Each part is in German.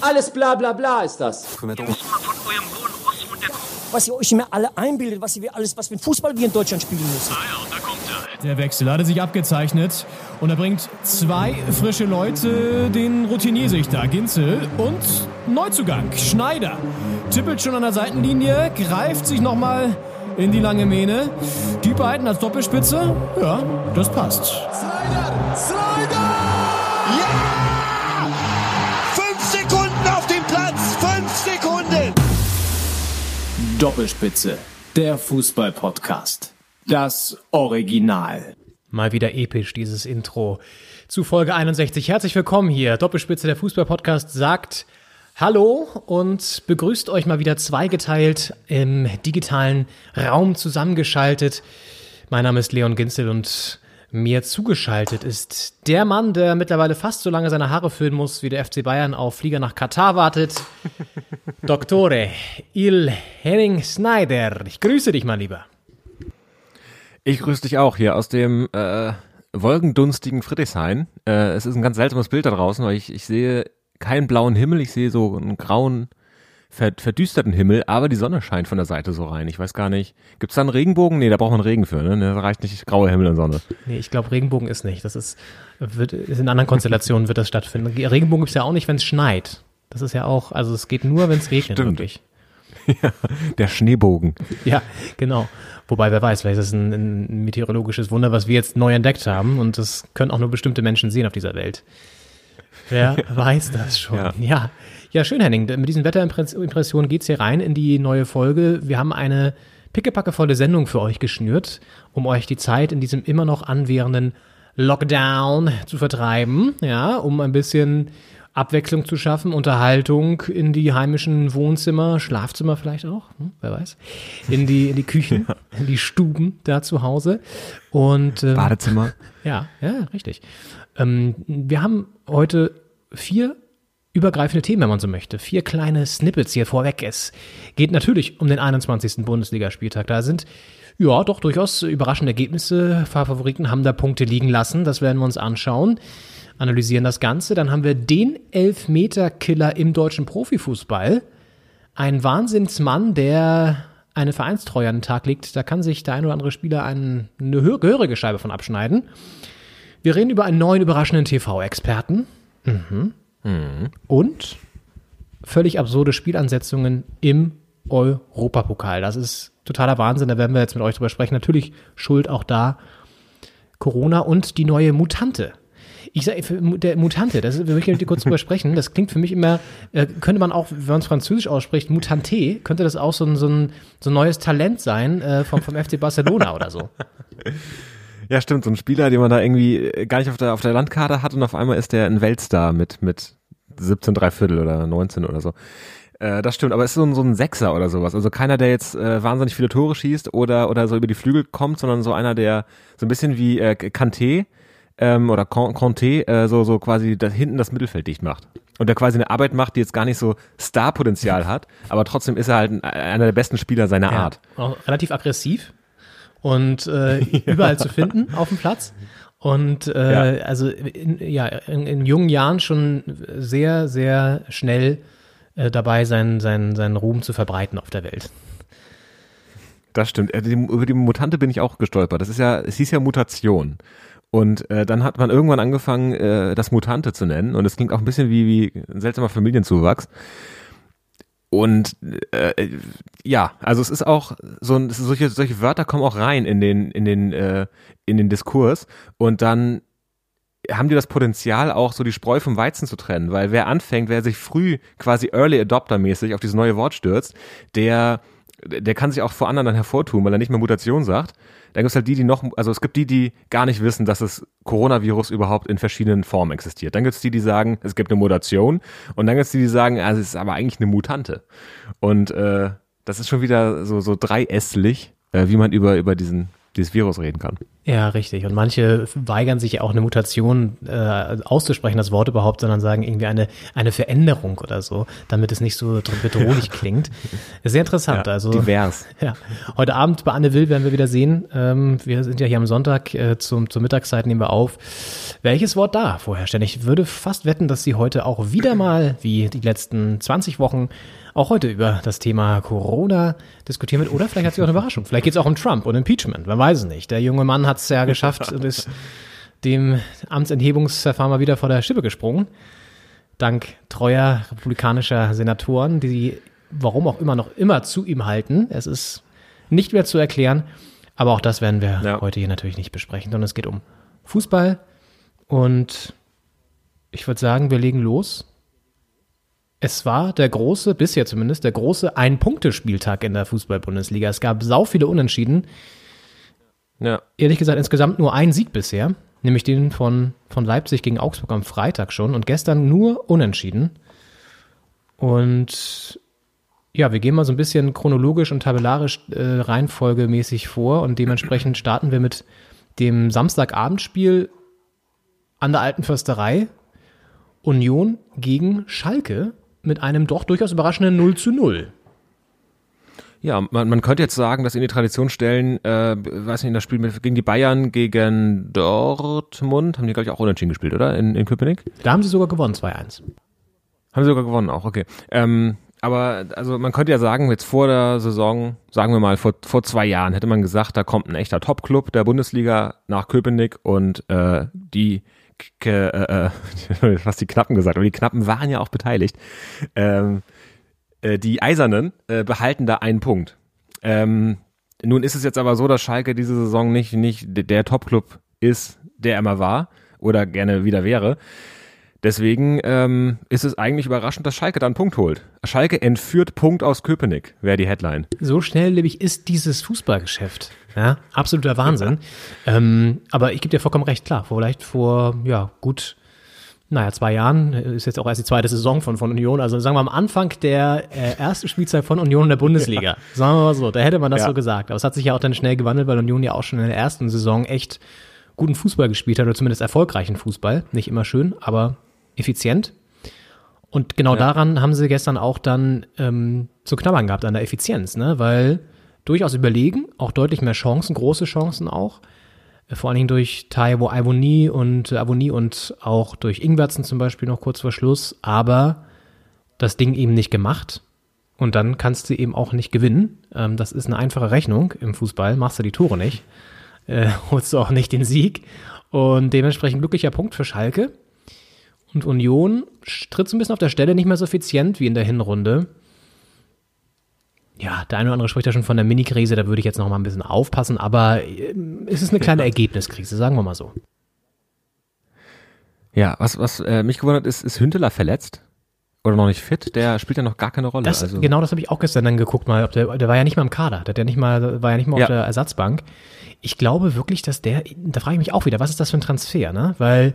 Alles bla bla bla ist das. Von eurem was ihr euch immer alle einbildet, was ihr alles, was für Fußball wir in Deutschland spielen müssen. Ah ja, da kommt er. Der Wechsel hatte sich abgezeichnet und er bringt zwei frische Leute, den Routinier-Sichter Ginzel und Neuzugang Schneider. Tippelt schon an der Seitenlinie, greift sich nochmal in die lange Mähne. Die beiden als Doppelspitze, ja, das passt. Doppelspitze, der Fußball-Podcast. Das Original. Mal wieder episch, dieses Intro. Zu Folge 61. Herzlich willkommen hier. Doppelspitze der Fußball-Podcast sagt Hallo und begrüßt euch mal wieder zweigeteilt im digitalen Raum zusammengeschaltet. Mein Name ist Leon Ginzel und mir zugeschaltet ist der Mann, der mittlerweile fast so lange seine Haare föhnen muss, wie der FC Bayern auf Flieger nach Katar wartet. Doktore Il Henning Snyder. Ich grüße dich mal lieber. Ich grüße dich auch hier aus dem äh, wolkendunstigen Friedrichshain. Äh, es ist ein ganz seltsames Bild da draußen, weil ich, ich sehe keinen blauen Himmel, ich sehe so einen grauen, verdüsterten Himmel, aber die Sonne scheint von der Seite so rein. Ich weiß gar nicht. Gibt es da einen Regenbogen? Nee, da braucht man Regen für, ne? Da reicht nicht grauer Himmel und Sonne. Nee, ich glaube, Regenbogen ist nicht. Das ist, wird, ist in anderen Konstellationen wird das stattfinden. Regenbogen gibt's ja auch nicht, wenn es schneit. Das ist ja auch, also es geht nur, wenn es regnet, Stimmt. wirklich. Ja, der Schneebogen. Ja, genau. Wobei, wer weiß, vielleicht ist es ein, ein meteorologisches Wunder, was wir jetzt neu entdeckt haben und das können auch nur bestimmte Menschen sehen auf dieser Welt. Wer weiß das schon? Ja. Ja. Ja. schön, Henning. Mit diesen Wetterimpressionen geht's hier rein in die neue Folge. Wir haben eine pickepackevolle Sendung für euch geschnürt, um euch die Zeit in diesem immer noch anwährenden Lockdown zu vertreiben, ja, um ein bisschen Abwechslung zu schaffen, Unterhaltung in die heimischen Wohnzimmer, Schlafzimmer vielleicht auch, hm, wer weiß, in die, in die Küchen, in die Stuben da zu Hause und ähm, Badezimmer. ja, ja, richtig. Ähm, wir haben heute vier übergreifende Themen, wenn man so möchte. Vier kleine Snippets hier vorweg. Es geht natürlich um den 21. Bundesligaspieltag. Da sind ja doch durchaus überraschende Ergebnisse. Favoriten haben da Punkte liegen lassen. Das werden wir uns anschauen. Analysieren das Ganze. Dann haben wir den Elfmeter-Killer im deutschen Profifußball. Ein Wahnsinnsmann, der eine Vereinstreue an den Tag legt. Da kann sich der ein oder andere Spieler eine hö- gehörige Scheibe von abschneiden. Wir reden über einen neuen überraschenden TV-Experten. Mhm. Und völlig absurde Spielansetzungen im Europapokal. Das ist totaler Wahnsinn. Da werden wir jetzt mit euch drüber sprechen. Natürlich schuld auch da Corona und die neue Mutante. Ich sage, der Mutante, das ist, möchten kurz drüber sprechen. Das klingt für mich immer, äh, könnte man auch, wenn man es französisch ausspricht, Mutante, könnte das auch so ein, so ein, so ein neues Talent sein äh, vom, vom FC Barcelona oder so. Ja, stimmt, so ein Spieler, den man da irgendwie äh, gar nicht auf der, auf der Landkarte hat und auf einmal ist der ein Weltstar mit, mit 17 Dreiviertel oder 19 oder so. Äh, das stimmt, aber es ist so ein, so ein Sechser oder sowas. Also keiner, der jetzt äh, wahnsinnig viele Tore schießt oder, oder so über die Flügel kommt, sondern so einer, der so ein bisschen wie äh, Kanté ähm, oder Con- Conte äh, so, so quasi da hinten das Mittelfeld dicht macht. Und der quasi eine Arbeit macht, die jetzt gar nicht so Starpotenzial hat, aber trotzdem ist er halt ein, einer der besten Spieler seiner Art. Auch relativ aggressiv und äh, überall zu finden auf dem Platz. Und äh, Ja. also in, ja, in, in jungen Jahren schon sehr, sehr schnell äh, dabei, seinen, seinen, seinen Ruhm zu verbreiten auf der Welt. Das stimmt. Äh, Über die Mutante bin ich auch gestolpert. Das ist ja, es hieß ja Mutation. Und äh, dann hat man irgendwann angefangen, äh, das Mutante zu nennen. Und es klingt auch ein bisschen wie, wie ein seltsamer Familienzuwachs. Und äh, ja, also es ist auch so ein, solche, solche Wörter kommen auch rein in den, in den, äh, in den Diskurs. Und dann haben die das Potenzial, auch so die Spreu vom Weizen zu trennen, weil wer anfängt, wer sich früh quasi Early Adopter mäßig auf dieses neue Wort stürzt, der, der kann sich auch vor anderen dann hervortun, weil er nicht mehr Mutation sagt. Dann gibt es halt die, die noch, also es gibt die, die gar nicht wissen, dass das Coronavirus überhaupt in verschiedenen Formen existiert. Dann gibt es die, die sagen, es gibt eine Mutation und dann gibt es die, die sagen, also es ist aber eigentlich eine Mutante. Und äh, das ist schon wieder so, so dreiässlich, äh, wie man über, über diesen, dieses Virus reden kann. Ja, richtig. Und manche weigern sich ja auch eine Mutation äh, auszusprechen, das Wort überhaupt, sondern sagen irgendwie eine, eine Veränderung oder so, damit es nicht so dr- bedrohlich klingt. Sehr interessant. Ja, also divers. Ja. Heute Abend bei Anne Will werden wir wieder sehen. Ähm, wir sind ja hier am Sonntag äh, zum, zur Mittagszeit nehmen wir auf. Welches Wort da vorherrscht? Denn ich würde fast wetten, dass sie heute auch wieder mal, wie die letzten 20 Wochen, auch heute über das Thema Corona diskutieren wird. Oder vielleicht hat sie auch eine Überraschung. Vielleicht geht es auch um Trump und Impeachment. Man weiß es nicht. Der junge Mann hat es ja geschafft und ist dem Amtsenthebungsverfahren mal wieder vor der Schippe gesprungen. Dank treuer republikanischer Senatoren, die warum auch immer noch immer zu ihm halten. Es ist nicht mehr zu erklären. Aber auch das werden wir Ja. heute hier natürlich nicht besprechen, sondern es geht um Fußball. Und ich würde sagen, wir legen los. Es war der große, bisher zumindest, der große Ein-Punkte-Spieltag in der Fußball-Bundesliga. Es gab sau viele Unentschieden. Ja. Ehrlich gesagt insgesamt nur ein Sieg bisher, nämlich den von, von Leipzig gegen Augsburg am Freitag schon und gestern nur Unentschieden. Und ja, wir gehen mal so ein bisschen chronologisch und tabellarisch äh, reihenfolgemäßig vor und dementsprechend starten wir mit dem Samstagabendspiel an der Alten Försterei Union gegen Schalke mit einem doch durchaus überraschenden 0 zu 0. Ja, man, man könnte jetzt sagen, dass in die Tradition stellen, äh, weiß nicht, in das Spiel mit, gegen die Bayern, gegen Dortmund, haben die, glaube ich, auch unentschieden gespielt, oder? In, in Köpenick? Da haben sie sogar gewonnen, 2-1. Haben sie sogar gewonnen auch, okay. Ähm, aber also man könnte ja sagen, jetzt vor der Saison, sagen wir mal vor, vor zwei Jahren, hätte man gesagt, da kommt ein echter Top-Club der Bundesliga nach Köpenick und äh, die äh, äh, fast die Knappen gesagt, aber die Knappen waren ja auch beteiligt. Ähm, äh, die Eisernen äh, behalten da einen Punkt. Ähm, nun ist es jetzt aber so, dass Schalke diese Saison nicht, nicht der Top-Club ist, der er mal war oder gerne wieder wäre. Deswegen ähm, ist es eigentlich überraschend, dass Schalke dann einen Punkt holt. Schalke entführt Punkt aus Köpenick, wäre die Headline. So schnelllebig ist dieses Fußballgeschäft. Ja, absoluter Wahnsinn. ähm, aber ich gebe dir vollkommen recht, klar. Vielleicht vor, ja, gut, naja, zwei Jahren, äh, ist jetzt auch erst die zweite Saison von, von Union. Also sagen wir am Anfang der äh, ersten Spielzeit von Union in der Bundesliga. Sagen wir mal so, da hätte man das Ja. so gesagt. Aber es hat sich ja auch dann schnell gewandelt, weil Union ja auch schon in der ersten Saison echt guten Fußball gespielt hat, oder zumindest erfolgreichen Fußball. Nicht immer schön, aber effizient. Und genau daran haben sie gestern auch dann ähm, zu knabbern gehabt, an der Effizienz, ne? Weil durchaus überlegen, auch deutlich mehr Chancen, große Chancen auch. Äh, Vor allen Dingen durch Taiwo Ivoni und äh, Avoni und auch durch Ingwertsen zum Beispiel noch kurz vor Schluss, aber das Ding eben nicht gemacht. Und dann kannst du eben auch nicht gewinnen. Ähm, das ist eine einfache Rechnung im Fußball. Machst du die Tore nicht, äh, holst du auch nicht den Sieg. Und dementsprechend glücklicher Punkt für Schalke. Und Union tritt so ein bisschen auf der Stelle, nicht mehr so effizient wie in der Hinrunde. Ja, der eine oder andere spricht ja schon von der Mini-Krise, da würde ich jetzt noch mal ein bisschen aufpassen, aber ähm, es ist eine kleine Ergebniskrise, sagen wir mal so. Ja, was, was äh, mich gewundert ist, ist Hünteler verletzt? Oder noch nicht fit? Der spielt ja noch gar keine Rolle. Das, also, Genau das habe ich auch gestern dann geguckt, mal, ob der, der war ja nicht mal im Kader, der, ja nicht mal, war ja nicht mal Ja. auf der Ersatzbank. Ich glaube wirklich, dass der, da frage ich mich auch wieder, was ist das für ein Transfer, ne? Weil,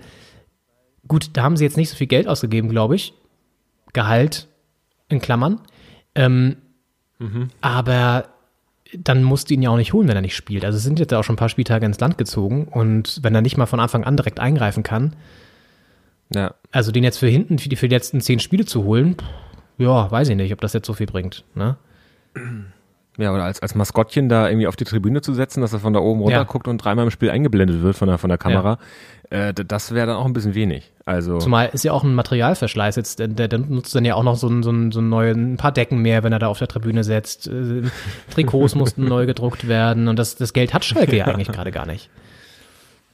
gut, da haben sie jetzt nicht so viel Geld ausgegeben, glaube ich. Gehalt in Klammern. Ähm, Aber dann musst du ihn ja auch nicht holen, wenn er nicht spielt. Also sind jetzt auch schon ein paar Spieltage ins Land gezogen und wenn er nicht mal von Anfang an direkt eingreifen kann, ja. also den jetzt für hinten, für die, für die letzten zehn Spiele zu holen, ja, weiß ich nicht, ob das jetzt so viel bringt. Ne? Ja, oder als, als Maskottchen da irgendwie auf die Tribüne zu setzen, dass er von da oben runter Ja. guckt und dreimal im Spiel eingeblendet wird von der, von der Kamera, äh, d- das wäre dann auch ein bisschen wenig. Also, Zumal ist ja auch ein Materialverschleiß jetzt, der, der, der nutzt dann ja auch noch so ein, so ein, so ein, neue, ein paar Decken mehr, wenn er da auf der Tribüne setzt. Äh, Trikots mussten neu gedruckt werden und das, das Geld hat Schalke ja eigentlich gerade gar nicht.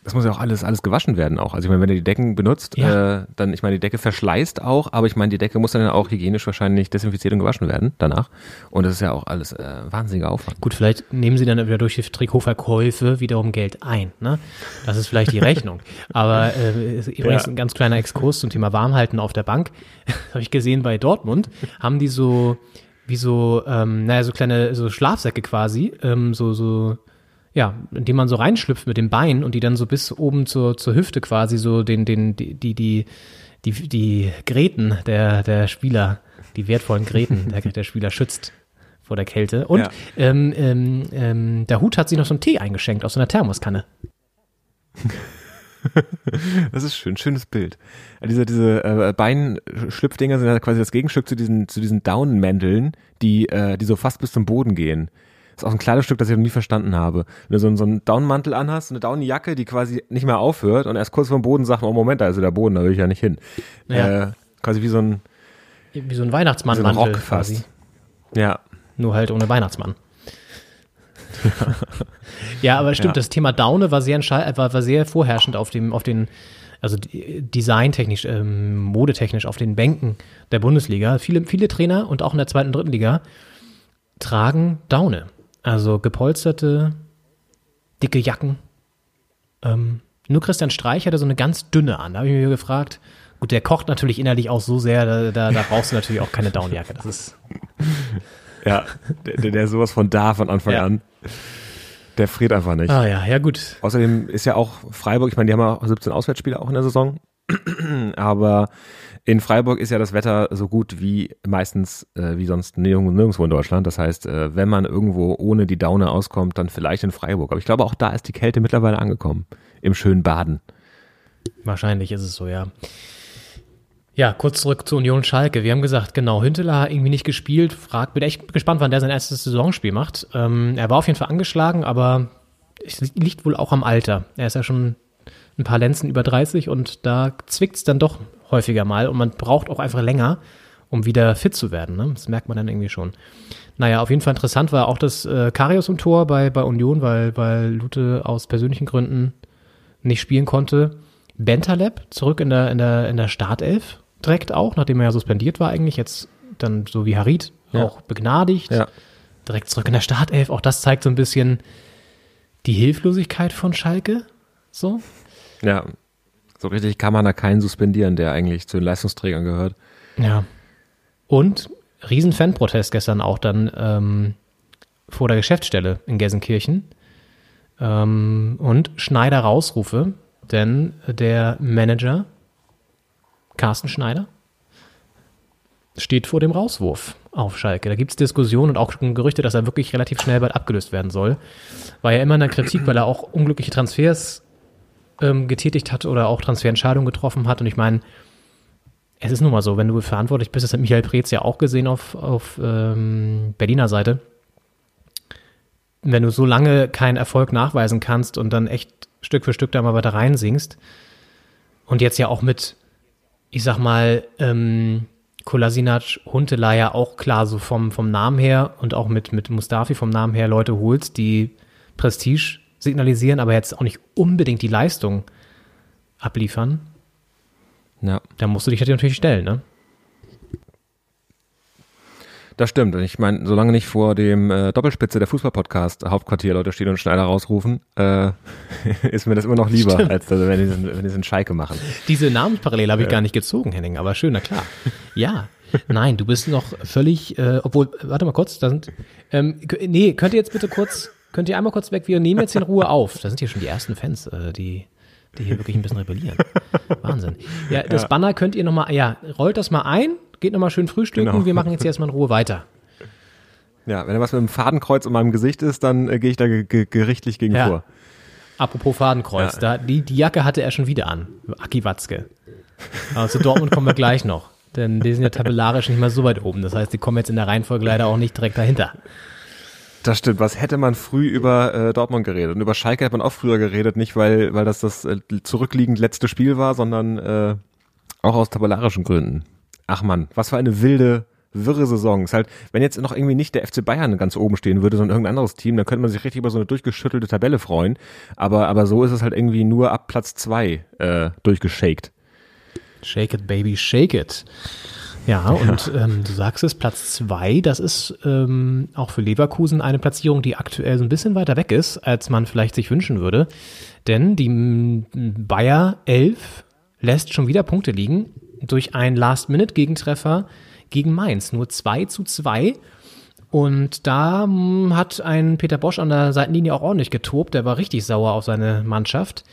Das muss ja auch alles, alles gewaschen werden auch. Also ich meine, wenn er die Decken benutzt, Ja. äh, dann, ich meine, die Decke verschleißt auch, aber ich meine, die Decke muss dann auch hygienisch wahrscheinlich desinfiziert und gewaschen werden danach. Und das ist ja auch alles äh, wahnsinniger Aufwand. Gut, vielleicht nehmen sie dann wieder durch die Trikotverkäufe wiederum Geld ein. Ne? Das ist vielleicht die Rechnung. Aber äh, ist übrigens Ja. ein ganz kleiner Exkurs zum Thema Warmhalten auf der Bank. Habe ich gesehen bei Dortmund, haben die so wie so, ähm, naja, so kleine so Schlafsäcke quasi, ähm, so, so, ja, in die man so reinschlüpft mit dem Bein und die dann so bis oben zur, zur Hüfte quasi so den, den, die, die, die, die, die Gräten der, der Spieler, die wertvollen Gräten der, der Spieler schützt vor der Kälte. Und Ja. ähm, ähm, ähm, der Hut hat sich noch so einen Tee eingeschenkt aus so einer Thermoskanne. Das ist schön, schönes Bild. Diese, diese äh, Beinschlüpfdinger sind ja quasi das Gegenstück zu diesen, zu diesen Daunenmänteln, die, äh, die so fast bis zum Boden gehen. Das ist auch ein kleines Stück, das ich noch nie verstanden habe. Wenn du so, einen- so einen Daunenmantel anhast, eine Daunenjacke, die quasi nicht mehr aufhört und erst kurz vor dem Boden sagt, oh Moment, da ist ja der Boden, da will ich ja nicht hin. Ja. Äh, quasi wie so ein, Wie so ein wie so ein Weihnachtsmannmantel quasi. Ja, Nur halt ohne Weihnachtsmann. ja, aber stimmt, Ja. das Thema Daune war sehr entscheidend, war, war sehr vorherrschend auf dem, auf den, also designtechnisch, ähm, modetechnisch auf den Bänken der Bundesliga. Viele, viele Trainer und auch in der zweiten und dritten Liga tragen Daune. Also gepolsterte, dicke Jacken. Ähm, nur Christian Streich hatte so eine ganz dünne an. Da habe ich mich gefragt, gut, der kocht natürlich innerlich auch so sehr, da, da, da brauchst du natürlich auch keine Daunenjacke. Das ist ja, der, der- sowas von da von Anfang Ja. an. Der friert einfach nicht. Ah ja, ja gut. Außerdem ist ja auch Freiburg, ich meine, die haben ja auch 17 Auswärtsspiele auch in der Saison. Aber in Freiburg ist ja das Wetter so gut wie meistens äh, wie sonst nirg- nirgendwo in Deutschland. Das heißt, äh, wenn man irgendwo ohne die Daune auskommt, dann vielleicht in Freiburg. Aber ich glaube, auch da ist die Kälte mittlerweile angekommen. Im schönen Baden. Wahrscheinlich ist es so, ja. Ja, kurz zurück zu Union Schalke. Wir haben gesagt, genau, Hünteler hat irgendwie nicht gespielt. Fragt, bin echt gespannt, wann der sein erstes Saisonspiel macht. Ähm, er war auf jeden Fall angeschlagen, aber es liegt wohl auch am Alter. Er ist ja schon ein paar Lenzen über 30 und da zwickt es dann doch häufiger mal und man braucht auch einfach länger, um wieder fit zu werden. Ne? Das merkt man dann irgendwie schon. Naja, auf jeden Fall interessant war auch das äh, Karius im Tor bei, bei Union, weil, weil Lute aus persönlichen Gründen nicht spielen konnte. Bentaleb zurück in der, in der, in der Startelf direkt auch, nachdem er ja suspendiert war eigentlich, jetzt dann so wie Harit Ja. auch begnadigt. Ja. Direkt zurück in der Startelf. Auch das zeigt so ein bisschen die Hilflosigkeit von Schalke. So. Ja. So richtig kann man da keinen suspendieren, der eigentlich zu den Leistungsträgern gehört. Ja. Und riesen Fanprotest gestern auch dann ähm, vor der Geschäftsstelle in Gelsenkirchen. Ähm, und Schneider Rausrufe, denn der Manager Carsten Schneider steht vor dem Rauswurf auf Schalke. Da gibt es Diskussionen und auch Gerüchte, dass er wirklich relativ schnell bald abgelöst werden soll. War ja immer in der Kritik, weil er auch unglückliche Transfers ähm, getätigt hat oder auch Transferentscheidungen getroffen hat. Und ich meine, es ist nun mal so, wenn du verantwortlich bist, das hat Michael Preetz ja auch gesehen auf, auf ähm, Berliner Seite. Wenn du so lange keinen Erfolg nachweisen kannst und dann echt Stück für Stück da mal weiter reinsingst und jetzt ja auch mit, ich sag mal, ähm, Kolasinac, Huntela ja auch klar so vom, vom Namen her und auch mit, mit Mustafi vom Namen her Leute holst, die Prestige signalisieren, aber jetzt auch nicht unbedingt die Leistung abliefern, Ja. da musst du dich natürlich stellen, ne? Das stimmt. Und ich meine, solange nicht vor dem äh, Doppelspitze der Fußballpodcast Hauptquartier Leute stehen und Schneider rausrufen, äh, ist mir das immer noch lieber, Stimmt. als dass, wenn die wenn die diesen Scheike machen. Diese Namensparallele habe ich gar nicht gezogen, Henning, aber schön, na klar. Ja. Nein, du bist noch völlig, äh, obwohl, warte mal kurz, da sind, ähm, nee, könnt ihr jetzt bitte kurz, könnt ihr einmal kurz weg, wir nehmen jetzt in Ruhe auf. Da sind hier schon die ersten Fans, äh, die, die hier wirklich ein bisschen rebellieren. Wahnsinn. Ja, das Banner könnt ihr nochmal, ja, rollt das mal ein, geht nochmal schön frühstücken, Genau. wir machen jetzt erstmal in Ruhe weiter. Ja, wenn da was mit einem Fadenkreuz in meinem Gesicht ist, dann äh, gehe ich da ge ge gerichtlich gegen Ja. vor. Apropos Fadenkreuz, Ja. da, die, die Jacke hatte er schon wieder an. Aki Watzke. Aber zu Dortmund kommen wir gleich noch. Denn die sind ja tabellarisch nicht mal so weit oben. Das heißt, die kommen jetzt in der Reihenfolge leider auch nicht direkt dahinter. Das stimmt. Was hätte man früh über äh, Dortmund geredet? Und über Schalke hat man auch früher geredet, nicht weil, weil das das äh, zurückliegend letzte Spiel war, sondern äh, auch aus tabellarischen Gründen. Ach man, was für eine wilde, wirre Saison. Ist halt, wenn jetzt noch irgendwie nicht der FC Bayern ganz oben stehen würde, sondern irgendein anderes Team, dann könnte man sich richtig über so eine durchgeschüttelte Tabelle freuen. Aber, aber so ist es halt irgendwie nur ab Platz zwei äh, durchgeschakt. Shake it, baby, shake it. Ja, und ähm, du sagst es, Platz zwei, das ist ähm, auch für Leverkusen eine Platzierung, die aktuell so ein bisschen weiter weg ist, als man vielleicht sich wünschen würde. Denn die Bayer 11 lässt schon wieder Punkte liegen durch einen Last-Minute-Gegentreffer gegen Mainz. Nur 2 zu 2. Und da hat ein Peter Bosch an der Seitenlinie auch ordentlich getobt. Der war richtig sauer auf seine Mannschaft.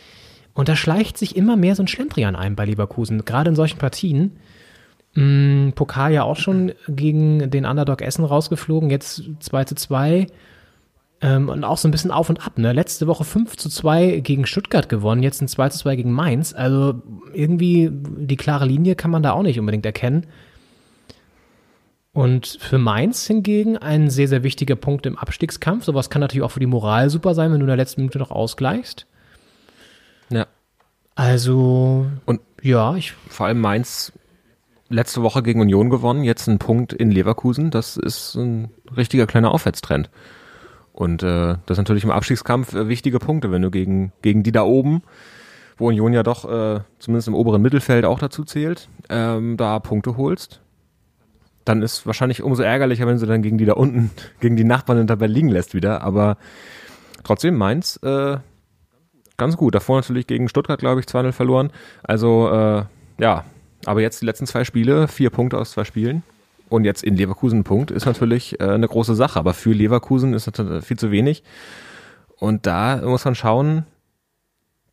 Und da schleicht sich immer mehr so ein Schlendrian ein bei Leverkusen, gerade in solchen Partien. Mm, Pokal ja auch schon gegen den Underdog Essen rausgeflogen, jetzt 2 zu 2. Ähm, und auch so ein bisschen auf und ab. Ne? Letzte Woche 5 zu 2 gegen Stuttgart gewonnen, jetzt ein 2 zu 2 gegen Mainz. Also irgendwie die klare Linie kann man da auch nicht unbedingt erkennen. Und für Mainz hingegen ein sehr, sehr wichtiger Punkt im Abstiegskampf. Sowas kann natürlich auch für die Moral super sein, wenn du in der letzten Minute noch ausgleichst. Ja. Also, Und ja, ich vor allem Mainz letzte Woche gegen Union gewonnen, jetzt ein Punkt in Leverkusen. Das ist ein richtiger kleiner Aufwärtstrend. Und äh, das ist natürlich im Abstiegskampf äh, wichtige Punkte, wenn du gegen, gegen die da oben, wo Union ja doch äh, zumindest im oberen Mittelfeld auch dazu zählt, ähm, da Punkte holst. Dann ist wahrscheinlich umso ärgerlicher, wenn sie dann gegen die da unten, gegen die Nachbarn in der Tabelle liegen lässt wieder. Aber trotzdem Mainz äh, ganz gut. Davor natürlich gegen Stuttgart, glaube ich, 2-0 verloren. Also äh, ja, aber jetzt die letzten zwei Spiele, vier Punkte aus zwei Spielen. Und jetzt in Leverkusen ein Punkt ist natürlich äh, eine große Sache. Aber für Leverkusen ist das viel zu wenig. Und da muss man schauen,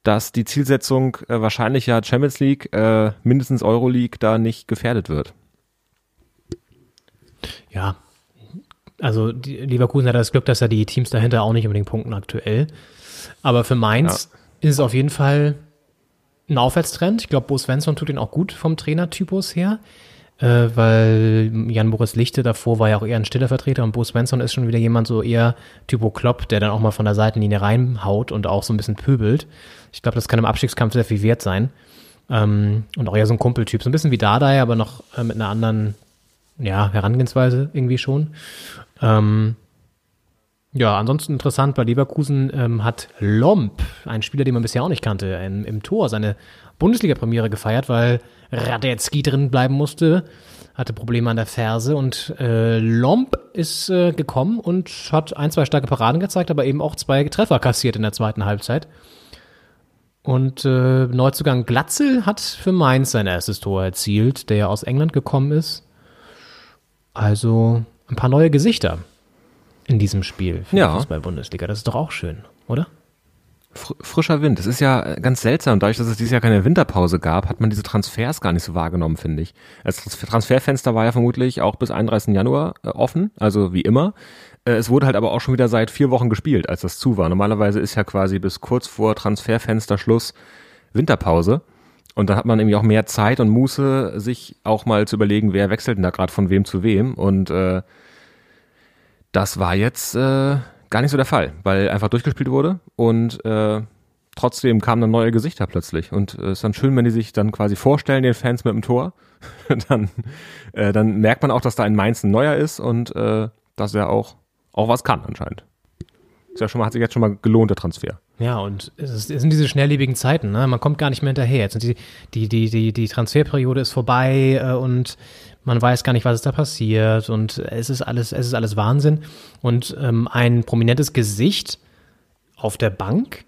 dass die Zielsetzung äh, wahrscheinlich ja Champions League, äh, mindestens Euroleague, da nicht gefährdet wird. Ja, also Leverkusen hat das Glück, dass ja die Teams dahinter auch nicht unbedingt punkten aktuell. Aber für Mainz ist es auf jeden Fall ein Aufwärtstrend. Ich glaube, Bo Svensson tut ihn auch gut vom Trainertypus her, äh, weil Jan-Boris Lichte davor war ja auch eher ein stiller Vertreter und Bo Svensson ist schon wieder jemand so eher Typo Klopp, der dann auch mal von der Seitenlinie reinhaut und auch so ein bisschen pöbelt. Ich glaube, das kann im Abstiegskampf sehr viel wert sein. Ähm, und auch eher so ein Kumpeltyp, so ein bisschen wie Dardai, aber noch äh, mit einer anderen ja, Herangehensweise irgendwie schon. Ähm, ja, ansonsten interessant, bei Leverkusen ähm, hat Lomp, ein Spieler, den man bisher auch nicht kannte, im, im Tor seine Bundesliga-Premiere gefeiert, weil Radetzky drin bleiben musste, hatte Probleme an der Ferse und äh, Lomp ist äh, gekommen und hat ein, zwei starke Paraden gezeigt, aber eben auch zwei Treffer kassiert in der zweiten Halbzeit. Und äh, Neuzugang Glatzel hat für Mainz sein erstes Tor erzielt, der ja aus England gekommen ist. Also ein paar neue Gesichter in diesem Spiel für Ja. Fußball-Bundesliga. Das ist doch auch schön, oder? Fr frischer Wind. Das ist ja äh, ganz seltsam. Dadurch, dass es dieses Jahr keine Winterpause gab, hat man diese Transfers gar nicht so wahrgenommen, finde ich. Das Trans- Transferfenster war ja vermutlich auch bis 31. Januar äh, offen, also wie immer. Äh, es wurde halt aber auch schon wieder seit vier Wochen gespielt, als das zu war. Normalerweise ist ja quasi bis kurz vor Transferfensterschluss Winterpause. Und dann hat man irgendwie auch mehr Zeit und Muße, sich auch mal zu überlegen, wer wechselt denn da gerade von wem zu wem. Und äh, das war jetzt äh, gar nicht so der Fall, weil einfach durchgespielt wurde und äh, trotzdem kamen dann neue Gesichter plötzlich. Und es ist dann schön, wenn die sich dann quasi vorstellen, den Fans mit dem Tor. dann, äh, dann merkt man auch, dass da ein Mainz ein neuer ist und äh, dass er auch, auch was kann anscheinend. Ist ja schon mal, hat sich jetzt schon mal gelohnt, der Transfer. Ja, und es, ist, es sind diese schnelllebigen Zeiten, ne? Man kommt gar nicht mehr hinterher. Jetzt sind die, die, die, die, die Transferperiode ist vorbei äh, und man weiß gar nicht, was ist da passiert und es ist alles, es ist alles Wahnsinn. Und ähm, ein prominentes Gesicht auf der Bank,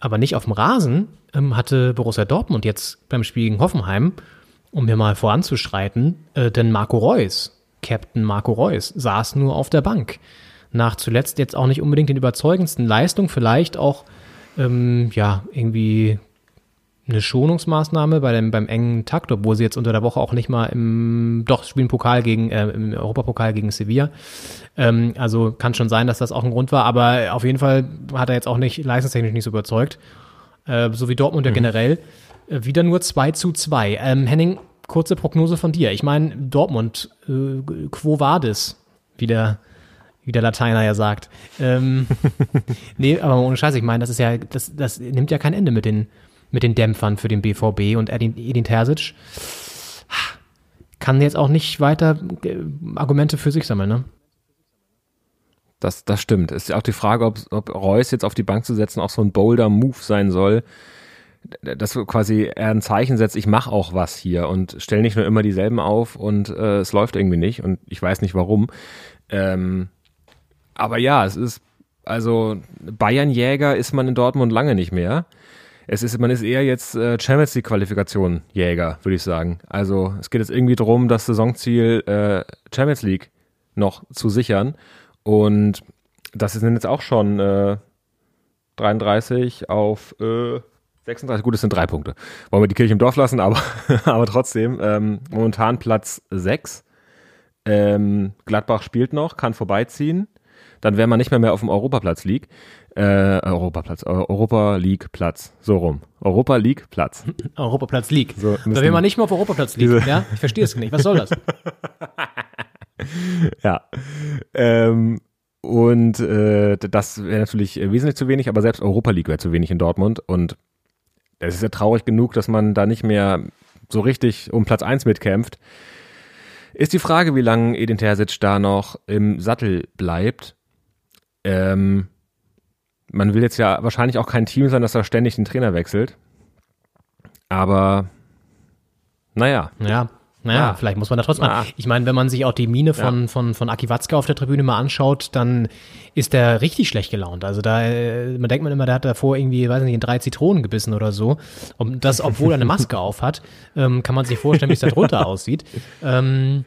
aber nicht auf dem Rasen, ähm, hatte Borussia Dortmund jetzt beim Spiel gegen Hoffenheim, um hier mal voranzuschreiten, äh, denn Marco Reus, Captain Marco Reus, saß nur auf der Bank. Nach zuletzt jetzt auch nicht unbedingt den überzeugendsten Leistungen, vielleicht auch ähm, ja irgendwie eine Schonungsmaßnahme bei dem, beim engen Takt, obwohl sie jetzt unter der Woche auch nicht mal im, doch spielen Pokal gegen, äh, im Europapokal gegen Sevilla. Ähm, also kann schon sein, dass das auch ein Grund war, aber auf jeden Fall hat er jetzt auch nicht leistungstechnisch nicht so überzeugt. Äh, so wie Dortmund ja generell. Äh, wieder nur 2 zu 2. Ähm, Henning, kurze Prognose von dir. Ich meine, Dortmund, äh, quo vadis, wie der, wie der Lateiner ja sagt. Ähm, nee, aber ohne Scheiß, ich meine, das ist ja, das, das nimmt ja kein Ende mit den, mit den Dämpfern für den BVB und Edin, Edin Terzic kann jetzt auch nicht weiter äh, Argumente für sich sammeln, ne? Das, das stimmt. Ist auch die Frage, ob, ob Reus jetzt auf die Bank zu setzen auch so ein bolder Move sein soll, dass quasi er ein Zeichen setzt, ich mache auch was hier und stell nicht nur immer dieselben auf und äh, es läuft irgendwie nicht und ich weiß nicht warum. Ähm, aber ja, es ist, also Bayern-Jäger ist man in Dortmund lange nicht mehr. Es ist, man ist eher jetzt äh, Champions League Qualifikation Jäger, würde ich sagen. Also es geht jetzt irgendwie darum, das Saisonziel äh, Champions League noch zu sichern. Und das sind jetzt auch schon äh, 33 auf äh, 36. Gut, es sind drei Punkte. Wollen wir die Kirche im Dorf lassen, aber, aber trotzdem. Ähm, momentan Platz 6. Ähm, Gladbach spielt noch, kann vorbeiziehen. Dann wäre man nicht mehr mehr auf dem Europaplatz League. Äh, Europaplatz, Europa League Platz, so rum. Europa League Platz. Europaplatz League. So, da will man nicht mehr auf Europaplatz liegen, ja? Ich verstehe es nicht. Was soll das? Ja. Ähm, und äh, das wäre natürlich wesentlich zu wenig, aber selbst Europa League wäre zu wenig in Dortmund. Und es ist ja traurig genug, dass man da nicht mehr so richtig um Platz 1 mitkämpft. Ist die Frage, wie lange Edin Terzic da noch im Sattel bleibt. Ähm, man will jetzt ja wahrscheinlich auch kein Team sein, das da ständig den Trainer wechselt. Aber naja, Ja. Naja, Ah. vielleicht muss man da trotzdem. Ah. Ich meine, wenn man sich auch die Miene von, von, von Aki Watzke auf der Tribüne mal anschaut, dann ist der richtig schlecht gelaunt. Also da, äh, man denkt man immer, der hat davor irgendwie, weiß nicht, in drei Zitronen gebissen oder so. Und das, obwohl er eine Maske auf hat, ähm, kann man sich vorstellen, wie es da drunter aussieht. Ähm,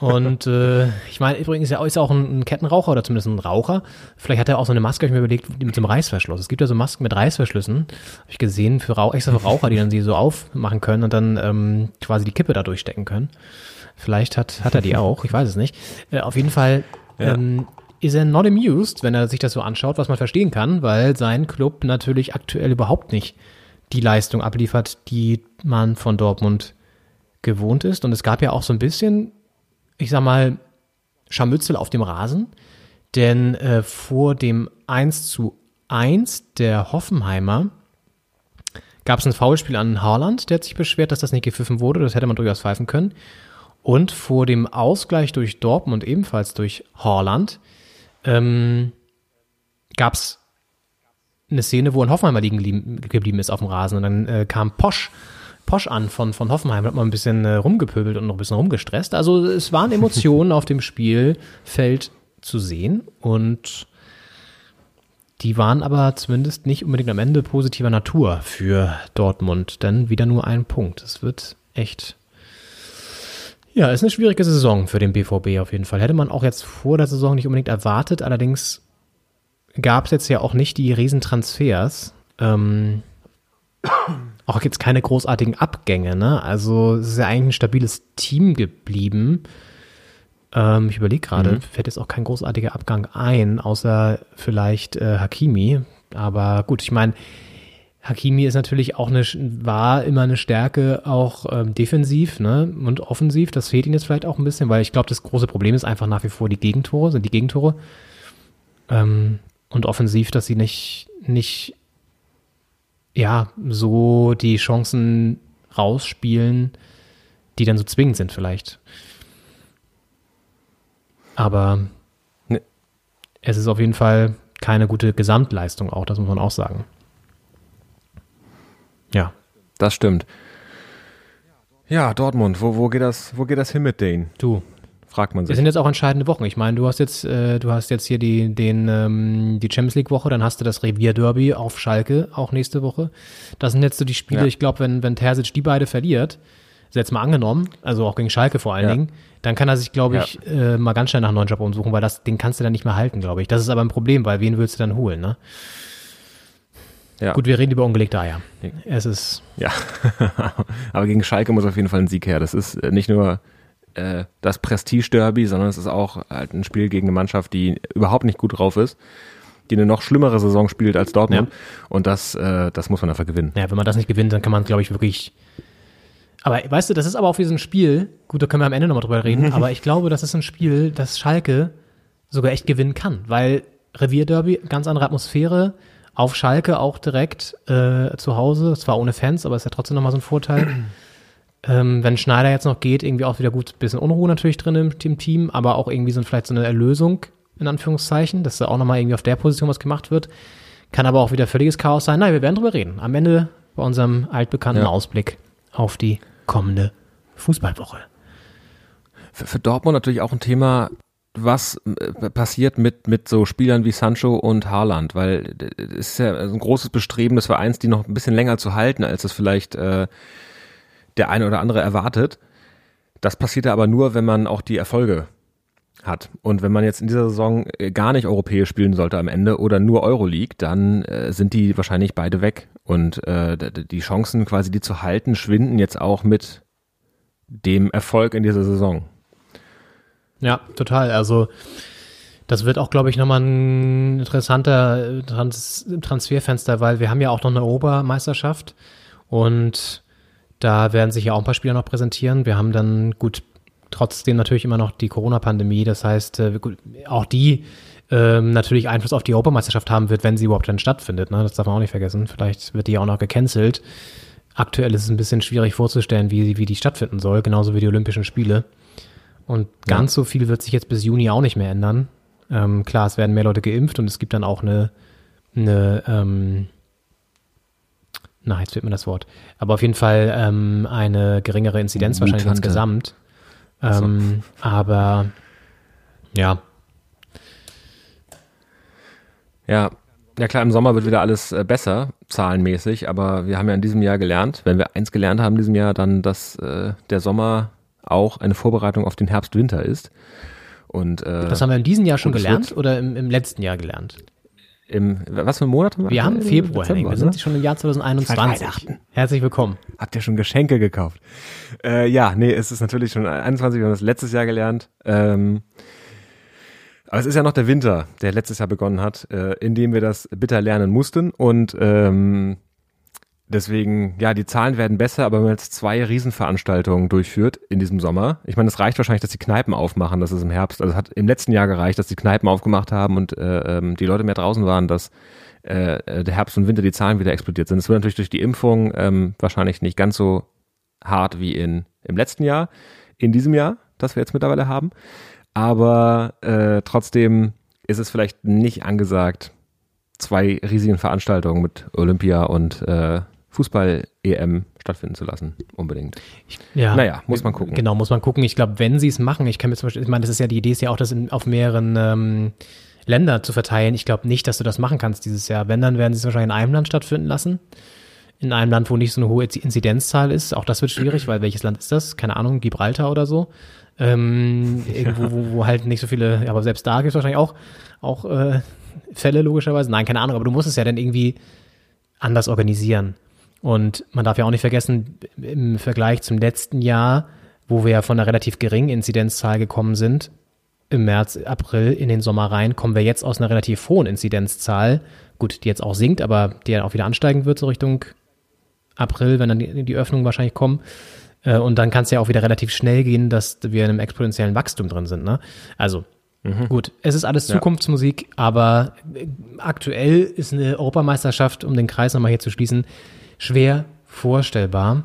und äh, ich meine, übrigens ist er ist auch ein, ein Kettenraucher oder zumindest ein Raucher. Vielleicht hat er auch so eine Maske, hab ich mir überlegt, mit so einem Reißverschluss. Es gibt ja so Masken mit Reißverschlüssen, habe ich gesehen, für Rauch, extra für Raucher, die dann sie so aufmachen können und dann ähm, quasi die Kippe da durchstecken können. Vielleicht hat, hat er die auch, ich weiß es nicht. Äh, auf jeden Fall ähm, ist er not amused, wenn er sich das so anschaut, was man verstehen kann, weil sein Club natürlich aktuell überhaupt nicht die Leistung abliefert, die man von Dortmund gewohnt ist. Und es gab ja auch so ein bisschen, ich sag mal, Scharmützel auf dem Rasen, denn äh, vor dem 1 zu 1 der Hoffenheimer gab es ein Foulspiel an Haaland, der hat sich beschwert, dass das nicht gepfiffen wurde, das hätte man durchaus pfeifen können. Und vor dem Ausgleich durch Dortmund, ebenfalls durch Haaland, ähm, gab es eine Szene, wo ein Hoffenheimer liegen geblieben, ist auf dem Rasen. Und dann äh, kam Posch, Posch an von, von Hoffenheim, hat mal ein bisschen äh, rumgepöbelt und noch ein bisschen rumgestresst. Also es waren Emotionen auf dem Spielfeld zu sehen und die waren aber zumindest nicht unbedingt am Ende positiver Natur für Dortmund, denn wieder nur ein Punkt. Es wird echt ja, ist eine schwierige Saison für den BVB auf jeden Fall. Hätte man auch jetzt vor der Saison nicht unbedingt erwartet. Allerdings gab es jetzt ja auch nicht die Riesentransfers. Ähm, auch jetzt keine großartigen Abgänge, ne? Also es ist ja eigentlich ein stabiles Team geblieben. Ähm, ich überlege gerade, fällt jetzt auch kein großartiger Abgang ein, außer vielleicht äh, Hakimi. Aber gut, ich meine, Hakimi ist natürlich auch eine, war immer eine Stärke auch ähm, defensiv ne, und offensiv. Das fehlt ihm jetzt vielleicht auch ein bisschen, weil ich glaube, das große Problem ist einfach nach wie vor die Gegentore, sind die Gegentore. Ähm, und offensiv, dass sie nicht, nicht, ja, so die Chancen rausspielen, die dann so zwingend sind vielleicht. Aber Nee. es ist auf jeden Fall keine gute Gesamtleistung auch, das muss man auch sagen. Ja, das stimmt. Ja, Dortmund, wo, wo, geht das, wo geht das hin mit denen? du. Fragt man sich. sind jetzt auch entscheidende Wochen. Ich meine, du hast jetzt, äh, du hast jetzt hier die, den, ähm, die Champions League Woche, dann hast du das Revier Derby auf Schalke auch nächste Woche. Das sind jetzt so die Spiele. Ja. Ich glaube, wenn wenn Terzic die beide verliert, ist jetzt mal angenommen, also auch gegen Schalke vor allen Ja. Dingen, dann kann er sich, glaube ich, äh, mal ganz schnell nach einem neuen Job umsuchen, weil das, den kannst du dann nicht mehr halten, glaube ich. Das ist aber ein Problem, weil wen willst du dann holen, ne? Ja. Gut, wir reden über ungelegte Eier. Es ist, Ja, aber gegen Schalke muss auf jeden Fall ein Sieg her. Das ist äh, nicht nur äh, das Prestige-Derby, sondern es ist auch halt ein Spiel gegen eine Mannschaft, die überhaupt nicht gut drauf ist, die eine noch schlimmere Saison spielt als Dortmund. Und das, äh, das muss man einfach gewinnen. Ja, wenn man das nicht gewinnt, dann kann man, glaube ich, wirklich. Aber weißt du, das ist aber auch wie so ein Spiel, gut, da können wir am Ende nochmal drüber reden, aber ich glaube, das ist ein Spiel, das Schalke sogar echt gewinnen kann, weil Revierderby, ganz andere Atmosphäre, auf Schalke auch direkt äh, zu Hause, zwar ohne Fans, aber ist ja trotzdem nochmal so ein Vorteil. Ähm, wenn Schneider jetzt noch geht, irgendwie auch wieder gut, bisschen Unruhe natürlich drin im, im Team, aber auch irgendwie so vielleicht so eine Erlösung, in Anführungszeichen, dass da auch nochmal irgendwie auf der Position was gemacht wird. Kann aber auch wieder völliges Chaos sein. Nein, wir werden drüber reden. Am Ende bei unserem altbekannten Ja. Ausblick auf die kommende Fußballwoche. Für, für Dortmund natürlich auch ein Thema, was äh, passiert mit, mit so Spielern wie Sancho und Haaland, weil äh, es ist ja ein großes Bestreben des Vereins, die noch ein bisschen länger zu halten, als es vielleicht äh, der eine oder andere erwartet. Das passiert aber nur, wenn man auch die Erfolge hat. Und wenn man jetzt in dieser Saison äh, gar nicht europäisch spielen sollte am Ende oder nur Euroleague, dann äh, sind die wahrscheinlich beide weg. Und äh, die Chancen quasi, die zu halten, schwinden jetzt auch mit dem Erfolg in dieser Saison. Ja, total. Also Das wird auch, glaube ich, nochmal ein interessanter Trans Transferfenster, weil wir haben ja auch noch eine Europameisterschaft und da werden sich ja auch ein paar Spieler noch präsentieren. Wir haben dann gut trotzdem natürlich immer noch die Corona-Pandemie. Das heißt, äh, auch die ähm, natürlich Einfluss auf die Europameisterschaft haben wird, wenn sie überhaupt dann stattfindet. Ne? Das darf man auch nicht vergessen. Vielleicht wird die auch noch gecancelt. Aktuell ist es ein bisschen schwierig vorzustellen, wie, wie die stattfinden soll, genauso wie die Olympischen Spiele. Und ganz so viel wird sich jetzt bis Juni auch nicht mehr ändern. Ähm, klar, es werden mehr Leute geimpft und es gibt dann auch eine, eine ähm, na, jetzt fehlt mir das Wort. Aber auf jeden Fall ähm, eine geringere Inzidenz wahrscheinlich Mutante. insgesamt. Ähm, Aber ja, Ja, ja klar, im Sommer wird wieder alles äh, besser, zahlenmäßig, aber wir haben ja in diesem Jahr gelernt, wenn wir eins gelernt haben in diesem Jahr, dann, dass äh, der Sommer auch eine Vorbereitung auf den Herbst-Winter ist. Und äh, das haben wir in diesem Jahr schon gelernt wird- oder im, im letzten Jahr gelernt? Im, was für ein Monat haben wir? Wir haben? Februar, Dezember, Henning. Wir ne? sind schon im Jahr 2021. Weihnachten. Herzlich willkommen. Habt ihr schon Geschenke gekauft? Äh, ja, nee, es ist natürlich schon 21, wir haben das letztes Jahr gelernt. Ähm, aber es ist ja noch der Winter, der letztes Jahr begonnen hat, äh, in dem wir das bitter lernen mussten. Und ähm, deswegen, ja, die Zahlen werden besser, aber wenn man jetzt zwei Riesenveranstaltungen durchführt in diesem Sommer, ich meine, es reicht wahrscheinlich, dass die Kneipen aufmachen, das ist im Herbst, also es hat im letzten Jahr gereicht, dass die Kneipen aufgemacht haben und äh, ähm, die Leute mehr draußen waren, dass äh, äh, der Herbst und Winter die Zahlen wieder explodiert sind. Es wird natürlich durch die Impfung ähm, wahrscheinlich nicht ganz so hart wie in, im letzten Jahr, in diesem Jahr, das wir jetzt mittlerweile haben. Aber äh, trotzdem ist es vielleicht nicht angesagt, zwei riesigen Veranstaltungen mit Olympia und äh, Fußball-EM stattfinden zu lassen, unbedingt. Ja. Naja, muss man gucken. Genau, muss man gucken. Ich glaube, wenn sie es machen, ich kann mir zum Beispiel, ich meine, das ist ja die Idee, ist ja auch, das in, auf mehreren ähm, Länder zu verteilen. Ich glaube nicht, dass du das machen kannst dieses Jahr. Wenn, dann werden sie es wahrscheinlich in einem Land stattfinden lassen. In einem Land, wo nicht so eine hohe Inzidenzzahl ist. Auch das wird schwierig, weil welches Land ist das? Keine Ahnung, Gibraltar oder so. Ähm, irgendwo, wo, wo halt nicht so viele, ja, aber selbst da gibt es wahrscheinlich auch, auch äh, Fälle logischerweise. Nein, keine Ahnung, aber du musst es ja dann irgendwie anders organisieren. Und man darf ja auch nicht vergessen, im Vergleich zum letzten Jahr, wo wir ja von einer relativ geringen Inzidenzzahl gekommen sind, im März, April in den Sommer rein, kommen wir jetzt aus einer relativ hohen Inzidenzzahl. Gut, die jetzt auch sinkt, aber die ja auch wieder ansteigen wird, so Richtung April, wenn dann die, die Öffnungen wahrscheinlich kommen. Äh, Und dann kann es ja auch wieder relativ schnell gehen, dass wir in einem exponentiellen Wachstum drin sind. Ne? Also gut, es ist alles Zukunftsmusik, aber äh, aktuell ist eine Europameisterschaft, um den Kreis nochmal hier zu schließen, schwer vorstellbar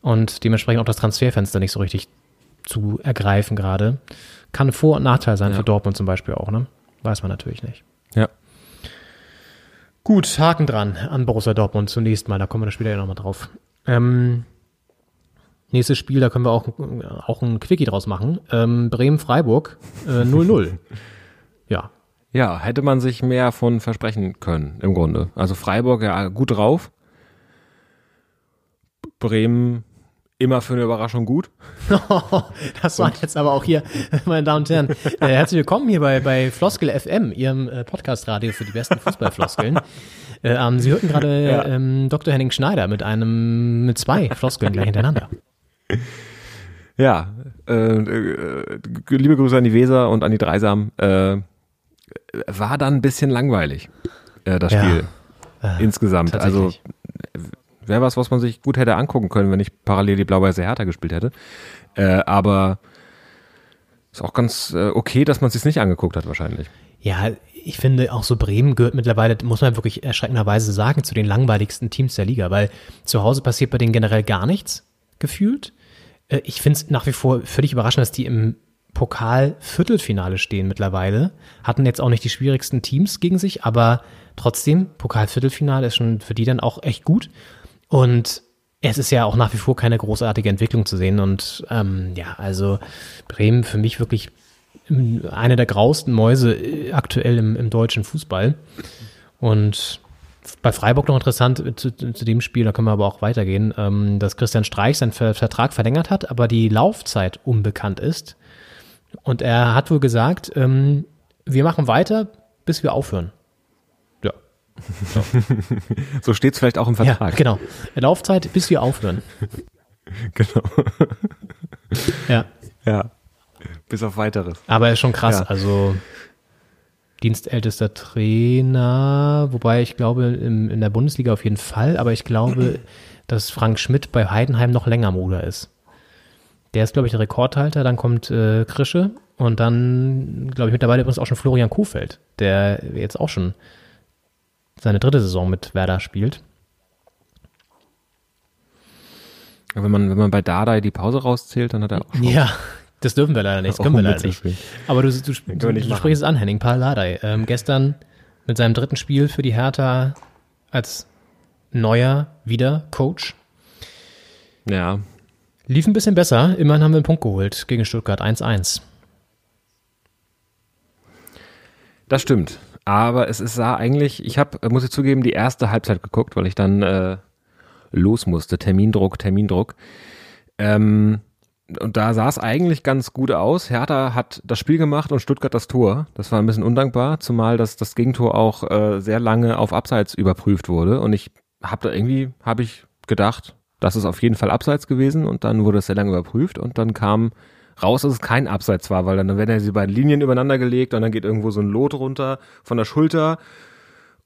und dementsprechend auch das Transferfenster nicht so richtig zu ergreifen gerade. Kann Vor- und Nachteil sein Ja. für Dortmund zum Beispiel auch, ne? Weiß man natürlich nicht. Ja. Gut, Haken dran an Borussia Dortmund zunächst mal, da kommen wir später ja nochmal drauf. Ähm, nächstes Spiel, da können wir auch, auch ein Quickie draus machen. Ähm, Bremen-Freiburg äh, 0-0. ja, Ja, hätte man sich mehr von versprechen können, im Grunde. Also Freiburg ja gut drauf. Bremen immer für eine Überraschung gut. das war jetzt aber auch hier, meine Damen und Herren. Äh, herzlich willkommen hier bei, bei Floskel FM, Ihrem äh, Podcast-Radio für die besten Fußballfloskeln. Äh, ähm, Sie hörten gerade ähm, Dr. Henning Schneider mit einem, mit zwei Floskeln gleich hintereinander. Ja, äh, äh, liebe Grüße an die Weser und an die Dreisam. Äh, war dann ein bisschen langweilig, das Ja. Spiel insgesamt. Also. Wäre was, was man sich gut hätte angucken können, wenn ich parallel die Blau-Weiße Hertha gespielt hätte. Äh, aber ist auch ganz äh, okay, dass man es sich nicht angeguckt hat wahrscheinlich. Ja, ich finde auch so Bremen gehört mittlerweile, muss man wirklich erschreckenderweise sagen, zu den langweiligsten Teams der Liga, weil zu Hause passiert bei denen generell gar nichts, gefühlt. Äh, Ich finde es nach wie vor völlig überraschend, dass die im Pokal-Viertelfinale stehen mittlerweile. Hatten jetzt auch nicht die schwierigsten Teams gegen sich, aber trotzdem, Pokal-Viertelfinale ist schon für die dann auch echt gut. Und es ist ja auch nach wie vor keine großartige Entwicklung zu sehen. Und ähm, ja, also Bremen für mich wirklich eine der grausten Mäuse äh, aktuell im, im deutschen Fußball. Und bei Freiburg noch interessant äh, zu, zu dem Spiel, da können wir aber auch weitergehen, ähm, dass Christian Streich seinen Ver Vertrag verlängert hat, aber die Laufzeit unbekannt ist. Und er hat wohl gesagt, ähm, wir machen weiter, bis wir aufhören. Ja. So steht es vielleicht auch im Ja, Vertrag. genau. Laufzeit, bis wir aufhören. genau. Ja. Ja. Bis auf weiteres. Aber ist schon krass. Ja. Also, dienstältester Trainer, wobei ich glaube, im, in der Bundesliga auf jeden Fall, aber ich glaube, dass Frank Schmidt bei Heidenheim noch länger am Ruder ist. Der ist, glaube ich, der Rekordhalter, dann kommt äh, Krische und dann, glaube ich, mittlerweile übrigens auch schon Florian Kuhfeld, der jetzt auch schon seine dritte Saison mit Werder spielt. Wenn man, wenn man bei Dardai die Pause rauszählt, dann hat er auch schon. Ja, das dürfen wir leider nicht, das können wir leider nicht. Aber du, du, du, du, sprichst es an, Henning, Paul Dardai. Ähm, gestern mit seinem dritten Spiel für die Hertha als neuer wieder Coach. Ja. Lief ein bisschen besser. Immerhin haben wir einen Punkt geholt gegen Stuttgart 1-1. Das stimmt. Aber es ist, sah eigentlich, ich habe, muss ich zugeben, die erste Halbzeit geguckt, weil ich dann äh, los musste. Termindruck, Termindruck. Ähm, und da sah es eigentlich ganz gut aus. Hertha hat das Spiel gemacht und Stuttgart das Tor. Das war ein bisschen undankbar, zumal das, das Gegentor auch äh, sehr lange auf Abseits überprüft wurde. Und ich habe da irgendwie, habe ich gedacht, das ist auf jeden Fall Abseits gewesen. Und dann wurde es sehr lange überprüft und dann kam raus, dass es kein Abseits war, weil dann werden ja diese beiden Linien übereinander gelegt und dann geht irgendwo so ein Lot runter von der Schulter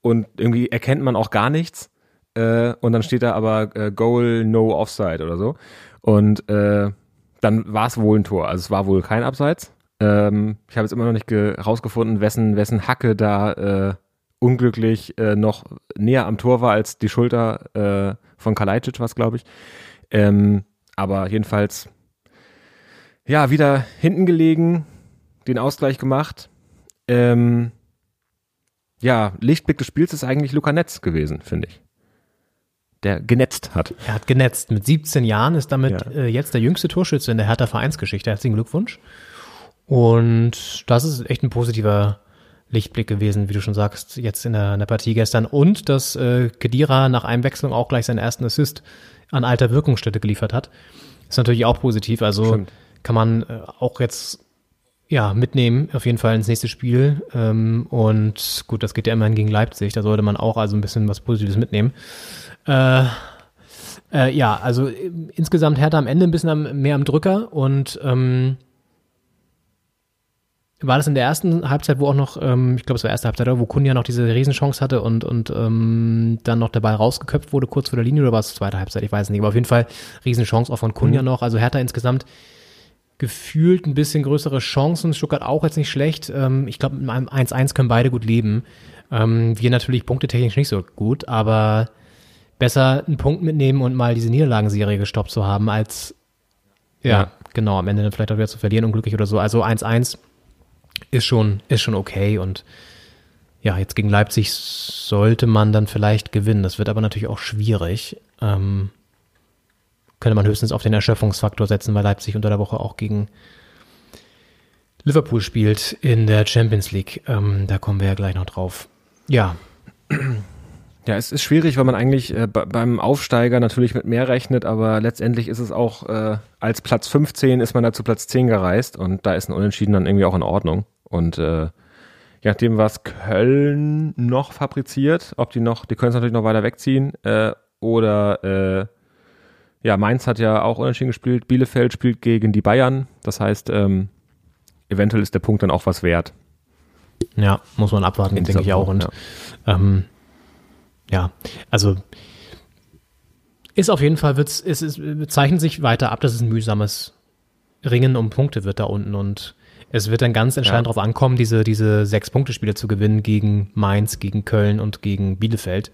und irgendwie erkennt man auch gar nichts. Äh, und dann steht da aber äh, Goal, no Offside oder so. Und äh, dann war es wohl ein Tor. Also es war wohl kein Abseits. Ähm, ich habe jetzt immer noch nicht ge- rausgefunden, wessen, wessen Hacke da äh, unglücklich äh, noch näher am Tor war als die Schulter äh, von Kalajdzic, was glaube ich. Ähm, aber jedenfalls, ja, wieder hinten gelegen, den Ausgleich gemacht. Ähm, ja, Lichtblick des Spiels ist eigentlich Luca Netz gewesen, finde ich. Der genetzt hat. Er hat genetzt. Mit 17 Jahren ist damit Ja. äh, jetzt der jüngste Torschütze in der Hertha Vereinsgeschichte. Herzlichen Glückwunsch. Und das ist echt ein positiver Lichtblick gewesen, wie du schon sagst, jetzt in der, in der Partie gestern. Und dass äh, Kedira nach Einwechslung auch gleich seinen ersten Assist an alter Wirkungsstätte geliefert hat. Ist natürlich auch positiv. Also Stimmt. Kann man äh, auch jetzt ja, mitnehmen, auf jeden Fall ins nächste Spiel. Ähm, und gut, das geht ja immerhin gegen Leipzig. Da sollte man auch also ein bisschen was Positives mitnehmen. Äh, äh, ja, also äh, insgesamt Hertha am Ende ein bisschen am, mehr am Drücker und ähm, war das in der ersten Halbzeit, wo auch noch, ähm, ich glaube, es war erste Halbzeit, wo Kunja noch diese Riesenchance hatte und, und ähm, dann noch der Ball rausgeköpft wurde, kurz vor der Linie, oder war es zweite Halbzeit? Ich weiß es nicht, aber auf jeden Fall Riesenchance auch von Kunja noch. Also Hertha insgesamt gefühlt ein bisschen größere Chancen. Stuttgart auch jetzt nicht schlecht. Ähm, ich glaube, mit einem 1-1 können beide gut leben. Ähm, wir natürlich punktetechnisch nicht so gut, aber besser einen Punkt mitnehmen und mal diese Niederlagenserie gestoppt zu haben, als ja, Ja. genau, am Ende dann vielleicht auch wieder zu verlieren, unglücklich oder so. Also 1-1 ist schon, ist schon okay und ja, jetzt gegen Leipzig sollte man dann vielleicht gewinnen. Das wird aber natürlich auch schwierig. Ähm, könnte man höchstens auf den Erschöpfungsfaktor setzen, weil Leipzig unter der Woche auch gegen Liverpool spielt in der Champions League. Ähm, da kommen wir ja gleich noch drauf. Ja, Ja, es ist schwierig, weil man eigentlich äh, be- beim Aufsteiger natürlich mit mehr rechnet, aber letztendlich ist es auch, äh, als Platz 15 ist man da zu Platz 10 gereist und da ist ein Unentschieden dann irgendwie auch in Ordnung. Und äh, je nachdem, was Köln noch fabriziert, ob die noch, die können es natürlich noch weiter wegziehen, äh, oder äh, ja, Mainz hat ja auch unentschieden gespielt, Bielefeld spielt gegen die Bayern, das heißt, ähm, eventuell ist der Punkt dann auch was wert. Ja, muss man abwarten, In denke ich auch. Und ähm, ja, also ist auf jeden Fall, wird's, es ist, zeichnet sich weiter ab, dass es ein mühsames Ringen um Punkte wird da unten und es wird dann ganz entscheidend Ja. darauf ankommen, diese, diese sechs Punkte-Spiele zu gewinnen gegen Mainz, gegen Köln und gegen Bielefeld,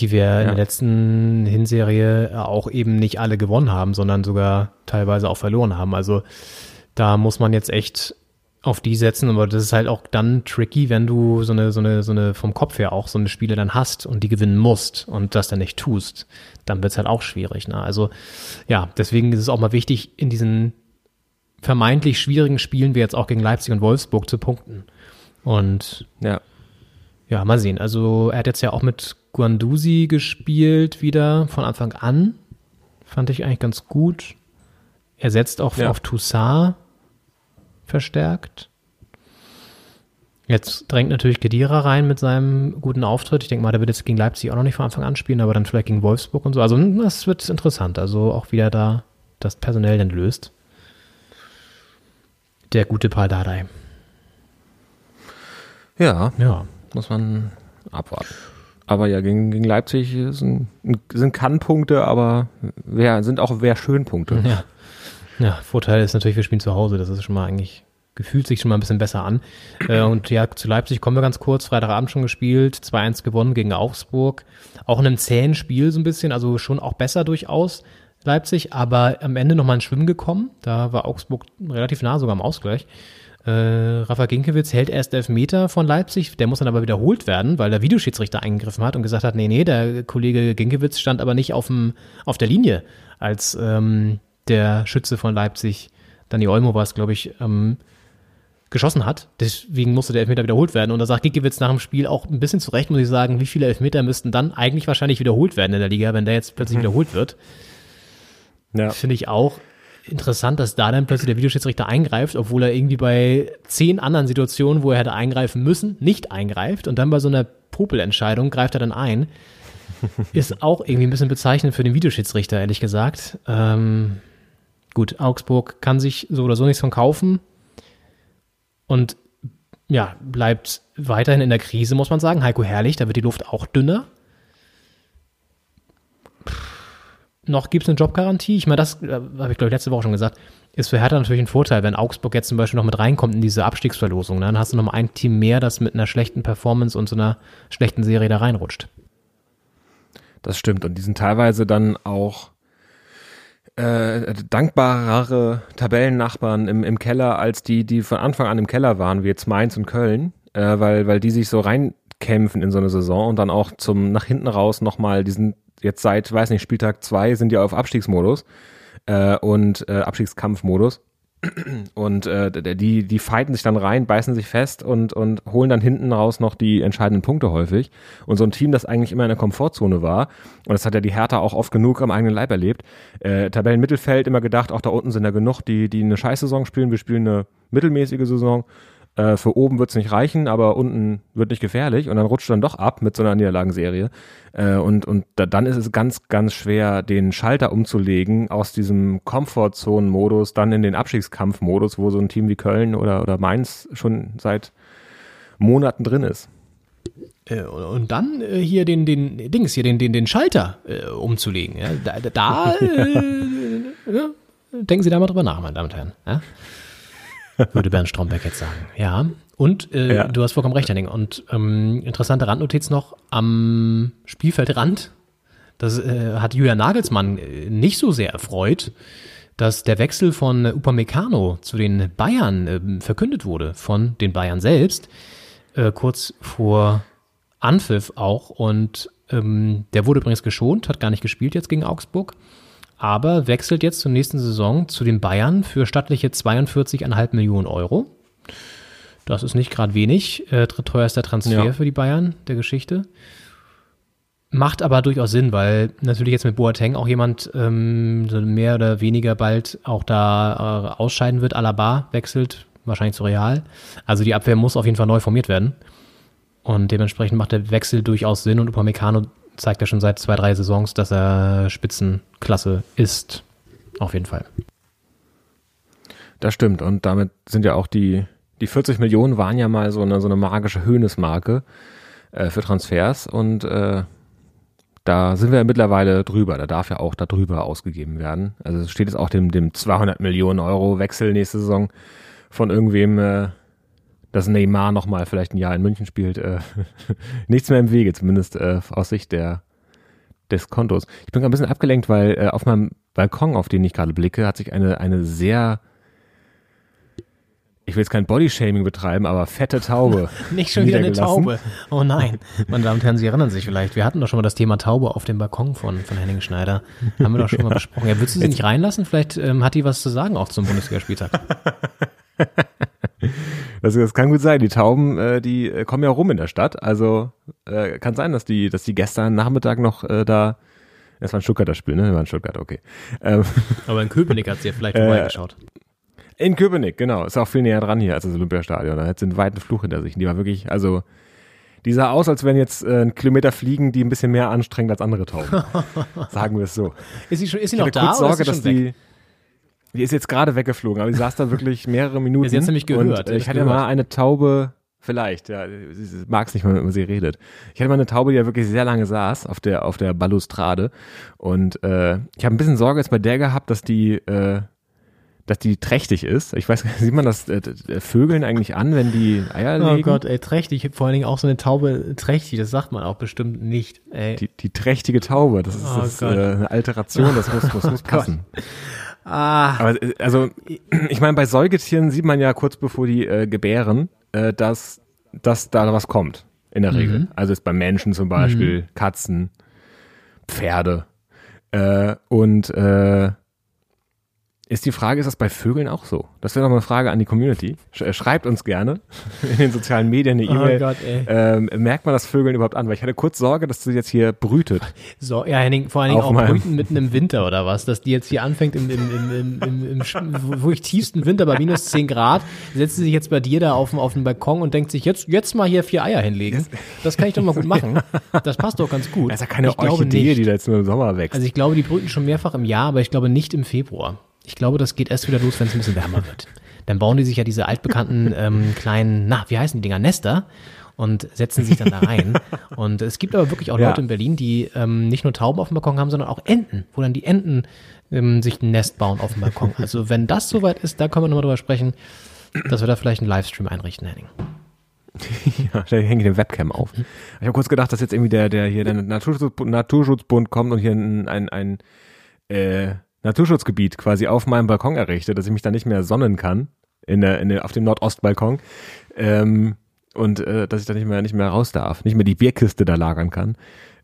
die wir in Ja. der letzten Hinserie auch eben nicht alle gewonnen haben, sondern sogar teilweise auch verloren haben. Also da muss man jetzt echt auf die setzen, aber das ist halt auch dann tricky, wenn du so eine, so eine, so eine vom Kopf her auch so eine Spiele dann hast und die gewinnen musst und das dann nicht tust, dann wird's halt auch schwierig. Ne? Also ja, deswegen ist es auch mal wichtig, in diesen vermeintlich schwierigen Spielen wie jetzt auch gegen Leipzig und Wolfsburg zu punkten. Und Ja. ja, mal sehen. Also er hat jetzt ja auch mit Guandusi gespielt wieder von Anfang an. Fand ich eigentlich ganz gut. Er setzt auch Ja. auf Toussaint verstärkt. Jetzt drängt natürlich Kedira rein mit seinem guten Auftritt. Ich denke mal, der wird jetzt gegen Leipzig auch noch nicht von Anfang an spielen, aber dann vielleicht gegen Wolfsburg und so. Also hm, das wird interessant. Also auch wieder da das personell dann löst. Der gute Paul Dardai. Ja, Ja. muss man abwarten. Aber ja, gegen, gegen Leipzig sind, sind Kann-Punkte, aber wer, sind auch wer Schön-Punkte. Ja. Ja, Vorteil ist natürlich, wir spielen zu Hause. Das ist schon mal eigentlich, gefühlt sich schon mal ein bisschen besser an. Äh, und ja, zu Leipzig kommen wir ganz kurz. Freitagabend schon gespielt, 2-1 gewonnen gegen Augsburg. Auch in einem zähen Spiel so ein bisschen, also schon auch besser durchaus. Leipzig, aber am Ende nochmal ein Schwimmen gekommen. Da war Augsburg relativ nah sogar am Ausgleich. Äh, Rafa Ginkiewicz hält erst Elfmeter von Leipzig, der muss dann aber wiederholt werden, weil der Videoschiedsrichter eingegriffen hat und gesagt hat, nee, nee, der Kollege Ginkiewicz stand aber nicht auf, dem, auf der Linie, als ähm, der Schütze von Leipzig, Dani Olmo war es, glaube ich, ähm, geschossen hat. Deswegen musste der Elfmeter wiederholt werden. Und da sagt Ginkiewicz nach dem Spiel auch ein bisschen zurecht, muss ich sagen, wie viele Elfmeter müssten dann eigentlich wahrscheinlich wiederholt werden in der Liga, wenn der jetzt plötzlich wiederholt wird. Ja. Finde ich auch interessant, dass da dann plötzlich der Videoschiedsrichter eingreift, obwohl er irgendwie bei zehn anderen Situationen, wo er hätte eingreifen müssen, nicht eingreift und dann bei so einer Popelentscheidung greift er dann ein. Ist auch irgendwie ein bisschen bezeichnend für den Videoschiedsrichter, ehrlich gesagt. Ähm, gut, Augsburg kann sich so oder so nichts von kaufen und ja, bleibt weiterhin in der Krise, muss man sagen. Heiko Herrlich, da wird die Luft auch dünner. Noch gibt es eine Jobgarantie. Ich meine, das äh, habe ich, glaube ich, letzte Woche schon gesagt, ist für Hertha natürlich ein Vorteil, wenn Augsburg jetzt zum Beispiel noch mit reinkommt in diese Abstiegsverlosung. Ne? Dann hast du noch mal ein Team mehr, das mit einer schlechten Performance und so einer schlechten Serie da reinrutscht. Das stimmt. Und die sind teilweise dann auch äh, dankbarere Tabellennachbarn im, im Keller als die, die von Anfang an im Keller waren, wie jetzt Mainz und Köln, äh, weil, weil die sich so reinkämpfen in so eine Saison und dann auch zum nach hinten raus nochmal diesen, jetzt seit, weiß nicht, Spieltag zwei sind die auf Abstiegsmodus äh, und äh, Abstiegskampfmodus. Und äh, die, die fighten sich dann rein, beißen sich fest und, und holen dann hinten raus noch die entscheidenden Punkte häufig. Und so ein Team, das eigentlich immer in der Komfortzone war, und das hat ja die Hertha auch oft genug am eigenen Leib erlebt, äh, Tabellenmittelfeld immer gedacht, auch da unten sind ja genug, die, die eine Scheißsaison spielen, wir spielen eine mittelmäßige Saison. Äh, für oben wird's nicht reichen, aber unten wird nicht gefährlich und dann rutscht dann doch ab mit so einer Niederlagenserie. Äh, und und da, dann ist es ganz, ganz schwer, den Schalter umzulegen aus diesem Komfortzonen-Modus dann in den Abstiegskampf-Modus, wo so ein Team wie Köln oder, oder Mainz schon seit Monaten drin ist. Äh, und dann äh, hier den, den Dings, hier den, den, den Schalter äh, umzulegen. Ja? Da, da äh, ja, denken Sie da mal drüber nach, meine Damen und Herren. Ja? Würde Bernd Stromberg jetzt sagen. Ja. Und äh, Ja. du hast vollkommen recht, Henning. Und ähm, interessante Randnotiz noch am Spielfeldrand. Das äh, hat Julian Nagelsmann äh, nicht so sehr erfreut, dass der Wechsel von Upamecano zu den Bayern äh, verkündet wurde, von den Bayern selbst, äh, kurz vor Anpfiff auch. Und ähm, der wurde übrigens geschont, hat gar nicht gespielt jetzt gegen Augsburg, aber wechselt jetzt zur nächsten Saison zu den Bayern für stattliche 42,5 Millionen Euro. Das ist nicht gerade wenig. Äh, drittteuerster Transfer Ja. für die Bayern der Geschichte. Macht aber durchaus Sinn, weil natürlich jetzt mit Boateng auch jemand ähm, mehr oder weniger bald auch da äh, ausscheiden wird. Alaba wechselt wahrscheinlich zu Real. Also die Abwehr muss auf jeden Fall neu formiert werden. Und dementsprechend macht der Wechsel durchaus Sinn und Upamecano zeigt ja schon seit zwei, drei Saisons, dass er Spitzenklasse ist. Auf jeden Fall. Das stimmt. Und damit sind ja auch die, die 40 Millionen waren ja mal so eine, so eine magische Höhnesmarke äh, für Transfers und äh, da sind wir ja mittlerweile drüber. Da darf ja auch da drüber ausgegeben werden. Also es steht jetzt auch dem, dem 200 Millionen Euro Wechsel nächste Saison von irgendwem, äh, dass Neymar nochmal vielleicht ein Jahr in München spielt, äh, nichts mehr im Wege, zumindest äh, aus Sicht der, des Kontos. Ich bin gerade ein bisschen abgelenkt, weil äh, auf meinem Balkon, auf den ich gerade blicke, hat sich eine, eine sehr, ich will jetzt kein Bodyshaming betreiben, aber fette Taube. Nicht schon wieder eine. Taube. Oh nein. Meine Damen und Herren, Sie erinnern sich vielleicht. Wir hatten doch schon mal das Thema Taube auf dem Balkon von, von Henning Schneider. Haben wir doch schon mal besprochen. Ja, würdest du sie nicht reinlassen? Vielleicht ähm, hat die was zu sagen auch zum Bundesligaspieltag. Das, das kann gut sein. Die Tauben, äh, die äh, kommen ja rum in der Stadt. Also äh, kann sein, dass die, dass die gestern Nachmittag noch äh, da. Das war ein Stuttgarter Spiel, ne? Das war ein Stuttgart, okay. Ähm, Aber in Köpenick hat sie ja vielleicht vorbeigeschaut. in Köpenick, genau. Ist auch viel näher dran hier als das Olympiastadion. Da hat sie einen weiten Fluch hinter sich. Und Die war wirklich, also die sah aus, als wenn jetzt äh, ein Kilometer fliegen, die ein bisschen mehr anstrengend als andere Tauben. Sagen wir es so. Ist sie, schon, ist sie noch da Sorge, ist sie dass weg? Die, ist jetzt gerade weggeflogen, aber die saß da wirklich mehrere Minuten. Sie hat's nämlich gehört, Und, sie äh, hat ich hatte gehört. mal eine Taube Vielleicht, ja. Sie mag es nicht, wenn man sie redet. Ich hatte mal eine Taube, die ja wirklich sehr lange saß auf der, auf der Balustrade. Und äh, ich habe ein bisschen Sorge jetzt bei der gehabt, dass die, äh, dass die trächtig ist. Ich weiß, sieht man das äh, äh, Vögeln eigentlich an, wenn die Eier Oh legen? Gott, ey, trächtig. Vor allen Dingen auch so eine Taube trächtig. Das sagt man auch bestimmt nicht. Ey. Die, die trächtige Taube, das ist, Oh das äh, eine Alteration, das muss, muss, muss passen. Ah, Aber äh, also, ich meine, bei Säugetieren sieht man ja kurz bevor die äh, gebären, äh, dass, dass da was kommt. In der Regel. Also jetzt bei Menschen zum Beispiel, Katzen, Pferde. Äh, und äh, ist die Frage, ist das bei Vögeln auch so? Das wäre noch mal eine Frage an die Community. Äh, schreibt uns gerne in den sozialen Medien eine E-Mail. Gott, ey. ähm, merkt man das Vögeln überhaupt an? Weil ich hatte kurz Sorge, dass sie jetzt hier brütet. so, ja, Henning, vor allen Dingen Auf auch Brüten mitten im Winter oder was, dass die jetzt hier anfängt im, im, im, im, im, im wirklich tiefsten Winter bei minus 10 Grad, setzt sie sich jetzt bei dir da auf, auf den Balkon und denkt sich, jetzt, jetzt mal hier vier Eier hinlegen. Das kann ich doch mal gut machen. Das passt doch ganz gut. Das ist ja keine ich Orchidee, die da jetzt nur im Sommer wächst. Also ich glaube, die brüten schon mehrfach im Jahr, aber ich glaube nicht im Februar. Ich glaube, das geht erst wieder los, wenn es ein bisschen wärmer wird. Dann bauen die sich ja diese altbekannten ähm, kleinen, na, wie heißen die Dinger, Nester und setzen sich dann da rein. Und es gibt aber wirklich auch Ja. Leute in Berlin, die ähm, nicht nur Tauben auf dem Balkon haben, sondern auch Enten, wo dann die Enten ähm, sich ein Nest bauen auf dem Balkon. Also wenn das soweit ist, da können wir nochmal drüber sprechen, dass wir da vielleicht einen Livestream einrichten, Henning. Ja, da hänge ich eine Webcam auf. Ich habe kurz gedacht, dass jetzt irgendwie der, der hier der Naturschutz, Naturschutzbund kommt und hier ein, ein, ein äh, Naturschutzgebiet quasi auf meinem Balkon errichtet, dass ich mich da nicht mehr sonnen kann in der, in der, auf dem Nordostbalkon ähm, und äh, dass ich da nicht mehr nicht mehr raus darf, nicht mehr die Bierkiste da lagern kann.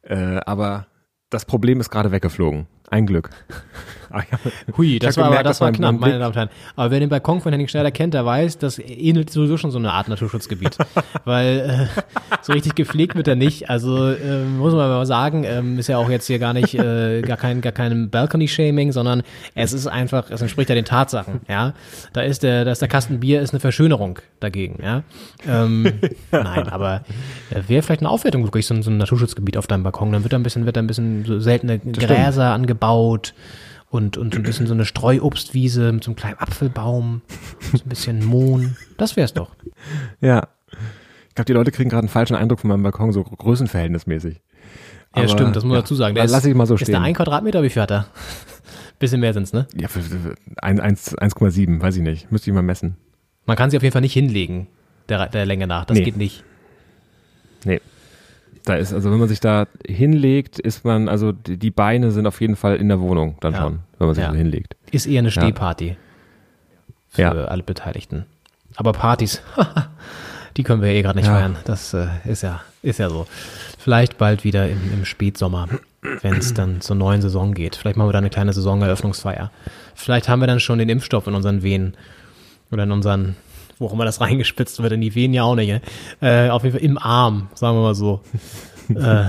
Äh, aber das Problem ist gerade weggeflogen. Ein Glück. Ah. Hui, das war, gemerkt, das war knapp, mein meine Damen und Herren. Aber wer den Balkon von Henning Schneider kennt, der weiß, das ähnelt sowieso schon so eine Art Naturschutzgebiet. Weil äh, so richtig gepflegt wird er nicht. Also äh, muss man mal sagen, ähm, ist ja auch jetzt hier gar nicht, äh, gar kein, gar kein Balcony-Shaming, sondern es ist einfach, es entspricht ja den Tatsachen. Ja, da ist der, da ist der Kasten Bier ist eine Verschönerung dagegen. Ja, ähm, nein, aber äh, wäre vielleicht eine Aufwertung wirklich so ein, so ein Naturschutzgebiet auf deinem Balkon. Dann wird da ein bisschen, wird da ein bisschen so seltene Gräser angebaut und, und so ein bisschen so eine Streuobstwiese mit so einem kleinen Apfelbaum, so ein bisschen Mohn. Das wär's doch. ja. Ich glaube, die Leute kriegen gerade einen falschen Eindruck von meinem Balkon, so größenverhältnismäßig. Ja, Aber, stimmt, das muss man ja, dazu sagen. Der Lass ist, ich mal so ist stehen. der ein Quadratmeter, wie viel hat er? Bisschen mehr sind's, ne? Ja, für- für- ein- eins- 1,7, weiß ich nicht. Müsste ich mal messen. Man kann sie auf jeden Fall nicht hinlegen, der, der Länge nach. Das Nee. geht nicht. Nee. Da ist, also wenn man sich da hinlegt, ist man, also die, Beine sind auf jeden Fall in der Wohnung dann Ja. schon, wenn man sich Ja. da hinlegt. Ist eher eine Stehparty. Für Ja. alle Beteiligten. Aber Partys, die können wir eh gerade nicht Ja. feiern. Das äh, ist ja, ist ja so. Vielleicht bald wieder im, im Spätsommer, wenn es dann zur neuen Saison geht. Vielleicht machen wir da eine kleine Saisoneröffnungsfeier. Vielleicht haben wir dann schon den Impfstoff in unseren Venen oder in unseren, wo auch immer das reingespitzt wird, in die Venen ja auch nicht. Äh, auf jeden Fall im Arm, sagen wir mal so. äh,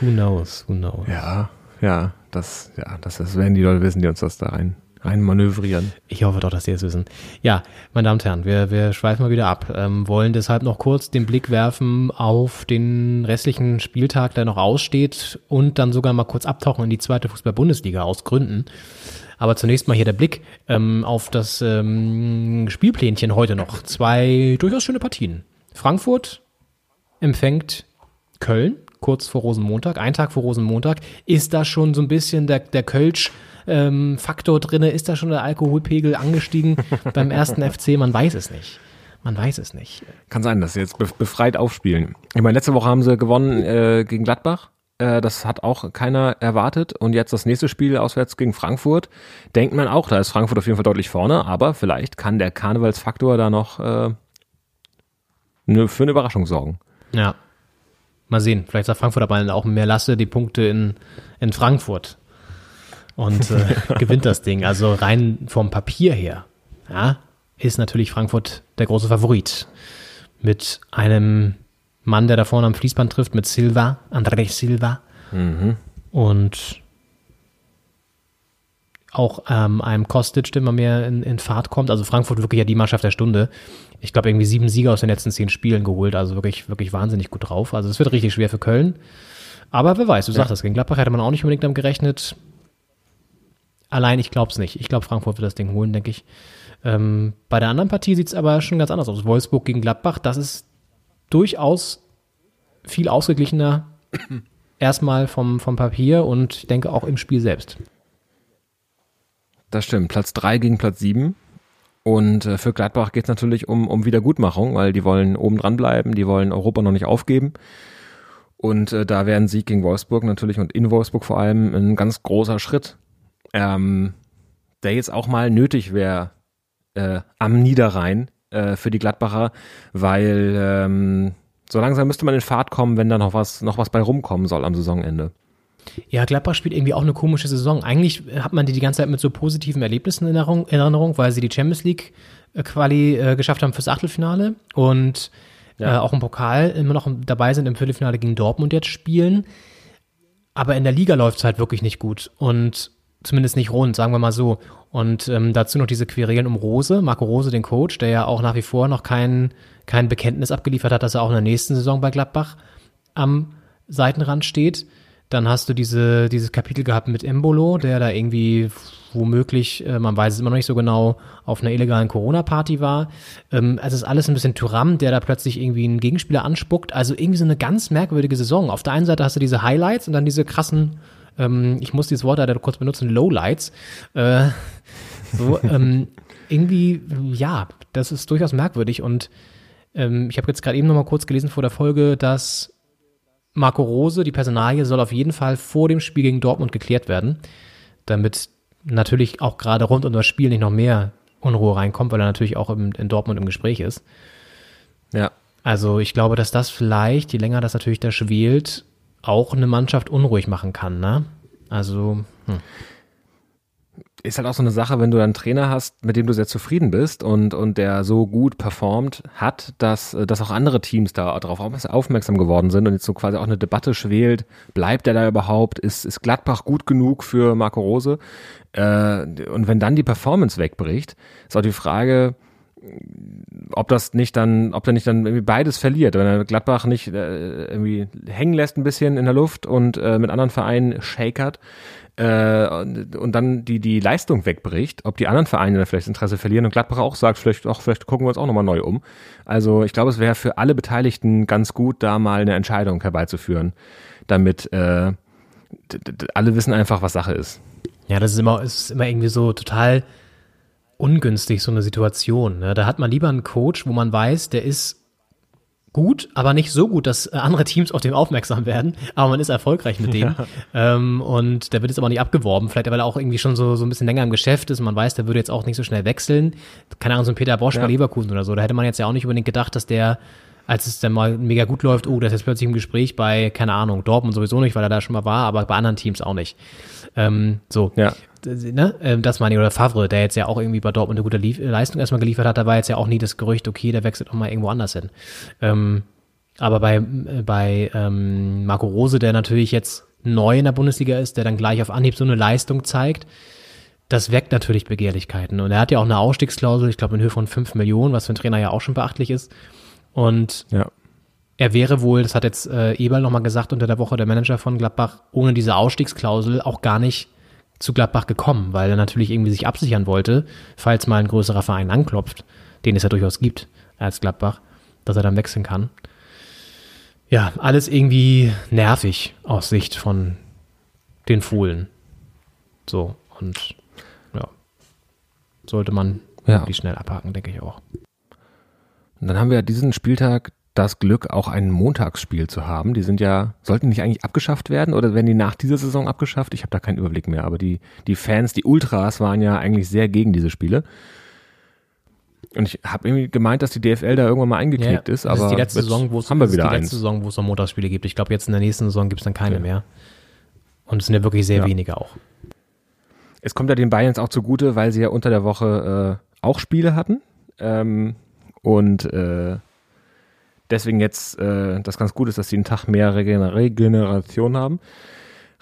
who knows, who knows. Ja, ja, das, ja, das, das werden die Leute wissen, die uns das da rein, rein manövrieren. Ich hoffe doch, dass Sie es wissen. Ja, meine Damen und Herren, wir, wir schweifen mal wieder ab. Ähm, wollen deshalb noch kurz den Blick werfen auf den restlichen Spieltag, der noch aussteht und dann sogar mal kurz abtauchen in die zweite Fußball-Bundesliga aus Gründen. Aber zunächst mal hier der Blick ähm, auf das ähm, Spielplänchen heute noch. Zwei durchaus schöne Partien. Frankfurt empfängt Köln, kurz vor Rosenmontag, ein Tag vor Rosenmontag. Ist da schon so ein bisschen der, der Kölsch-Faktor drinne? Ist da schon der Alkoholpegel angestiegen beim ersten FC? Man weiß es nicht. Man weiß es nicht. Kann sein, dass sie jetzt be- befreit aufspielen. Ich meine, letzte Woche haben sie gewonnen äh, gegen Gladbach. Äh, das hat auch keiner erwartet. Und jetzt das nächste Spiel auswärts gegen Frankfurt. Denkt man auch, da ist Frankfurt auf jeden Fall deutlich vorne. Aber vielleicht kann der Karnevalsfaktor da noch äh, ne, für eine Überraschung sorgen. Ja. Mal sehen. Vielleicht sagt Frankfurt aber auch mehr Lasse die Punkte in, in Frankfurt. Und äh, gewinnt das Ding. Also rein vom Papier her, ja, ist natürlich Frankfurt der große Favorit. Mit einem Mann, der da vorne am Fließband trifft, mit Silva, André Silva. Und auch ähm, einem Kostic, der immer mehr in, in Fahrt kommt. Also Frankfurt wirklich ja die Mannschaft der Stunde. Ich glaube, irgendwie sieben Sieger aus den letzten zehn Spielen geholt. Also wirklich, wirklich wahnsinnig gut drauf. Also es wird richtig schwer für Köln. Aber wer weiß, du sagst das, gegen Gladbach hätte man auch nicht unbedingt damit gerechnet. Allein, ich glaube es nicht. Ich glaube, Frankfurt wird das Ding holen, denke ich. Ähm, bei der anderen Partie sieht es aber schon ganz anders aus. Wolfsburg gegen Gladbach, das ist durchaus viel ausgeglichener. Erstmal vom, vom Papier und ich denke auch im Spiel selbst. Das stimmt. Platz drei gegen Platz sieben. Und äh, für Gladbach geht es natürlich um, um Wiedergutmachung, weil die wollen oben dran bleiben, die wollen Europa noch nicht aufgeben. Und äh, da wäre ein Sieg gegen Wolfsburg natürlich und in Wolfsburg vor allem ein ganz großer Schritt, ähm, der jetzt auch mal nötig wäre äh, am Niederrhein äh, für die Gladbacher, weil ähm, so langsam müsste man in Fahrt kommen, wenn da noch was, noch was bei rumkommen soll am Saisonende. Ja, Gladbach spielt irgendwie auch eine komische Saison. Eigentlich hat man die die ganze Zeit mit so positiven Erlebnissen in Erinnerung, in Erinnerung weil sie die Champions League äh, Quali äh, geschafft haben fürs Achtelfinale und Ja. äh, auch im Pokal immer noch dabei sind im Viertelfinale gegen Dortmund jetzt spielen. Aber in der Liga läuft es halt wirklich nicht gut und zumindest nicht rund, sagen wir mal so. Und ähm, dazu noch diese Querelen um Rose, Marco Rose, den Coach, der ja auch nach wie vor noch kein, kein Bekenntnis abgeliefert hat, dass er auch in der nächsten Saison bei Gladbach am Seitenrand steht. Dann hast du diese, dieses Kapitel gehabt mit Embolo, der da irgendwie womöglich, äh, man weiß es immer noch nicht so genau, auf einer illegalen Corona-Party war. Ähm, also es ist alles ein bisschen Tyram, der da plötzlich irgendwie einen Gegenspieler anspuckt. Also irgendwie so eine ganz merkwürdige Saison. Auf der einen Seite hast du diese Highlights und dann diese krassen, ähm, ich muss dieses Wort leider kurz benutzen, Lowlights. Äh, so, ähm, irgendwie, ja, das ist durchaus merkwürdig und ähm, ich habe jetzt gerade eben noch mal kurz gelesen vor der Folge, dass Marco Rose, die Personalie, soll auf jeden Fall vor dem Spiel gegen Dortmund geklärt werden, damit natürlich auch gerade rund um das Spiel nicht noch mehr Unruhe reinkommt, weil er natürlich auch im, in Dortmund im Gespräch ist. Ja. Also ich glaube, dass das vielleicht, je länger das natürlich da schwelt, auch eine Mannschaft unruhig machen kann, ne? Also, hm. ist halt auch so eine Sache, wenn du einen Trainer hast, mit dem du sehr zufrieden bist und, und der so gut performt hat, dass, äh, dass auch andere Teams da darauf aufmerksam geworden sind und jetzt so quasi auch eine Debatte schwelt, bleibt er da überhaupt, ist, ist Gladbach gut genug für Marco Rose? Äh, und wenn dann die Performance wegbricht, ist auch die Frage, ob das nicht dann, ob er nicht dann irgendwie beides verliert, wenn er Gladbach nicht äh, irgendwie hängen lässt ein bisschen in der Luft und äh, mit anderen Vereinen shakert äh, und, und dann die die Leistung wegbricht, ob die anderen Vereine dann vielleicht Interesse verlieren und Gladbach auch sagt, vielleicht auch vielleicht gucken wir uns auch nochmal neu um. Also ich glaube, es wäre für alle Beteiligten ganz gut, da mal eine Entscheidung herbeizuführen, damit äh, alle wissen einfach, was Sache ist. Ja, das ist immer, ist immer irgendwie so total ungünstig, so eine Situation. Ne? Da hat man lieber einen Coach, wo man weiß, der ist gut, aber nicht so gut, dass äh, andere Teams auf den aufmerksam werden, aber man ist erfolgreich mit dem. Ähm, und der wird jetzt aber nicht abgeworben, vielleicht weil er auch irgendwie schon so, so ein bisschen länger im Geschäft ist. Man weiß, der würde jetzt auch nicht so schnell wechseln. Keine Ahnung, so ein Peter Bosch Ja. bei Leverkusen oder so. Da hätte man jetzt ja auch nicht unbedingt gedacht, dass der als es dann mal mega gut läuft, oh, der ist jetzt plötzlich im Gespräch bei, keine Ahnung, Dortmund sowieso nicht, weil er da schon mal war, aber bei anderen Teams auch nicht. Ähm, so, Ja. D- ne? Ähm, das meine ich, oder Favre, der jetzt ja auch irgendwie bei Dortmund eine gute Lief Leistung erstmal geliefert hat, da war jetzt ja auch nie das Gerücht, okay, der wechselt auch mal irgendwo anders hin. Ähm, aber bei, äh, bei ähm, Marco Rose, der natürlich jetzt neu in der Bundesliga ist, der dann gleich auf Anhieb so eine Leistung zeigt, das weckt natürlich Begehrlichkeiten. Und er hat ja auch eine Ausstiegsklausel, ich glaube in Höhe von 5 Millionen, was für einen Trainer ja auch schon beachtlich ist. Und Ja. er wäre wohl, das hat jetzt äh, Eberl nochmal gesagt unter der Woche, der Manager von Gladbach, ohne diese Ausstiegsklausel auch gar nicht zu Gladbach gekommen, weil er natürlich irgendwie sich absichern wollte, falls mal ein größerer Verein anklopft, den es ja durchaus gibt als Gladbach, dass er dann wechseln kann. Ja, alles irgendwie nervig aus Sicht von den Fohlen. So, und ja, sollte man Ja. wirklich schnell abhaken, denke ich auch. Und dann haben wir diesen Spieltag das Glück, auch ein Montagsspiel zu haben. Die sind ja, sollten nicht eigentlich abgeschafft werden oder werden die nach dieser Saison abgeschafft? Ich habe da keinen Überblick mehr, aber die, die Fans, die Ultras waren ja eigentlich sehr gegen diese Spiele. Und ich habe irgendwie gemeint, dass die DFL da irgendwann mal eingeknickt ist, das aber ist die letzte Saison, wo es haben wir das ist wieder die eins. letzte Saison, wo es noch Montagsspiele gibt. Ich glaube, jetzt in der nächsten Saison gibt es dann keine Ja. mehr. Und es sind ja wirklich sehr Ja. wenige auch. Es kommt ja den Bayerns auch zugute, weil sie ja unter der Woche äh, auch Spiele hatten. Ähm, und äh, deswegen jetzt äh, das ganz gut ist, dass sie einen Tag mehr Regener Regeneration haben.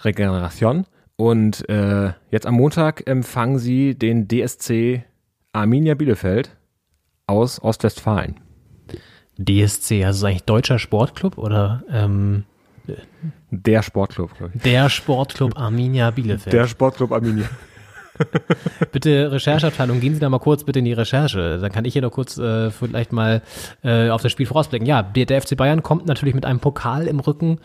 Regeneration. Und äh, jetzt am Montag empfangen sie den DSC Arminia Bielefeld aus Ostwestfalen. DSC, also ist eigentlich deutscher Sportclub oder ähm, Der Sportclub, glaube ich. der Sportclub Arminia Bielefeld. Sportclub Arminia. bitte Rechercheabteilung, gehen Sie da mal kurz bitte in die Recherche. Dann kann ich hier noch kurz äh, vielleicht mal äh, auf das Spiel vorausblicken. Ja, der FC Bayern kommt natürlich mit einem Pokal im Rücken,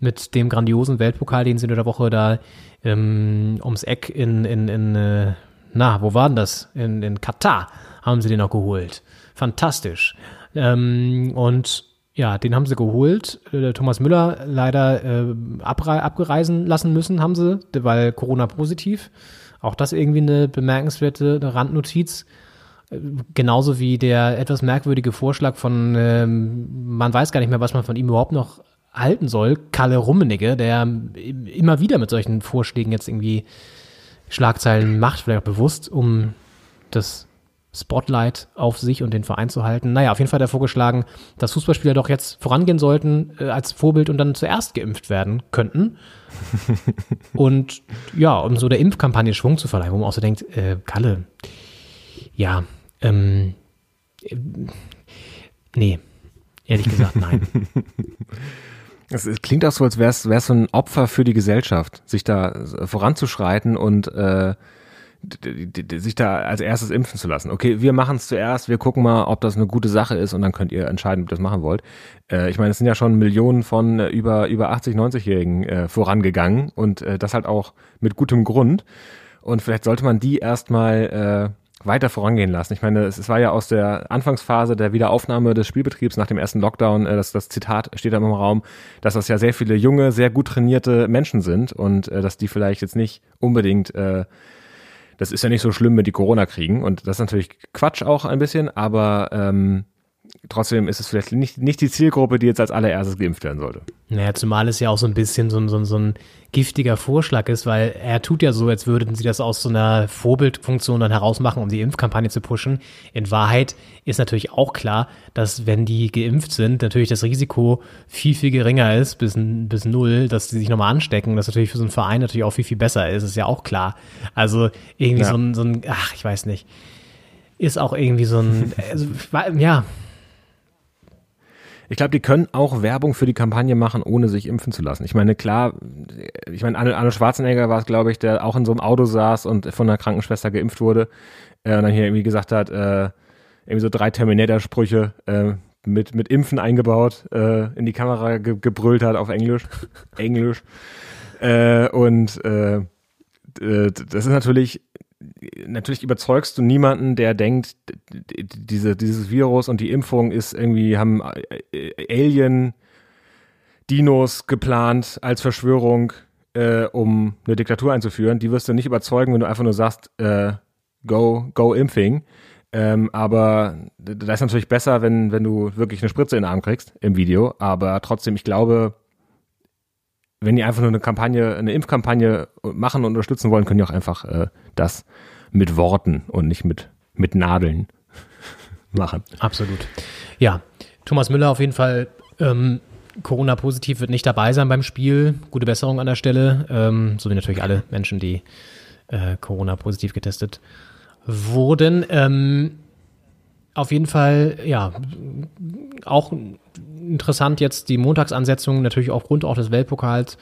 mit dem grandiosen Weltpokal, den sie in der Woche da ähm, ums Eck in, in, in äh, na, wo war denn das? In, in Katar haben sie den noch geholt. Fantastisch. Ähm, und ja, den haben sie geholt. Äh, Thomas Müller leider äh, abrei abgereisen lassen müssen, haben sie, weil Corona positiv. Auch das irgendwie eine bemerkenswerte Randnotiz. Äh, Genauso wie der etwas merkwürdige Vorschlag von, ähm, man weiß gar nicht mehr, was man von ihm überhaupt noch halten soll, Kalle Rummenigge, der immer wieder mit solchen Vorschlägen jetzt irgendwie Schlagzeilen macht, vielleicht auch bewusst, um das Spotlight auf sich und den Verein zu halten. Naja, auf jeden Fall hat er vorgeschlagen, dass Fußballspieler doch jetzt vorangehen sollten äh, als Vorbild und dann zuerst geimpft werden könnten. und ja, um so der Impfkampagne Schwung zu verleihen, wo man auch so denkt, äh, Kalle, ja, ähm, äh, nee, ehrlich gesagt, nein. Es, klingt auch so, als wäre es so ein Opfer für die Gesellschaft, sich da äh, voranzuschreiten und äh, sich da als erstes impfen zu lassen. Okay, wir machen es zuerst, wir gucken mal, ob das eine gute Sache ist und dann könnt ihr entscheiden, ob ihr das machen wollt. Äh, ich meine, es sind ja schon Millionen von äh, über, über 80, 90-Jährigen äh, vorangegangen und äh, das halt auch mit gutem Grund. Und vielleicht sollte man die erstmal äh, weiter vorangehen lassen. Ich meine, es, war ja aus der Anfangsphase der Wiederaufnahme des Spielbetriebs nach dem ersten Lockdown, äh, das, das Zitat steht da im Raum, dass das ja sehr viele junge, sehr gut trainierte Menschen sind und äh, dass die vielleicht jetzt nicht unbedingt, äh, das ist ja nicht so schlimm, wenn die Corona kriegen. Und das ist natürlich Quatsch auch ein bisschen, aber ähm, trotzdem ist es vielleicht nicht, nicht die Zielgruppe, die jetzt als allererstes geimpft werden sollte. Naja, zumal es ja auch so ein bisschen so, ein- so, ein- so ein giftiger Vorschlag ist, weil er tut ja so, als würden sie das aus so einer Vorbildfunktion dann herausmachen, um die Impfkampagne zu pushen. In Wahrheit ist natürlich auch klar, dass wenn die geimpft sind, natürlich das Risiko viel, viel geringer ist, bis, bis null, dass sie sich nochmal anstecken. Das natürlich für so einen Verein natürlich auch viel, viel besser ist, ist ja auch klar. Also irgendwie Ja. so ein, so ein, ach, ich weiß nicht. Ist auch irgendwie so ein, also, ja, Ich glaube, die können auch Werbung für die Kampagne machen, ohne sich impfen zu lassen. Ich meine, klar, ich meine, Arnold Schwarzenegger war es, glaube ich, der auch in so einem Auto saß und von einer Krankenschwester geimpft wurde äh, und dann hier irgendwie gesagt hat, äh, irgendwie so drei Terminator-Sprüche äh, mit, mit Impfen eingebaut, äh, in die Kamera ge gebrüllt hat auf Englisch. Englisch. Äh, und äh, äh, das ist natürlich, natürlich überzeugst du niemanden, der denkt, diese, dieses Virus und die Impfung ist irgendwie, haben äh, Alien Dinos geplant als Verschwörung, äh, um eine Diktatur einzuführen. Die wirst du nicht überzeugen, wenn du einfach nur sagst, äh, go, go Impfing. Ähm, aber d- da ist natürlich besser, wenn, wenn du wirklich eine Spritze in den Arm kriegst im Video. Aber trotzdem, ich glaube, wenn die einfach nur eine Kampagne, eine Impfkampagne machen und unterstützen wollen, können die auch einfach äh, das mit Worten und nicht mit, mit Nadeln machen. Absolut. Ja, Thomas Müller auf jeden Fall ähm, Corona-positiv wird nicht dabei sein beim Spiel. Gute Besserung an der Stelle. Ähm, so wie natürlich alle Menschen, die äh, Corona-positiv getestet wurden. Ähm, auf jeden Fall, ja, auch interessant jetzt die Montagsansetzung, natürlich aufgrund auch des Weltpokals,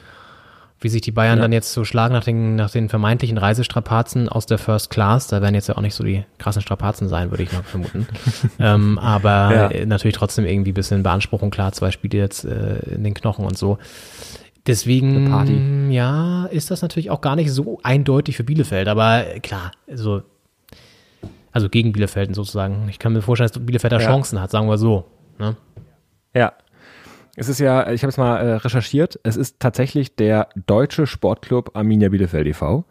wie sich die Bayern dann jetzt so schlagen nach den, nach den vermeintlichen Reisestrapazen aus der First Class. Da werden jetzt ja auch nicht so die krassen Strapazen sein, würde ich mal vermuten. ähm, aber Ja. natürlich trotzdem irgendwie ein bisschen Beanspruchung, klar, zwei Spiele jetzt äh, in den Knochen und so. Deswegen, ja, ist das natürlich auch gar nicht so eindeutig für Bielefeld, aber klar, also, also gegen Bielefeld sozusagen. Ich kann mir vorstellen, dass Bielefeld da Ja. Chancen hat, sagen wir so. Ne? Ja. Es ist ja, ich habe es mal äh, recherchiert, es ist tatsächlich der deutsche Sportclub Arminia Bielefeld e.V.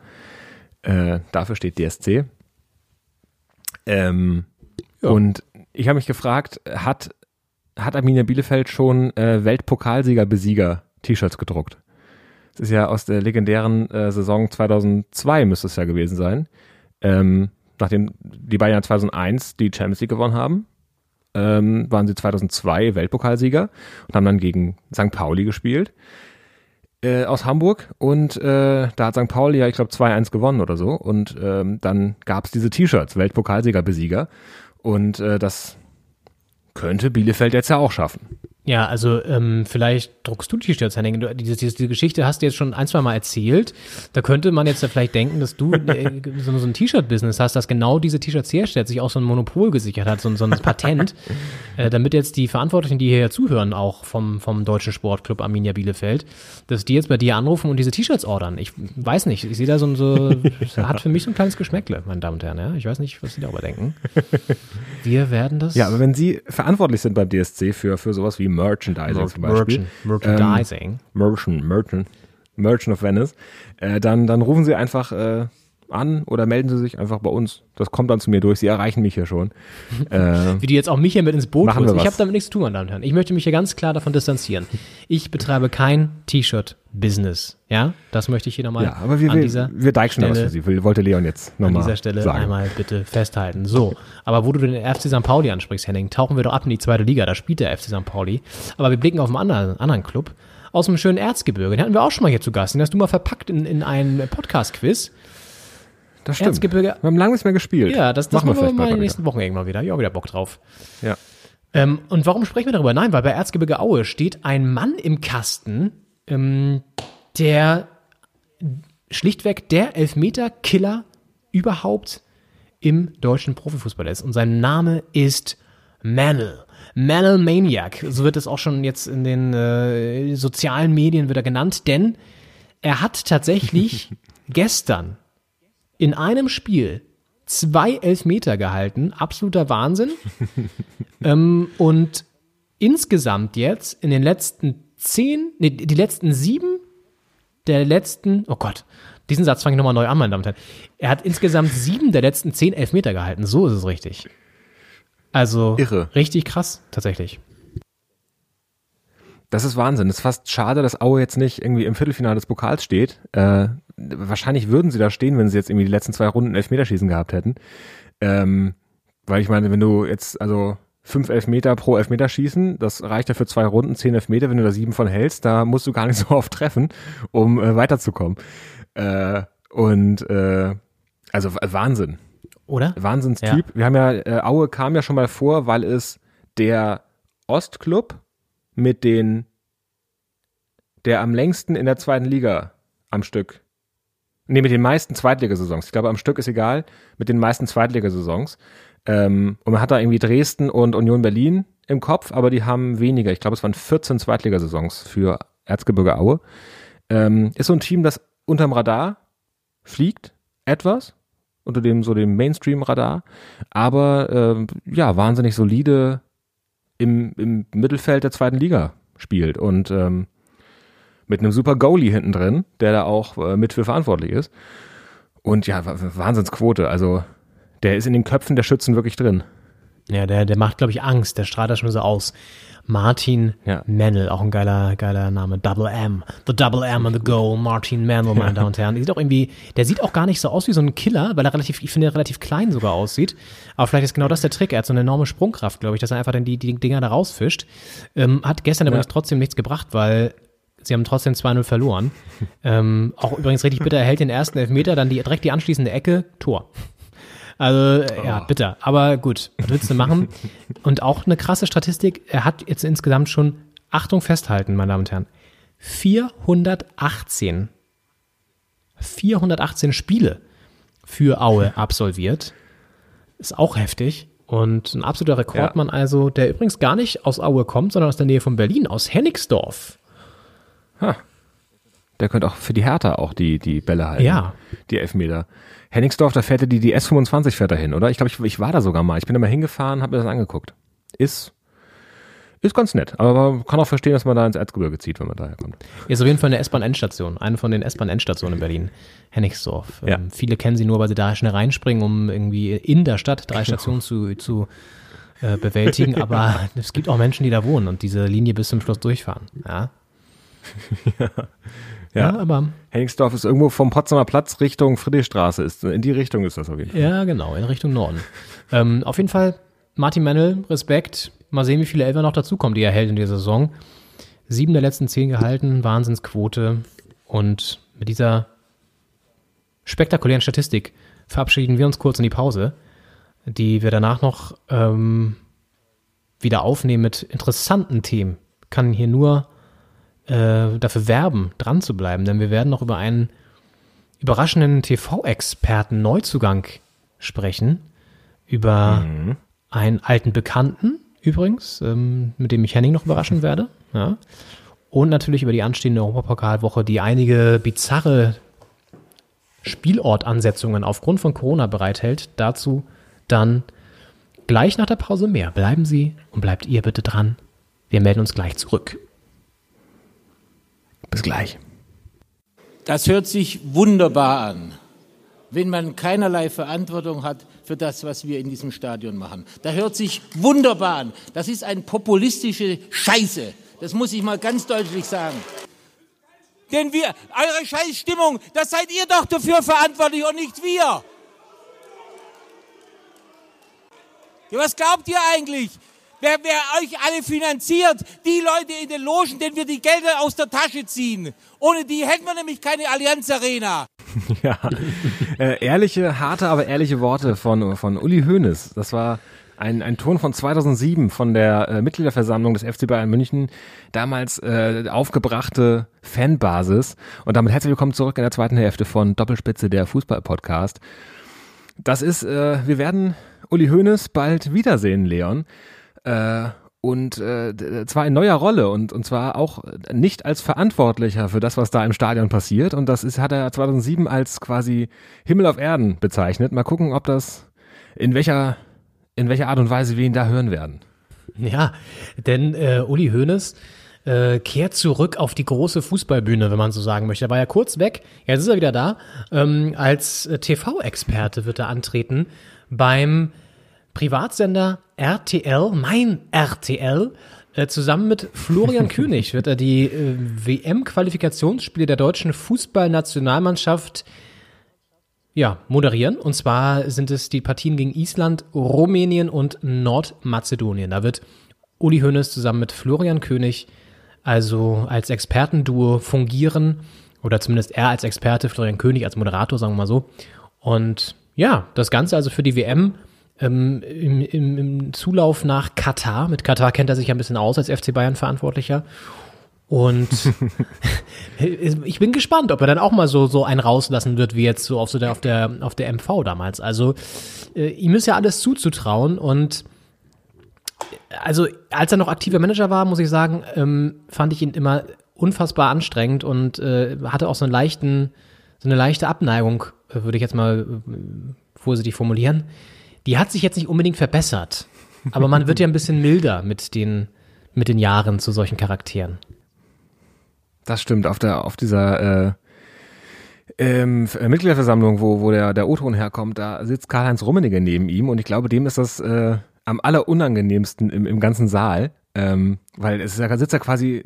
Äh, dafür steht DSC. Ähm, Und ich habe mich gefragt, hat, hat Arminia Bielefeld schon äh, Weltpokalsieger-Besieger-T-Shirts gedruckt? Das ist ja aus der legendären äh, Saison 2002 müsste es ja gewesen sein. Ähm, nachdem die Bayern 2001 die Champions League gewonnen haben, ähm, waren sie 2002 Weltpokalsieger und haben dann gegen St. Pauli gespielt äh, aus Hamburg und äh, da hat St. Pauli ja, ich glaube, 2-1 gewonnen oder so und ähm, dann gab es diese T-Shirts, Weltpokalsieger, Besieger und äh, das könnte Bielefeld jetzt ja auch schaffen. Ja, also ähm, vielleicht druckst du T-Shirts, Henning. Du, diese, diese, Geschichte hast du jetzt schon ein, zwei Mal erzählt. Da könnte man jetzt ja vielleicht denken, dass du äh, so, so ein T-Shirt-Business hast, das genau diese T-Shirts herstellt, sich auch so ein Monopol gesichert hat, so, so ein Patent, äh, damit jetzt die Verantwortlichen, die hier zuhören, auch vom, vom deutschen Sportclub Arminia Bielefeld, dass die jetzt bei dir anrufen und diese T-Shirts ordern. Ich weiß nicht, ich sehe da so ein, so, hat für mich so ein kleines Geschmäckle, meine Damen und Herren. Ja? Ich weiß nicht, was Sie darüber denken. Wir werden das... Ja, aber wenn Sie verantwortlich sind beim DSC für, für sowas wie Merchandising zum Beispiel. Merchan- Merchandising. Ähm, Merchant, Merchant, Merchant of Venice. Äh, dann, dann rufen Sie einfach äh, an oder melden Sie sich einfach bei uns. Das kommt dann zu mir durch. Sie erreichen mich hier schon. äh, wie du jetzt auch mich hier mit ins Boot holst. wir Ich was. habe damit nichts zu tun, meine Damen und Herren. Ich möchte mich hier ganz klar davon distanzieren. Ich betreibe kein T-Shirt-Business. Ja, das möchte ich hier nochmal ja, aber wir, an wir, dieser wir da was Stelle- für Sie. Will- Wollte Leon jetzt an nochmal dieser Stelle sagen. einmal bitte festhalten. So, aber wo du den FC St. Pauli ansprichst, Henning, tauchen wir doch ab in die zweite Liga. Da spielt der FC St. Pauli. Aber wir blicken auf einen anderen, anderen Club aus dem schönen Erzgebirge. Den hatten wir auch schon mal hier zu Gast. Den hast du mal verpackt in, in ein Podcast-Quiz. Das stimmt. Erzgebirge- Wir haben lange nicht mehr gespielt. Ja, das, das machen wir vielleicht mal in den nächsten Wochen irgendwann wieder. Ja, wieder Bock drauf. Ja. Ähm, und warum sprechen wir darüber? Nein, weil bei Erzgebirge Aue steht ein Mann im Kasten, ähm, der schlichtweg der Elfmeter-Killer überhaupt im deutschen Profifußball ist. Und sein Name ist Manel. Manel Maniac. So wird es auch schon jetzt in den äh, sozialen Medien wieder genannt, denn er hat tatsächlich gestern in einem Spiel zwei Elfmeter gehalten. Absoluter Wahnsinn. ähm, und insgesamt jetzt in den letzten zehn, nee, die letzten sieben der letzten, oh Gott, diesen Satz fange ich nochmal neu an, meine Damen und Herren. Er hat insgesamt sieben der letzten zehn Elfmeter gehalten. So ist es richtig. Also Irre. richtig krass, tatsächlich. Das ist Wahnsinn. Es ist fast schade, dass Aue jetzt nicht irgendwie im Viertelfinale des Pokals steht. Äh, wahrscheinlich würden sie da stehen, wenn sie jetzt irgendwie die letzten zwei Runden Elfmeterschießen gehabt hätten. Ähm, weil ich meine, wenn du jetzt, also fünf Elfmeter pro Elfmeterschießen, das reicht ja für zwei Runden, zehn Elfmeter, wenn du da sieben von hältst, da musst du gar nicht so oft treffen, um äh, weiterzukommen. Äh, und äh, also Wahnsinn. Oder? Wahnsinnstyp. Wir haben ja, äh, Aue kam ja schon mal vor, weil es der Ostclub mit den, der am längsten in der zweiten Liga am Stück, nee, mit den meisten Zweitligasaisons, ich glaube am Stück ist egal, mit den meisten Zweitligasaisons. Ähm, und man hat da irgendwie Dresden und Union Berlin im Kopf, aber die haben weniger. Ich glaube, es waren 14 Zweitligasaisons für Erzgebirge Aue. Ähm, ist so ein Team, das unterm Radar fliegt, etwas, unter dem so dem Mainstream-Radar, aber ähm, ja, wahnsinnig solide im, im Mittelfeld der zweiten Liga spielt und ähm, mit einem super Goalie hinten drin, der da auch äh, mit für verantwortlich ist. Und ja, Wa- Wahnsinnsquote. Also der ist in den Köpfen der Schützen wirklich drin. Ja, der, der macht, glaube ich, Angst. Der strahlt da schon so aus. Martin Ja. Mennel, auch ein geiler, geiler Name. Double M. The Double M on the Goal. Martin Mennel, meine Damen und Herren. Der sieht auch irgendwie, der sieht auch gar nicht so aus wie so ein Killer, weil er relativ, ich finde, er relativ klein sogar aussieht. Aber vielleicht ist genau das der Trick. Er hat so eine enorme Sprungkraft, glaube ich, dass er einfach dann die, die Dinger da rausfischt. Ähm, hat gestern übrigens trotzdem nichts gebracht, weil sie haben trotzdem 2-0 verloren. ähm, auch übrigens richtig bitter. Er hält den ersten Elfmeter, dann die, direkt die anschließende Ecke, Tor. Also, äh, ja, bitter. Aber gut, was willst du machen? Und auch eine krasse Statistik. Er hat jetzt insgesamt schon, Achtung, festhalten, meine Damen und Herren, 418, 418 Spiele für Aue absolviert. Ist auch heftig. Und ein absoluter Rekordmann also, der übrigens gar nicht aus Aue kommt, sondern aus der Nähe von Berlin, aus Hennigsdorf. Der könnte auch für die Hertha auch die, die Bälle halten. Ja. Die Elfmeter. Hennigsdorf, da fährt er die, die S25 fährt dahin, oder? Ich glaube, ich, ich war da sogar mal. Ich bin da mal hingefahren, habe mir das angeguckt. Ist, ist ganz nett. Aber man kann auch verstehen, dass man da ins Erzgebirge zieht, wenn man daher kommt. Ist auf jeden Fall eine S-Bahn-Endstation, eine von den S-Bahn-Endstationen in Berlin, Hennigsdorf. Ja. Ähm, viele kennen sie nur, weil sie da schnell reinspringen, um irgendwie in der Stadt drei Stationen zu, zu äh, bewältigen. Aber es gibt auch Menschen, die da wohnen und diese Linie bis zum Schluss durchfahren. Ja, ja. aber Hennigsdorf ist irgendwo vom Potsdamer Platz Richtung Friedrichstraße. Ist, in die Richtung ist das auf jeden Fall. ja, genau, in Richtung Norden. ähm, auf jeden Fall, Martin Mennel, Respekt. Mal sehen, wie viele Elfer noch dazukommen, die er hält in dieser Saison. Sieben der letzten zehn gehalten, Wahnsinnsquote. Und mit dieser spektakulären Statistik verabschieden wir uns kurz in die Pause, die wir danach noch ähm, wieder aufnehmen mit interessanten Themen. kann hier nur äh, dafür werben, dran zu bleiben, denn wir werden noch über einen überraschenden TV-Experten Neuzugang sprechen, über einen alten Bekannten übrigens, ähm, mit dem ich Henning noch überraschen werde, ja. Und natürlich über die anstehende Europapokalwoche, die einige bizarre Spielortansetzungen aufgrund von Corona bereithält. Dazu dann gleich nach der Pause mehr. Bleiben Sie und bleibt ihr bitte dran. Wir melden uns gleich zurück. Bis gleich. Das hört sich wunderbar an, wenn man keinerlei Verantwortung hat für das, was wir in diesem Stadion machen. Da hört sich wunderbar an. Das ist eine populistische Scheiße. Das muss ich mal ganz deutlich sagen. Denn wir, eure Scheißstimmung, das seid ihr doch dafür verantwortlich und nicht wir. Ja, was glaubt ihr eigentlich? Wer, wer euch alle finanziert? Die Leute in den Logen, denen wir die Gelder aus der Tasche ziehen. Ohne die hätten wir nämlich keine Allianz Arena. Ja, äh, ehrliche, harte, aber ehrliche Worte von, von Uli Hoeneß. Das war ein, ein Ton von 2007 von der äh, Mitgliederversammlung des FC Bayern München. Damals äh, aufgebrachte Fanbasis. Und damit herzlich willkommen zurück in der zweiten Hälfte von Doppelspitze, der Fußball-Podcast. Das ist, äh, wir werden Uli Hoeneß bald wiedersehen, Leon. Äh, und äh, d- zwar in neuer Rolle und, und zwar auch nicht als Verantwortlicher für das, was da im Stadion passiert. Und das ist, hat er 2007 als quasi Himmel auf Erden bezeichnet. Mal gucken, ob das, in welcher, in welcher Art und Weise wir ihn da hören werden. Ja, denn äh, Uli Hoeneß äh, kehrt zurück auf die große Fußballbühne, wenn man so sagen möchte. Er war ja kurz weg, jetzt ist er wieder da. Ähm, als äh, TV-Experte wird er antreten beim Privatsender RTL, mein RTL. Äh, zusammen mit Florian König wird er die äh, WM-Qualifikationsspiele der deutschen Fußballnationalmannschaft ja, moderieren. Und zwar sind es die Partien gegen Island, Rumänien und Nordmazedonien. Da wird Uli Hoeneß zusammen mit Florian König also als Expertenduo fungieren. Oder zumindest er als Experte, Florian König als Moderator, sagen wir mal so. Und ja, das Ganze also für die WM ähm, im, im, im Zulauf nach Katar. Mit Katar kennt er sich ja ein bisschen aus als FC Bayern Verantwortlicher. Und ich bin gespannt, ob er dann auch mal so, so einen rauslassen wird, wie jetzt so auf, so der, auf, der, auf der MV damals. Also äh, ihm ist ja alles zuzutrauen und also als er noch aktiver Manager war, muss ich sagen, ähm, fand ich ihn immer unfassbar anstrengend und äh, hatte auch so einen leichten, so eine leichte Abneigung, äh, würde ich jetzt mal äh, vorsichtig formulieren. Die hat sich jetzt nicht unbedingt verbessert, aber man wird ja ein bisschen milder mit den, mit den Jahren zu solchen Charakteren. Das stimmt, auf der, auf dieser äh, ähm, äh, Mitgliederversammlung, wo, wo der, der O-Ton herkommt, da sitzt Karl-Heinz Rummenigge neben ihm und ich glaube, dem ist das äh, am allerunangenehmsten im, im ganzen Saal. Ähm, weil es ist da sitzt ja quasi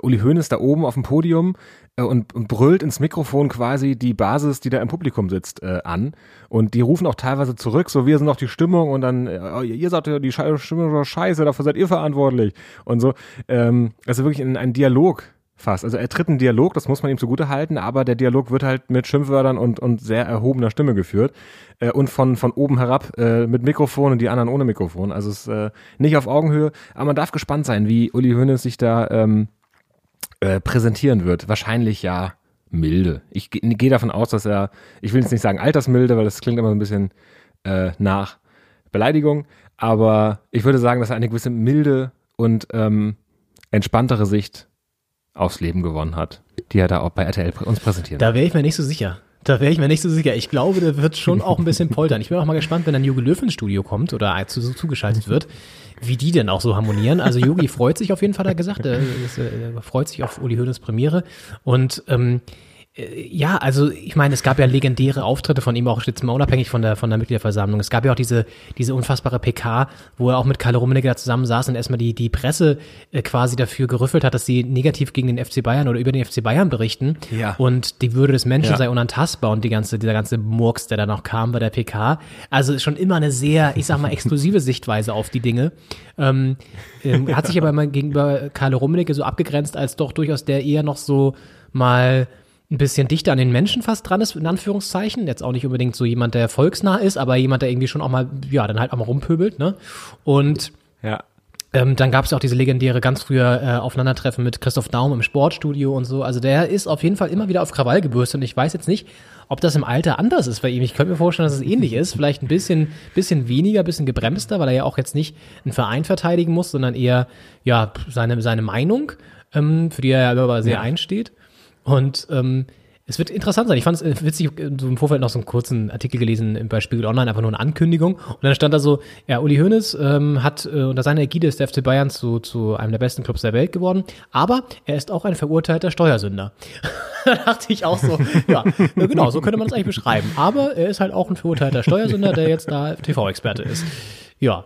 Uli Hoeneß da oben auf dem Podium und, und brüllt ins Mikrofon quasi die Basis, die da im Publikum sitzt, äh, an. Und die rufen auch teilweise zurück, so wir sind noch die Stimmung und dann, äh, ihr sagt ja, die Stimmung ist doch scheiße, dafür seid ihr verantwortlich. Und so. Ähm, also wirklich in ein Dialog fast. Also er tritt einen Dialog, das muss man ihm zugute halten, aber der Dialog wird halt mit Schimpfwörtern und, und sehr erhobener Stimme geführt äh, und von, von oben herab äh, mit Mikrofon und die anderen ohne Mikrofon. Also es ist äh, nicht auf Augenhöhe, aber man darf gespannt sein, wie Uli Hoeneß sich da ähm, äh, präsentieren wird. Wahrscheinlich ja milde. Ich ge- gehe davon aus, dass er, ich will jetzt nicht sagen altersmilde, weil das klingt immer so ein bisschen äh, nach Beleidigung, aber ich würde sagen, dass er eine gewisse milde und ähm, entspanntere Sicht aufs Leben gewonnen hat, die er da auch bei RTL uns präsentiert. Da wäre ich mir nicht so sicher. Da wäre ich mir nicht so sicher. Ich glaube, der wird schon auch ein bisschen poltern. Ich bin auch mal gespannt, wenn dann Jogi Löw ins Studio kommt oder zu, so zugeschaltet wird, wie die denn auch so harmonieren. Also Jogi freut sich auf jeden Fall, hat er gesagt. Er, ist, äh, er freut sich auf Uli Hoeneß Premiere. Und ähm, äh, ja, also ich meine, es gab ja legendäre Auftritte von ihm, auch jetzt mal unabhängig von der, von der Mitgliederversammlung. Es gab ja auch diese, diese unfassbare PK, wo er auch mit Karl Rummenigge da zusammen saß und erstmal die, die Presse äh, quasi dafür gerüffelt hat, dass sie negativ gegen den FC Bayern oder über den FC Bayern berichten. Ja. Und die Würde des Menschen Ja. sei unantastbar und die ganze, dieser ganze Murks, der da noch kam bei der PK. Also ist schon immer eine sehr, ich sag mal, exklusive Sichtweise auf die Dinge. Ähm, ähm, hat sich aber immer gegenüber Karl Rummenigge so abgegrenzt, als doch durchaus der eher noch so mal ein bisschen dichter an den Menschen fast dran ist, in Anführungszeichen. Jetzt auch nicht unbedingt so jemand, der volksnah ist, aber jemand, der irgendwie schon auch mal, ja, dann halt auch mal rumpöbelt, ne? Und ja. ähm, dann gab es ja auch diese legendäre ganz früher äh, Aufeinandertreffen mit Christoph Daum im Sportstudio und so. Also der ist auf jeden Fall immer wieder auf Krawall gebürstet und ich weiß jetzt nicht, ob das im Alter anders ist bei ihm. Ich könnte mir vorstellen, dass es ähnlich ist. Vielleicht ein bisschen, bisschen weniger, bisschen gebremster, weil er ja auch jetzt nicht einen Verein verteidigen muss, sondern eher ja seine, seine Meinung, ähm, für die er ja aber sehr einsteht. Und ähm, es wird interessant sein. Ich fand es witzig, so im Vorfeld noch so einen kurzen Artikel gelesen bei Spiegel Online, einfach nur eine Ankündigung. Und dann stand da so, ja, Uli Hoeneß ähm, hat äh, unter seiner Ägide ist der FC Bayern zu, zu einem der besten Clubs der Welt geworden, aber er ist auch ein verurteilter Steuersünder. da dachte ich auch so, ja, genau, so könnte man es eigentlich beschreiben. Aber er ist halt auch ein verurteilter Steuersünder, der jetzt da TV-Experte ist. Ja,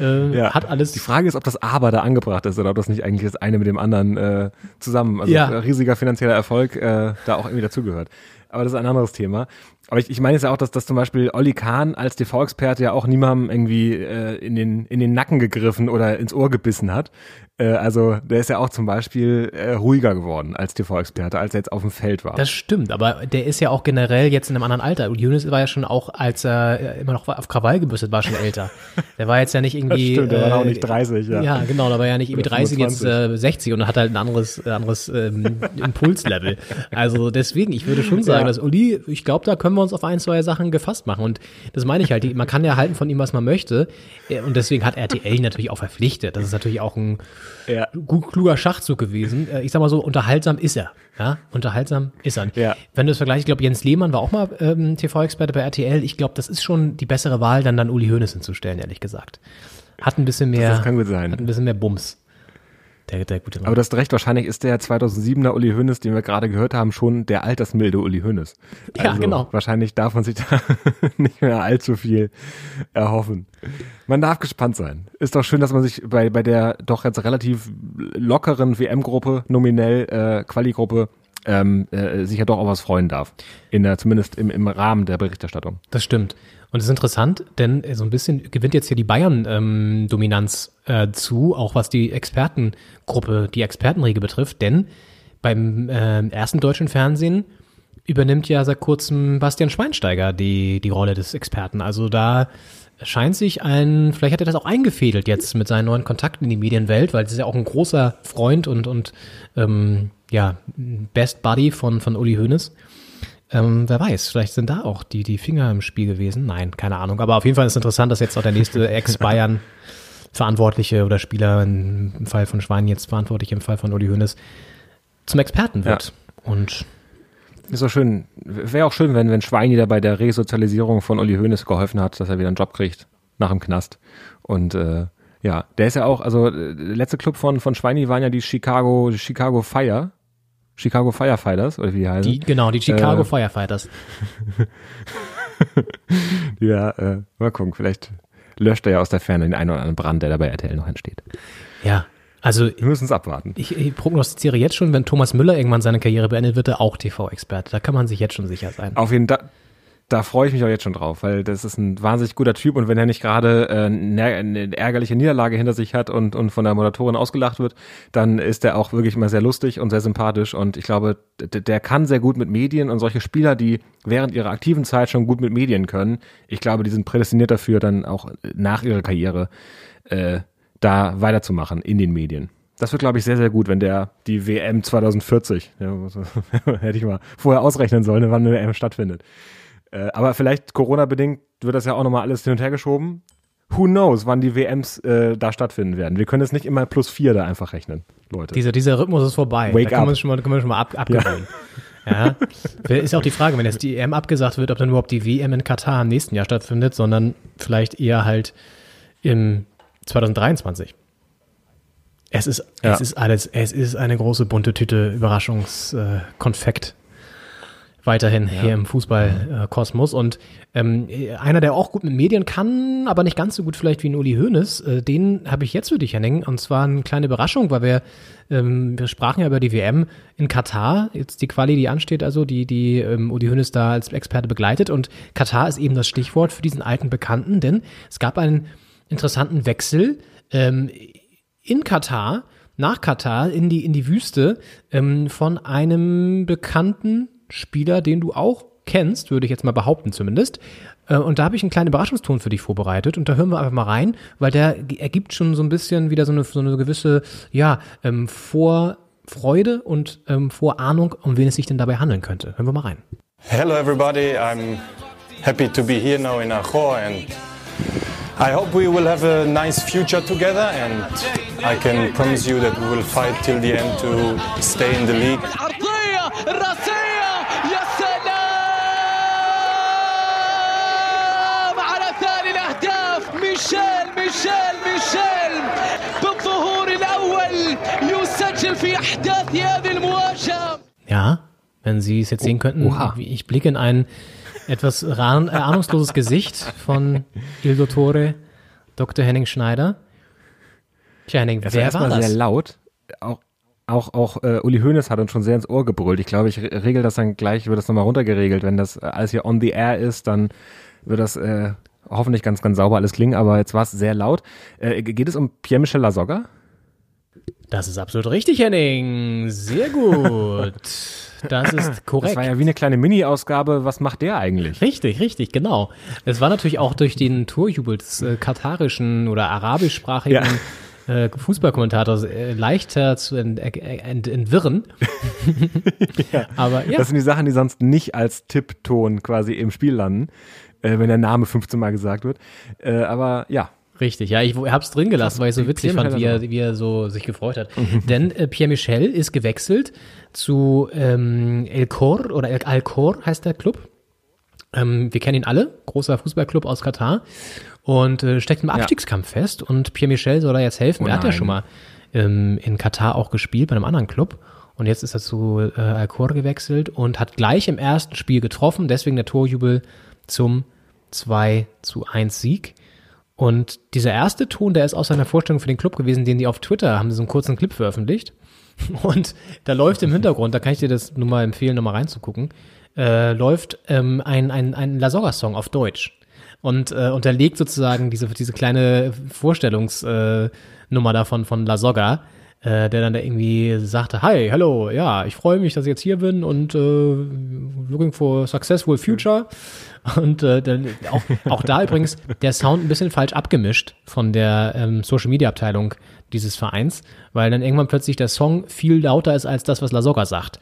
äh, Ja. hat alles. Die Frage ist, ob das Aber da angebracht ist oder ob das nicht eigentlich das eine mit dem anderen äh, zusammen, also Ja. riesiger finanzieller Erfolg äh, da auch irgendwie dazugehört. Aber das ist ein anderes Thema. Aber ich, ich meine jetzt ja auch, dass, dass zum Beispiel Olli Kahn als TV-Experte ja auch niemandem irgendwie äh, in, den, in den Nacken gegriffen oder ins Ohr gebissen hat. Äh, also der ist ja auch zum Beispiel äh, ruhiger geworden als TV-Experte, als er jetzt auf dem Feld war. Das stimmt, aber der ist ja auch generell jetzt in einem anderen Alter. Und Yunus war ja schon auch, als er äh, immer noch auf Krawall gebürstet war, schon älter. Der war jetzt ja nicht irgendwie. Das stimmt, der war auch äh, nicht 30, ja. Ja, genau, da war ja nicht irgendwie Oder 30, jetzt 25. äh, 60 und hat halt ein anderes, äh, anderes ähm, Impulslevel. Also deswegen, ich würde schon sagen, Ja. dass Uli, ich glaube, da können wir uns auf ein, zwei Sachen gefasst machen. Und das meine ich halt, man kann ja halten von ihm, was man möchte. Äh, Und deswegen hat RTL ihn natürlich auch verpflichtet. Das ist natürlich auch ein Ja. kluger Schachzug gewesen. Äh, Ich sag mal so, unterhaltsam ist er. Ja, unterhaltsam ist er. Ja. Wenn du es vergleichst, ich glaube, Jens Lehmann war auch mal ähm, TV-Experte bei RTL. Ich glaube, das ist schon die bessere Wahl, dann dann Uli Hoeneß hinzustellen, ehrlich gesagt. Hat ein bisschen mehr, das kann gut sein. hat ein bisschen mehr Bums. Der, der gute Mann. Aber du hast recht, wahrscheinlich ist der 2007er Uli Hoeneß, den wir gerade gehört haben, schon der altersmilde Uli Hoeneß. Ja, Also genau. Wahrscheinlich darf man sich da nicht mehr allzu viel erhoffen. Man darf gespannt sein. Ist doch schön, dass man sich bei, bei der doch jetzt relativ lockeren WM-Gruppe, nominell äh, Quali-Gruppe, ähm, äh, sich ja doch auch was freuen darf. In der, zumindest im, im Rahmen der Berichterstattung. Das stimmt. Und es ist interessant, denn äh, so ein bisschen gewinnt jetzt hier die Bayern-Dominanz äh, zu, auch was die Expertengruppe, die Expertenriege betrifft. Denn beim äh, ersten deutschen Fernsehen übernimmt ja seit kurzem Bastian Schweinsteiger die, die Rolle des Experten. Also da scheint sich ein, vielleicht hat er das auch eingefädelt jetzt mit seinen neuen Kontakten in die Medienwelt, weil es ist ja auch ein großer Freund und, und ähm, ja, Best Buddy von, von Uli Hoeneß. Ähm, wer weiß, vielleicht sind da auch die, die Finger im Spiel gewesen. Nein, keine Ahnung. Aber auf jeden Fall ist es interessant, dass jetzt auch der nächste Ex-Bayern Verantwortliche oder Spieler im Fall von Schwein jetzt verantwortlich im Fall von Uli Hoeneß zum Experten wird. Und Ist doch schön. Wäre auch schön, wenn, wenn Schweini da bei der Resozialisierung von Uli Hoeneß geholfen hat, dass er wieder einen Job kriegt nach dem Knast. Und äh, ja, der ist ja auch, also äh, der letzte Club von, von Schweini waren ja die Chicago, die Chicago Fire. Chicago Firefighters, oder wie die heißen. die, genau, die Chicago Äh, Firefighters. Ja, äh, mal gucken, vielleicht löscht er ja aus der Ferne den einen oder anderen Brand, der da bei RTL noch entsteht. Ja, also Wir müssen es abwarten. ich, ich prognostiziere jetzt schon, wenn Thomas Müller irgendwann seine Karriere beendet, wird er auch TV-Experte. Da kann man sich jetzt schon sicher sein. Auf jeden Fall, da, freue ich mich auch jetzt schon drauf, weil das ist ein wahnsinnig guter Typ und wenn er nicht gerade äh, eine, ärgerliche Niederlage hinter sich hat und, und von der Moderatorin ausgelacht wird, dann ist er auch wirklich immer sehr lustig und sehr sympathisch und ich glaube, der kann sehr gut mit Medien und solche Spieler, die während ihrer aktiven Zeit schon gut mit Medien können, ich glaube, die sind prädestiniert dafür, dann auch nach ihrer Karriere äh, da weiterzumachen in den Medien. Das wird, glaube ich, sehr, sehr gut, wenn der die WM 2040, ja, hätte ich mal vorher ausrechnen sollen, wann eine WM stattfindet. Äh, aber vielleicht Corona-bedingt wird das ja auch nochmal alles hin und her geschoben. Who knows, wann die WMs äh, da stattfinden werden. Wir können jetzt nicht immer plus vier da einfach rechnen, Leute. Dieser, dieser Rhythmus ist vorbei. Wake da können up. wir uns schon mal, können wir schon mal ab, abgewöhnen. Ja. Ist auch die Frage, wenn jetzt die EM abgesagt wird, ob dann überhaupt die WM in Katar im nächsten Jahr stattfindet, sondern vielleicht eher halt im 2023. Es ist, Ja. es ist alles, es ist eine große bunte Tüte Überraschungskonfekt. Weiterhin hier im Fußballkosmos. Und ähm, einer, der auch gut mit Medien kann, aber nicht ganz so gut vielleicht wie ein Uli Hoeneß, äh, den habe ich jetzt für dich, Henning. Und zwar eine kleine Überraschung, weil wir, ähm, wir sprachen ja über die WM in Katar, jetzt die Quali, die ansteht, also die, die ähm, Uli Hoeneß da als Experte begleitet. Und Katar ist eben das Stichwort für diesen alten Bekannten, denn es gab einen interessanten Wechsel ähm, in Katar, nach Katar, in die, in die Wüste, ähm, von einem bekannten Spieler, den du auch kennst, würde ich jetzt mal behaupten zumindest. Äh, Und da habe ich einen kleinen Überraschungston für dich vorbereitet und da hören wir einfach mal rein, weil der ergibt schon so ein bisschen wieder so eine, so eine gewisse, ja, ähm, Vorfreude und ähm, Vorahnung, um wen es sich denn dabei handeln könnte. Hören wir mal rein. Hello, everybody. I'm happy to be here now in Ajo, and I hope we will have a nice future together. And I can promise you that we will fight till the end to stay in the league. العرضية الرأسية يا سلام على ثاني الأهداف ميشيل ميشيل ميشيل بالظهور الأول يسجل في أحداث هذه المواجهة Ja, wenn Sie es jetzt sehen könnten, oha. wie ich blicke in ein etwas rahn, äh, ahnungsloses Gesicht von Il Dottore Dr. Henning Schneider. Tja, Henning, Das war wer war erstmal das? sehr laut. Auch, auch, auch äh, Uli Hoeneß hat uns schon sehr ins Ohr gebrüllt. Ich glaube, ich re- regel das dann gleich, wird das nochmal runtergeregelt. Wenn das äh, alles hier on the air ist, dann wird das äh, hoffentlich ganz, ganz sauber alles klingen. Aber jetzt war es sehr laut. Äh, geht es um Pierre-Michel Lasogga? Das ist absolut richtig, Henning. Sehr gut. Das ist korrekt. Das war ja wie eine kleine Mini-Ausgabe. Was macht der eigentlich? Richtig, richtig, genau. Es war natürlich auch durch den Torjubel des äh, katarischen oder arabischsprachigen äh, Fußballkommentators äh, leichter zu ent, äh, ent, entwirren. Aber ja, Das sind die Sachen, die sonst nicht als Tippton quasi im Spiel landen, äh, wenn der Name 15 Mal gesagt wird. Äh, aber ja, richtig. Ja, ich hab's drin gelassen, weil ich so witzig Pierre fand, wie er, wie er so sich gefreut hat. Denn äh, Pierre Michel ist gewechselt zu ähm, El Cor oder El Alcor heißt der Club. Ähm, wir kennen ihn alle, großer Fußballclub aus Katar und äh, steckt im Abstiegskampf fest und Pierre Michel soll da jetzt helfen. Oh er hat ja schon mal ähm, in Katar auch gespielt bei einem anderen Club und jetzt ist er zu äh, Alcor gewechselt und hat gleich im ersten Spiel getroffen, deswegen der Torjubel zum 2 zu 1 Sieg. Und dieser erste Ton, der ist aus seiner Vorstellung für den Club gewesen, den die auf Twitter haben, so einen kurzen Clip veröffentlicht. Und da läuft im Hintergrund, da kann ich dir das nur mal empfehlen, nochmal reinzugucken, äh, läuft ähm, ein, ein, ein Lasogga-Song auf Deutsch. Und äh, unterlegt sozusagen diese, diese kleine Vorstellungsnummer äh, davon von Lasogga, äh, der dann da irgendwie sagte, hi, hello, ja, ich freue mich, dass ich jetzt hier bin und äh, looking for successful future. Und äh, dann auch, auch da übrigens der Sound ein bisschen falsch abgemischt von der ähm, Social Media Abteilung dieses Vereins, weil dann irgendwann plötzlich der Song viel lauter ist als das, was Lasogga sagt.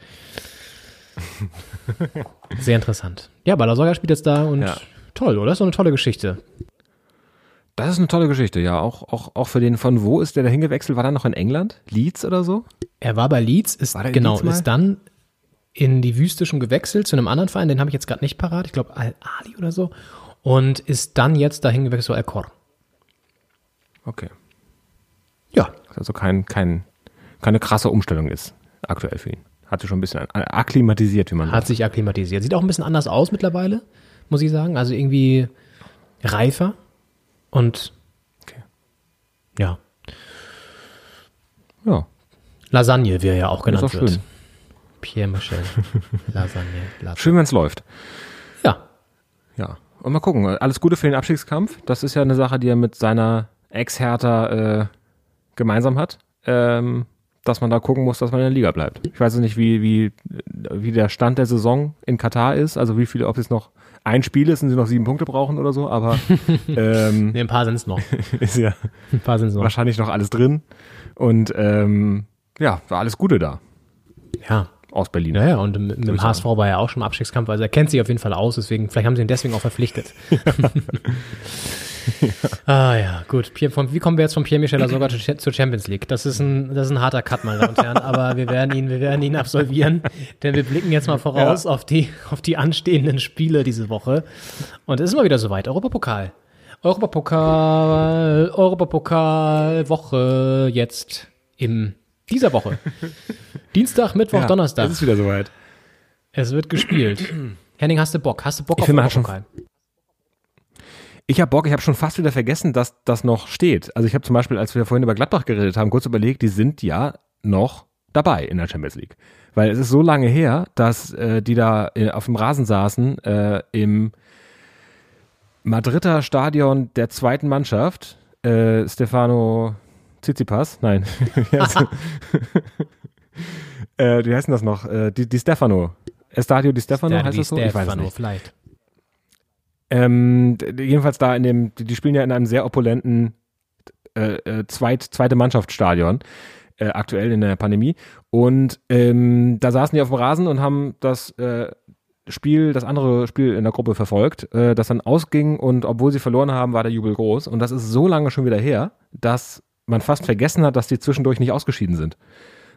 Sehr interessant. Ja, aber Lasogga spielt jetzt da und Ja. toll, oder? Ist doch eine tolle Geschichte. Das ist eine tolle Geschichte, ja. Auch, auch, auch für den, von wo ist der da hingewechselt? War der noch in England? Leeds oder so? Er war bei Leeds, ist genau, Leeds ist dann in die Wüste schon gewechselt zu einem anderen Verein, den habe ich jetzt gerade nicht parat, ich glaube Al-Ali oder so, und ist dann jetzt dahin gewechselt zu Al-Khor. Okay. Ja, Also kein, kein, keine krasse Umstellung ist aktuell für ihn. Hat sich schon ein bisschen akklimatisiert, wie man hat sich akklimatisiert. Sieht auch ein bisschen anders aus mittlerweile, muss ich sagen. Also irgendwie reifer und Okay. ja, Ja, Lasagne, wie er ja auch ist genannt auch wird. schön. Pierre Michel. Lasagne. Lasagne. Schön, wenn es läuft. Ja, Ja. Und mal gucken. Alles Gute für den Abstiegskampf. Das ist ja eine Sache, die er mit seiner Ex-Hertha äh, gemeinsam hat. Ähm, dass man da gucken muss, dass man in der Liga bleibt. Ich weiß nicht, wie, wie, wie der Stand der Saison in Katar ist. Also wie viele, ob es noch ein Spiel ist und sie noch sieben Punkte brauchen oder so. Aber ähm, nee, ein paar sind es noch. ist ja Ein paar sind es noch. wahrscheinlich noch alles drin. Und ähm, ja, war alles Gute da Ja. aus Berlin. Ja, ja, und mit, mit dem HSV war er auch schon im Abstiegskampf, also er kennt sich auf jeden Fall aus, deswegen, vielleicht haben sie ihn deswegen auch verpflichtet. Ah ja, gut. Wie kommen wir jetzt von Pierre Michel sogar zu- zur Champions League? Das ist ein, das ist ein harter Cut, meine Damen und Herren, aber wir werden ihn, wir werden ihn absolvieren, denn wir blicken jetzt mal voraus auf die, auf die anstehenden Spiele diese Woche. Und es ist mal wieder soweit. Europapokal. Europapokal, Europapokal, Woche jetzt im, dieser Woche. Dienstag, Mittwoch, Ja, Donnerstag. Es ist wieder soweit. Es wird gespielt. Henning, hast du Bock? Hast du Bock Ich auf hat schon- Europapokal? Ich habe Bock, ich habe schon fast wieder vergessen, dass das noch steht. Also ich habe zum Beispiel, als wir vorhin über Gladbach geredet haben, kurz überlegt, die sind ja noch dabei in der Champions League. Weil es ist so lange her, dass äh, die da äh, auf dem Rasen saßen äh, im Madrider Stadion der zweiten Mannschaft. Äh, Stefano Tsitsipas, nein, wie heißt, äh, wie heißt denn das noch? Äh, die, die Stefano. Estadio Di Stefano heißt das so? Ich weiß Stefano, nicht. vielleicht. Ähm, jedenfalls da in dem, die die spielen ja in einem sehr opulenten äh, äh, Zweit, zweite Mannschaftsstadion, äh, aktuell in der Pandemie. Und ähm, da saßen die auf dem Rasen und haben das äh, Spiel, das andere Spiel in der Gruppe verfolgt, äh, das dann ausging und obwohl sie verloren haben, war der Jubel groß. Und das ist so lange schon wieder her, dass man fast vergessen hat, dass die zwischendurch nicht ausgeschieden sind,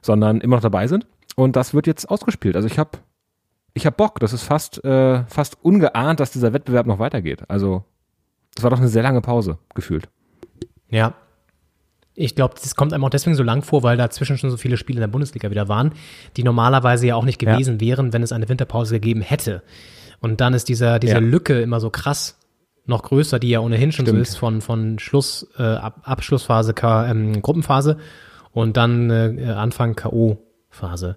sondern immer noch dabei sind. Und das wird jetzt ausgespielt. Also ich habe ich hab Bock. Das ist fast, äh, fast ungeahnt, dass dieser Wettbewerb noch weitergeht. Also es war doch eine sehr lange Pause, gefühlt. Ja. Ich glaube, das kommt einem auch deswegen so lang vor, weil dazwischen schon so viele Spiele in der Bundesliga wieder waren, die normalerweise ja auch nicht Ja. gewesen wären, wenn es eine Winterpause gegeben hätte. Und dann ist dieser, diese Ja. Lücke immer so krass noch größer, die ja ohnehin schon so Stimmt. ist von, von Schluss, äh, Ab Abschlussphase, K, ähm, Gruppenphase und dann äh, Anfang K.O.-Phase.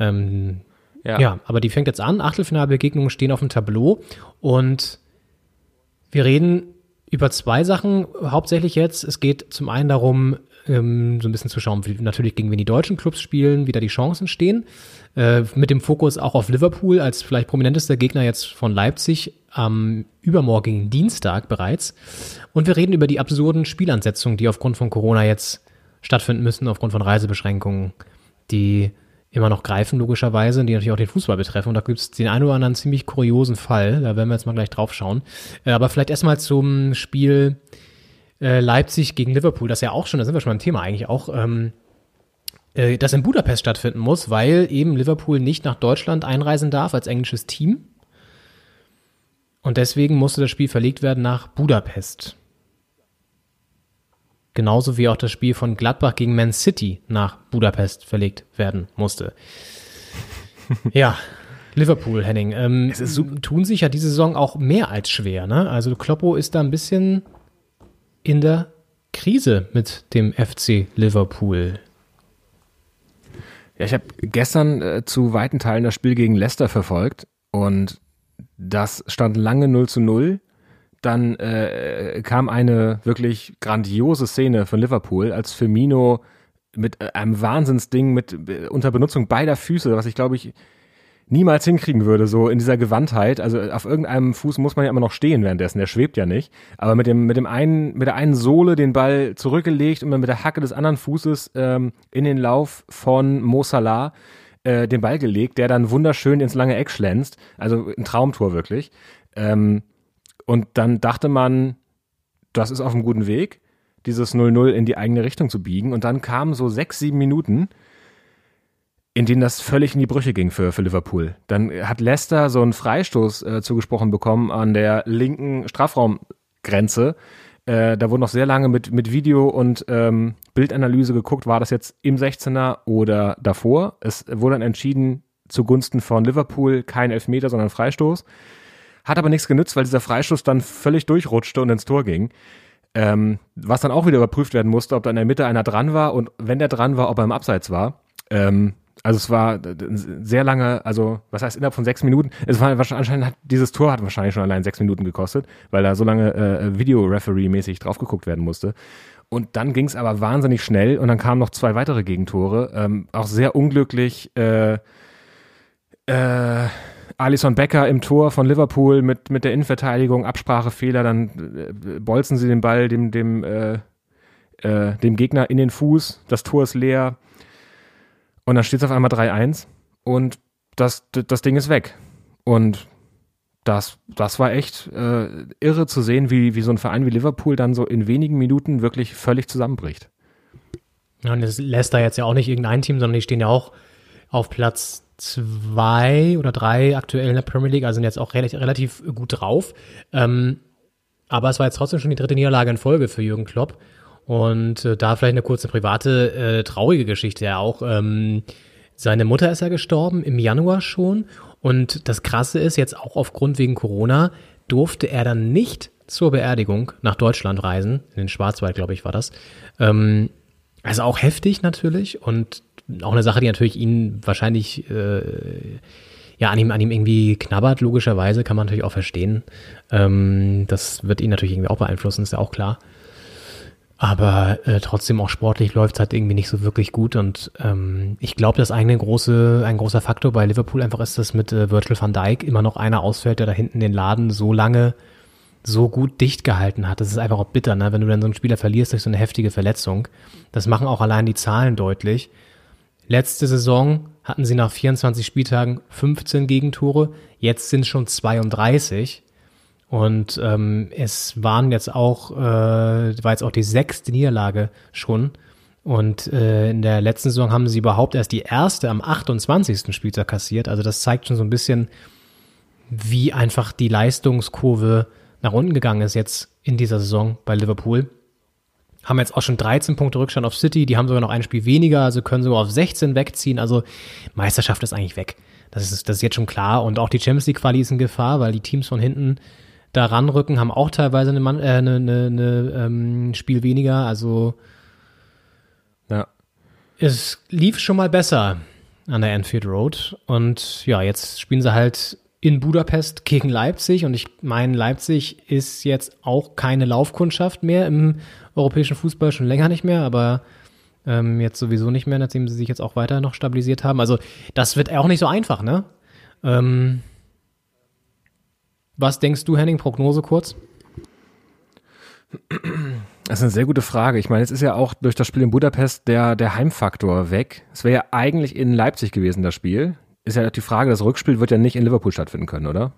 Ähm, ja. aber die fängt jetzt an. Achtelfinalbegegnungen stehen auf dem Tableau und wir reden über zwei Sachen hauptsächlich jetzt. Es geht zum einen darum, ähm, so ein bisschen zu schauen, wie natürlich gegen wen die deutschen Clubs spielen, wie da die Chancen stehen. Äh, mit dem Fokus auch auf Liverpool als vielleicht prominentester Gegner jetzt von Leipzig am übermorgigen Dienstag bereits. Und wir reden über die absurden Spielansetzungen, die aufgrund von Corona jetzt stattfinden müssen, aufgrund von Reisebeschränkungen, die immer noch greifen, logischerweise, die natürlich auch den Fußball betreffen. Und da gibt es den einen oder anderen ziemlich kuriosen Fall. Da werden wir jetzt mal gleich drauf schauen. Äh, aber vielleicht erstmal zum Spiel äh, Leipzig gegen Liverpool, das ja auch schon, da sind wir schon beim Thema eigentlich auch, ähm, äh, das in Budapest stattfinden muss, weil eben Liverpool nicht nach Deutschland einreisen darf als englisches Team. Und deswegen musste das Spiel verlegt werden nach Budapest. Genauso wie auch das Spiel von Gladbach gegen Man City nach Budapest verlegt werden musste. ja, Liverpool, Henning. Ähm, tun sich ja diese Saison auch mehr als schwer. Ne? Also Kloppo ist da ein bisschen in der Krise mit dem FC Liverpool. Ja, ich habe gestern äh, zu weiten Teilen das Spiel gegen Leicester verfolgt und das stand lange 0 zu 0. Dann äh, kam eine wirklich grandiose Szene von Liverpool, als Firmino mit äh, einem Wahnsinnsding mit äh, unter Benutzung beider Füße, was ich glaube ich niemals hinkriegen würde, so in dieser Gewandtheit. Also auf irgendeinem Fuß muss man ja immer noch stehen währenddessen, der schwebt ja nicht. Aber mit dem, mit dem einen, mit der einen Sohle den Ball zurückgelegt und dann mit der Hacke des anderen Fußes ähm, in den Lauf von Mo Salah äh, den Ball gelegt, der dann wunderschön ins lange Eck schlänzt. Also ein Traumtor wirklich. Ähm, und dann dachte man, das ist auf einem guten Weg, dieses 0-0 in die eigene Richtung zu biegen. Und dann kamen so sechs, sieben Minuten, in denen das völlig in die Brüche ging für, für Liverpool. Dann hat Leicester so einen Freistoß äh, zugesprochen bekommen an der linken Strafraumgrenze. Äh, da wurde noch sehr lange mit, mit Video und ähm, Bildanalyse geguckt, war das jetzt im 16er oder davor. Es wurde dann entschieden zugunsten von Liverpool kein Elfmeter, sondern Freistoß. Hat aber nichts genützt, weil dieser Freistoß dann völlig durchrutschte und ins Tor ging. Ähm, was dann auch wieder überprüft werden musste, ob da in der Mitte einer dran war und wenn der dran war, ob er im Abseits war. Ähm, also es war d- sehr lange, also was heißt innerhalb von sechs Minuten, es war anscheinend hat, dieses Tor hat wahrscheinlich schon allein sechs Minuten gekostet, weil da so lange äh, Video-Referee-mäßig drauf geguckt werden musste. Und dann ging es aber wahnsinnig schnell und dann kamen noch zwei weitere Gegentore, ähm, auch sehr unglücklich, äh, äh, Alison Becker im Tor von Liverpool mit, mit der Innenverteidigung, Absprachefehler, dann äh, bolzen sie den Ball dem, dem, äh, äh, dem Gegner in den Fuß, das Tor ist leer und dann steht es auf einmal 3-1 und das, das Ding ist weg. Und das, das war echt äh, irre zu sehen, wie, wie so ein Verein wie Liverpool dann so in wenigen Minuten wirklich völlig zusammenbricht. Ja, und das Leicester jetzt ja auch nicht irgendein Team, sondern die stehen ja auch auf Platz zwei oder drei aktuell in der Premier League, also sind jetzt auch relativ, relativ gut drauf. Ähm, aber es war jetzt trotzdem schon die dritte Niederlage in Folge für Jürgen Klopp. Und äh, da vielleicht eine kurze private, äh, traurige Geschichte ja auch. Ähm, seine Mutter ist ja gestorben im Januar schon. Und das Krasse ist, jetzt auch aufgrund wegen Corona durfte er dann nicht zur Beerdigung nach Deutschland reisen. In den Schwarzwald, glaube ich, war das. Ähm, also auch heftig natürlich und auch eine Sache, die natürlich ihn wahrscheinlich äh, ja an ihm, an ihm irgendwie knabbert, logischerweise, kann man natürlich auch verstehen. Ähm, das wird ihn natürlich irgendwie auch beeinflussen, ist ja auch klar. Aber äh, trotzdem auch sportlich läuft es halt irgendwie nicht so wirklich gut. Und ähm, ich glaube, dass eine große, ein großer Faktor bei Liverpool einfach ist, dass mit äh, Virgil van Dijk immer noch einer ausfällt, der da hinten den Laden so lange so gut dicht gehalten hat. Das ist einfach auch bitter, ne? wenn du dann so einen Spieler verlierst durch so eine heftige Verletzung. Das machen auch allein die Zahlen deutlich. Letzte Saison hatten sie nach 24 Spieltagen 15 Gegentore, jetzt sind es schon 32. Und ähm, es waren jetzt auch, äh, war jetzt auch die sechste Niederlage schon. Und äh, in der letzten Saison haben sie überhaupt erst die erste am 28. Spieltag kassiert. Also das zeigt schon so ein bisschen, wie einfach die Leistungskurve nach unten gegangen ist jetzt in dieser Saison bei Liverpool. Haben jetzt auch schon 13 Punkte Rückstand auf City, die haben sogar noch ein Spiel weniger, also können sogar auf 16 wegziehen. Also Meisterschaft ist eigentlich weg. Das ist, das ist jetzt schon klar. Und auch die Champions League Quali ist in Gefahr, weil die Teams von hinten da ranrücken, haben auch teilweise eine, Mann, äh, eine, eine, eine ähm, Spiel weniger. Also Ja. es lief schon mal besser an der Anfield Road. Und ja, jetzt spielen sie halt in Budapest gegen Leipzig. Und ich meine, Leipzig ist jetzt auch keine Laufkundschaft mehr im europäischen Fußball, schon länger nicht mehr, aber ähm, jetzt sowieso nicht mehr, nachdem sie sich jetzt auch weiter noch stabilisiert haben. Also das wird auch nicht so einfach, ne? Ähm, was denkst du, Henning? Prognose kurz? Das ist eine sehr gute Frage. Ich meine, jetzt ist ja auch durch das Spiel in Budapest der, der Heimfaktor weg. Es wäre ja eigentlich in Leipzig gewesen, das Spiel. Ist ja die Frage, das Rückspiel wird ja nicht in Liverpool stattfinden können, oder?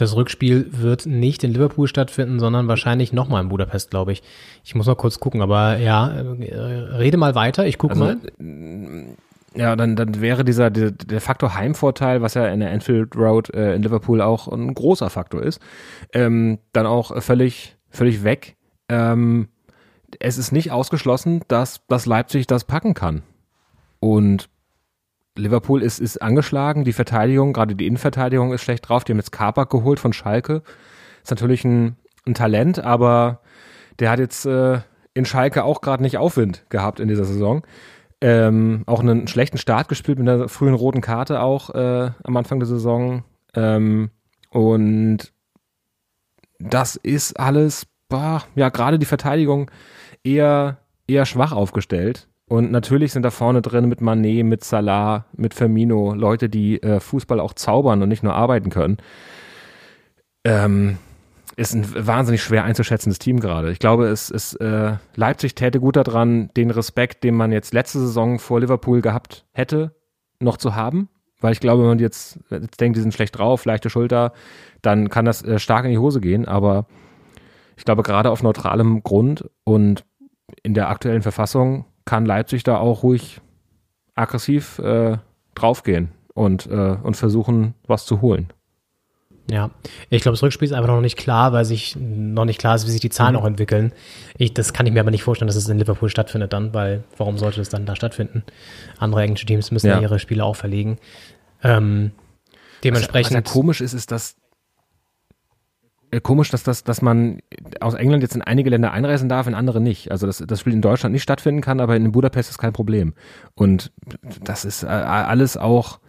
Das Rückspiel wird nicht in Liverpool stattfinden, sondern wahrscheinlich nochmal in Budapest, glaube ich. Ich muss mal kurz gucken, aber ja, äh, rede mal weiter, ich gucke Also, mal. Ja, dann, dann wäre dieser der, der Faktor Heimvorteil, was ja in der Anfield Road äh, in Liverpool auch ein großer Faktor ist, ähm, dann auch völlig, völlig weg. Ähm, es ist nicht ausgeschlossen, dass, dass Leipzig das packen kann. Und Liverpool ist, ist angeschlagen, die Verteidigung, gerade die Innenverteidigung ist schlecht drauf. Die haben jetzt Kabak geholt von Schalke. Ist natürlich ein, ein Talent, aber der hat jetzt äh, in Schalke auch gerade nicht Aufwind gehabt in dieser Saison. Ähm, auch einen schlechten Start gespielt mit einer frühen roten Karte auch äh, am Anfang der Saison. Ähm, und das ist alles, bah, ja, gerade die Verteidigung eher, eher schwach aufgestellt. Und natürlich sind da vorne drin mit Manet, mit Salah, mit Firmino Leute, die äh, Fußball auch zaubern und nicht nur arbeiten können. Ähm, ist ein wahnsinnig schwer einzuschätzendes Team gerade. Ich glaube, es ist äh, Leipzig täte gut daran, den Respekt, den man jetzt letzte Saison vor Liverpool gehabt hätte, noch zu haben. Weil ich glaube, wenn man jetzt, jetzt denkt, die sind schlecht drauf, leichte Schulter, dann kann das äh, stark in die Hose gehen. Aber ich glaube, gerade auf neutralem Grund und in der aktuellen Verfassung kann Leipzig da auch ruhig aggressiv äh, draufgehen und, äh, und versuchen, was zu holen. Ja, ich glaube, das Rückspiel ist einfach noch nicht klar, weil sich noch nicht klar ist, wie sich die Zahlen auch entwickeln. Ich, das kann ich mir aber nicht vorstellen, dass es in Liverpool stattfindet dann, weil warum sollte es dann da stattfinden? Andere englische Teams müssen ja, Ja. ihre Spiele auch verlegen. Ähm, dementsprechend. Was ja komisch ist, ist, dass komisch, dass das, dass man aus England jetzt in einige Länder einreisen darf, in andere nicht. Also dass das Spiel in Deutschland nicht stattfinden kann, aber in Budapest ist kein Problem. Und das ist äh, alles auch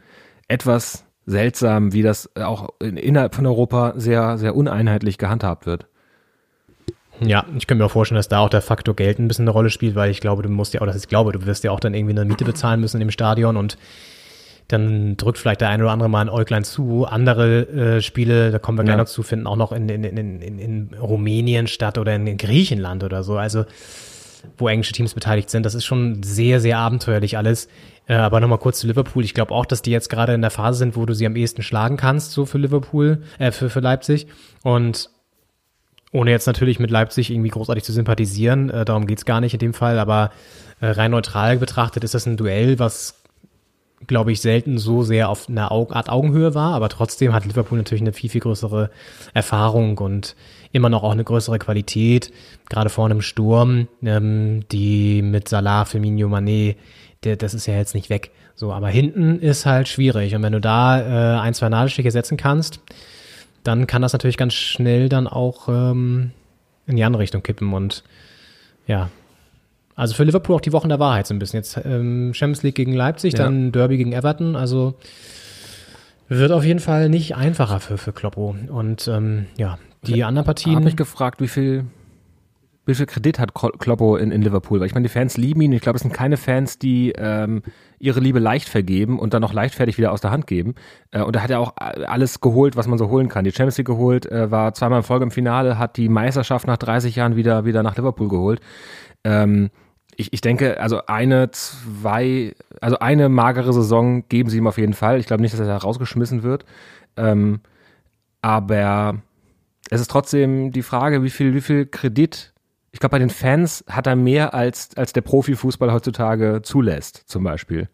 etwas seltsam, wie das auch in, innerhalb von Europa sehr, sehr uneinheitlich gehandhabt wird. Ja, ich könnte mir auch vorstellen, dass da auch der Faktor Geld ein bisschen eine Rolle spielt, weil ich glaube, du musst ja auch, das ich glaube, du wirst ja auch dann irgendwie eine Miete bezahlen müssen im Stadion und dann drückt vielleicht der eine oder andere mal ein Äuglein zu. Andere äh, Spiele, da kommen wir gleich Ja. noch zu, finden auch noch in, in, in, in, in Rumänien statt oder in, in Griechenland oder so. Also wo englische Teams beteiligt sind. Das ist schon sehr, sehr abenteuerlich alles. Äh, aber nochmal kurz zu Liverpool. Ich glaube auch, dass die jetzt gerade in der Phase sind, wo du sie am ehesten schlagen kannst, so für Liverpool, äh, für, für Leipzig. Und ohne jetzt natürlich mit Leipzig irgendwie großartig zu sympathisieren, äh, darum geht's gar nicht in dem Fall, aber äh, rein neutral betrachtet ist das ein Duell, was, glaube ich, selten so sehr auf einer Au Art Augenhöhe war, aber trotzdem hat Liverpool natürlich eine viel, viel größere Erfahrung und immer noch auch eine größere Qualität, gerade vorne im Sturm, ähm, die mit Salah, Firmino, Mané, der, das ist ja jetzt nicht weg. So, aber hinten ist halt schwierig und wenn du da äh, ein, zwei Nadelstiche setzen kannst, dann kann das natürlich ganz schnell dann auch ähm, in die andere Richtung kippen. Und ja, also für Liverpool auch die Wochen der Wahrheit so ein bisschen. Jetzt ähm, Champions League gegen Leipzig, Ja. dann Derby gegen Everton. Also wird auf jeden Fall nicht einfacher für, für Kloppo. Und ähm, ja, die anderen Ich habe Partien. mich gefragt, wie viel wie viel Kredit hat Klo- Kloppo in, in Liverpool? Weil ich meine, die Fans lieben ihn. Ich glaube, es sind keine Fans, die ähm, ihre Liebe leicht vergeben und dann noch leichtfertig wieder aus der Hand geben. Äh, und er hat ja auch a- alles geholt, was man so holen kann. Die Champions League geholt, äh, war zweimal in Folge im Finale, hat die Meisterschaft nach 30 Jahren wieder, wieder nach Liverpool geholt. Ähm, ich, ich denke, also eine, zwei, also eine magere Saison geben sie ihm auf jeden Fall. Ich glaube nicht, dass er da rausgeschmissen wird. Ähm, aber es ist trotzdem die Frage, wie viel, wie viel Kredit, ich glaube, bei den Fans hat er mehr als, als der Profifußball heutzutage zulässt, zum Beispiel.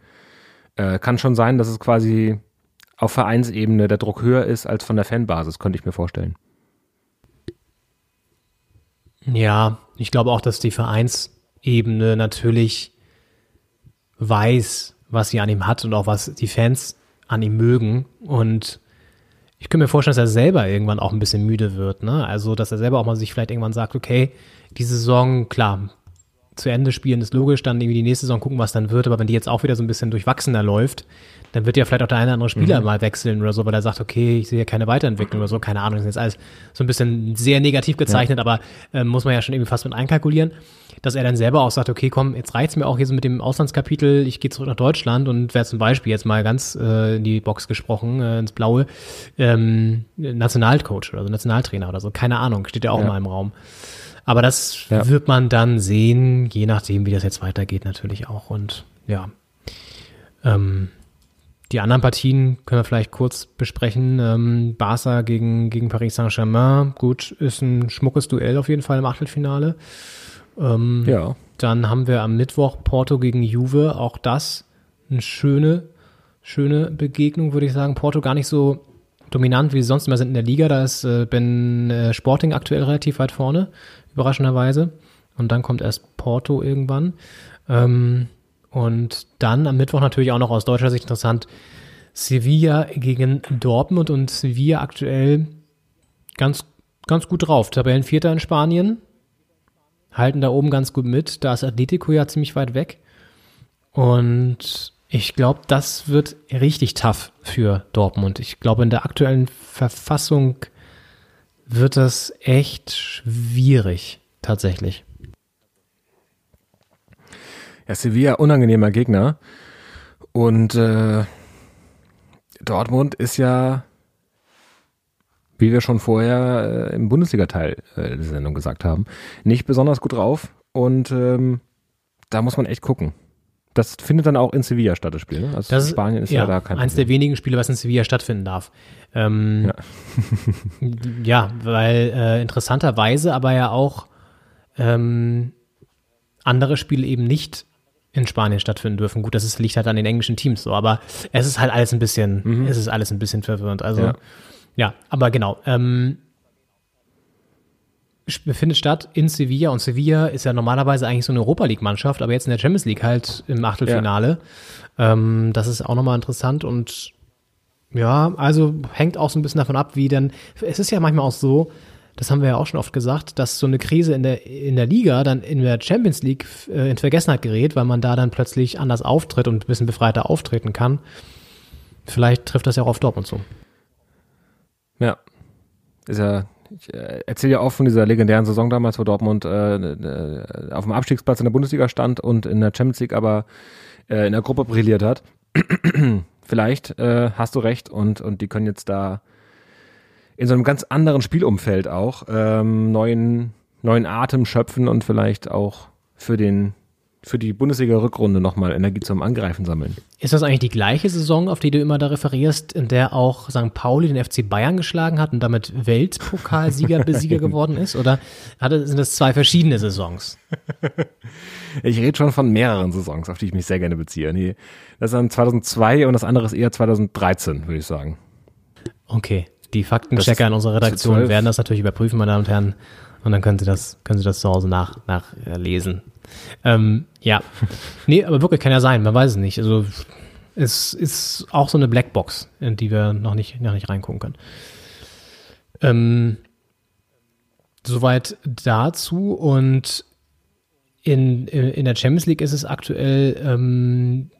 Äh, kann schon sein, dass es quasi auf Vereinsebene der Druck höher ist als von der Fanbasis, könnte ich mir vorstellen. Ja, ich glaube auch, dass die Vereinsebene natürlich weiß, was sie an ihm hat und auch was die Fans an ihm mögen. Und ich könnte mir vorstellen, dass er selber irgendwann auch ein bisschen müde wird. Ne? Also, dass er selber auch mal sich vielleicht irgendwann sagt, okay, die Saison, klar, zu Ende spielen ist logisch, dann irgendwie die nächste Saison gucken, was dann wird. Aber wenn die jetzt auch wieder so ein bisschen durchwachsener läuft, dann wird ja vielleicht auch der eine oder andere Spieler mal wechseln oder so, weil er sagt, okay, ich sehe keine Weiterentwicklung oder so, keine Ahnung, das ist jetzt alles so ein bisschen sehr negativ gezeichnet, aber ähm, muss man ja schon irgendwie fast mit einkalkulieren, dass er dann selber auch sagt, okay, komm, jetzt reicht's mir auch hier so mit dem Auslandskapitel, ich gehe zurück nach Deutschland und wäre zum Beispiel jetzt mal ganz äh, in die Box gesprochen, äh, ins Blaue, ähm, Nationalcoach oder so, Nationaltrainer oder so, keine Ahnung, steht ja auch Ja. mal im Raum. Aber das Ja. wird man dann sehen, je nachdem, wie das jetzt weitergeht, natürlich auch. Und ja. Ähm, die anderen Partien können wir vielleicht kurz besprechen. Ähm, Barca gegen, gegen Paris Saint-Germain. Gut, ist ein schmuckes Duell auf jeden Fall im Achtelfinale. Ähm, Ja. Dann haben wir am Mittwoch Porto gegen Juve. Auch das eine schöne, schöne Begegnung, würde ich sagen. Porto gar nicht so dominant, wie sie sonst immer sind in der Liga. Da ist äh, Ben äh, Sporting aktuell relativ weit vorne, überraschenderweise. Und dann kommt erst Porto irgendwann. Ähm, und dann am Mittwoch natürlich auch noch aus deutscher Sicht interessant. Sevilla gegen Dortmund und Sevilla aktuell ganz, ganz gut drauf. Tabellenvierter in Spanien. Halten da oben ganz gut mit. Da ist Atletico ja ziemlich weit weg. Und ich glaube, das wird richtig tough für Dortmund. Ich glaube, in der aktuellen Verfassung wird das echt schwierig, tatsächlich. Ja, Sevilla, unangenehmer Gegner. Und äh, Dortmund ist ja, wie wir schon vorher äh, im Bundesliga-Teil äh, der Sendung gesagt haben, nicht besonders gut drauf. Und ähm, da muss man echt gucken. Das findet dann auch in Sevilla statt, das Spiel. Ne? Also Das Spanien ist ja, da kein eins der wenigen Spiele, was in Sevilla stattfinden darf. Ähm, ja. weil äh, interessanterweise aber ja auch ähm, andere Spiele eben nicht in Spanien stattfinden dürfen. Gut, das ist, liegt halt an den englischen Teams so, aber es ist halt alles ein bisschen, es ist alles ein bisschen verwirrend. Also ja, Ja. aber genau. Ähm, findet statt in Sevilla und Sevilla ist ja normalerweise eigentlich so eine Europa League Mannschaft, aber jetzt in der Champions League halt im Achtelfinale. Ähm, das ist auch nochmal interessant und ja, also hängt auch so ein bisschen davon ab, wie dann, es ist ja manchmal auch so, das haben wir ja auch schon oft gesagt, dass so eine Krise in der, in der Liga dann in der Champions League äh, in Vergessenheit gerät, weil man da dann plötzlich anders auftritt und ein bisschen befreiter auftreten kann. Vielleicht trifft das ja auch auf Dortmund zu. Ja. Ist ja, ich äh, erzähle ja auch von dieser legendären Saison damals, wo Dortmund äh, äh, auf dem Abstiegsplatz in der Bundesliga stand und in der Champions League aber äh, in der Gruppe brilliert hat. Vielleicht hast du recht und, und die können jetzt da in so einem ganz anderen Spielumfeld auch ähm, neuen, neuen Atem schöpfen und vielleicht auch für den für die Bundesliga-Rückrunde nochmal Energie zum Angreifen sammeln. Ist das eigentlich die gleiche Saison, auf die du immer da referierst, in der auch St. Pauli den FC Bayern geschlagen hat und damit Weltpokalsieger Besieger geworden ist? Oder sind das zwei verschiedene Saisons? Ich rede schon von mehreren Saisons, auf die ich mich sehr gerne beziehe. Nee, das ist dann 2002 und das andere ist eher 2013, würde ich sagen. Okay, die Faktenchecker in unserer Redaktion werden das natürlich überprüfen, meine Damen und Herren. Und dann können Sie das, können Sie das zu Hause nach, nachlesen. Ähm, ja. Nee, aber wirklich kann ja sein, man weiß es nicht. Also es ist auch so eine Blackbox, in die wir noch nicht, noch nicht reingucken können. Ähm, soweit dazu und in, in der Champions League ist es aktuell, ähm,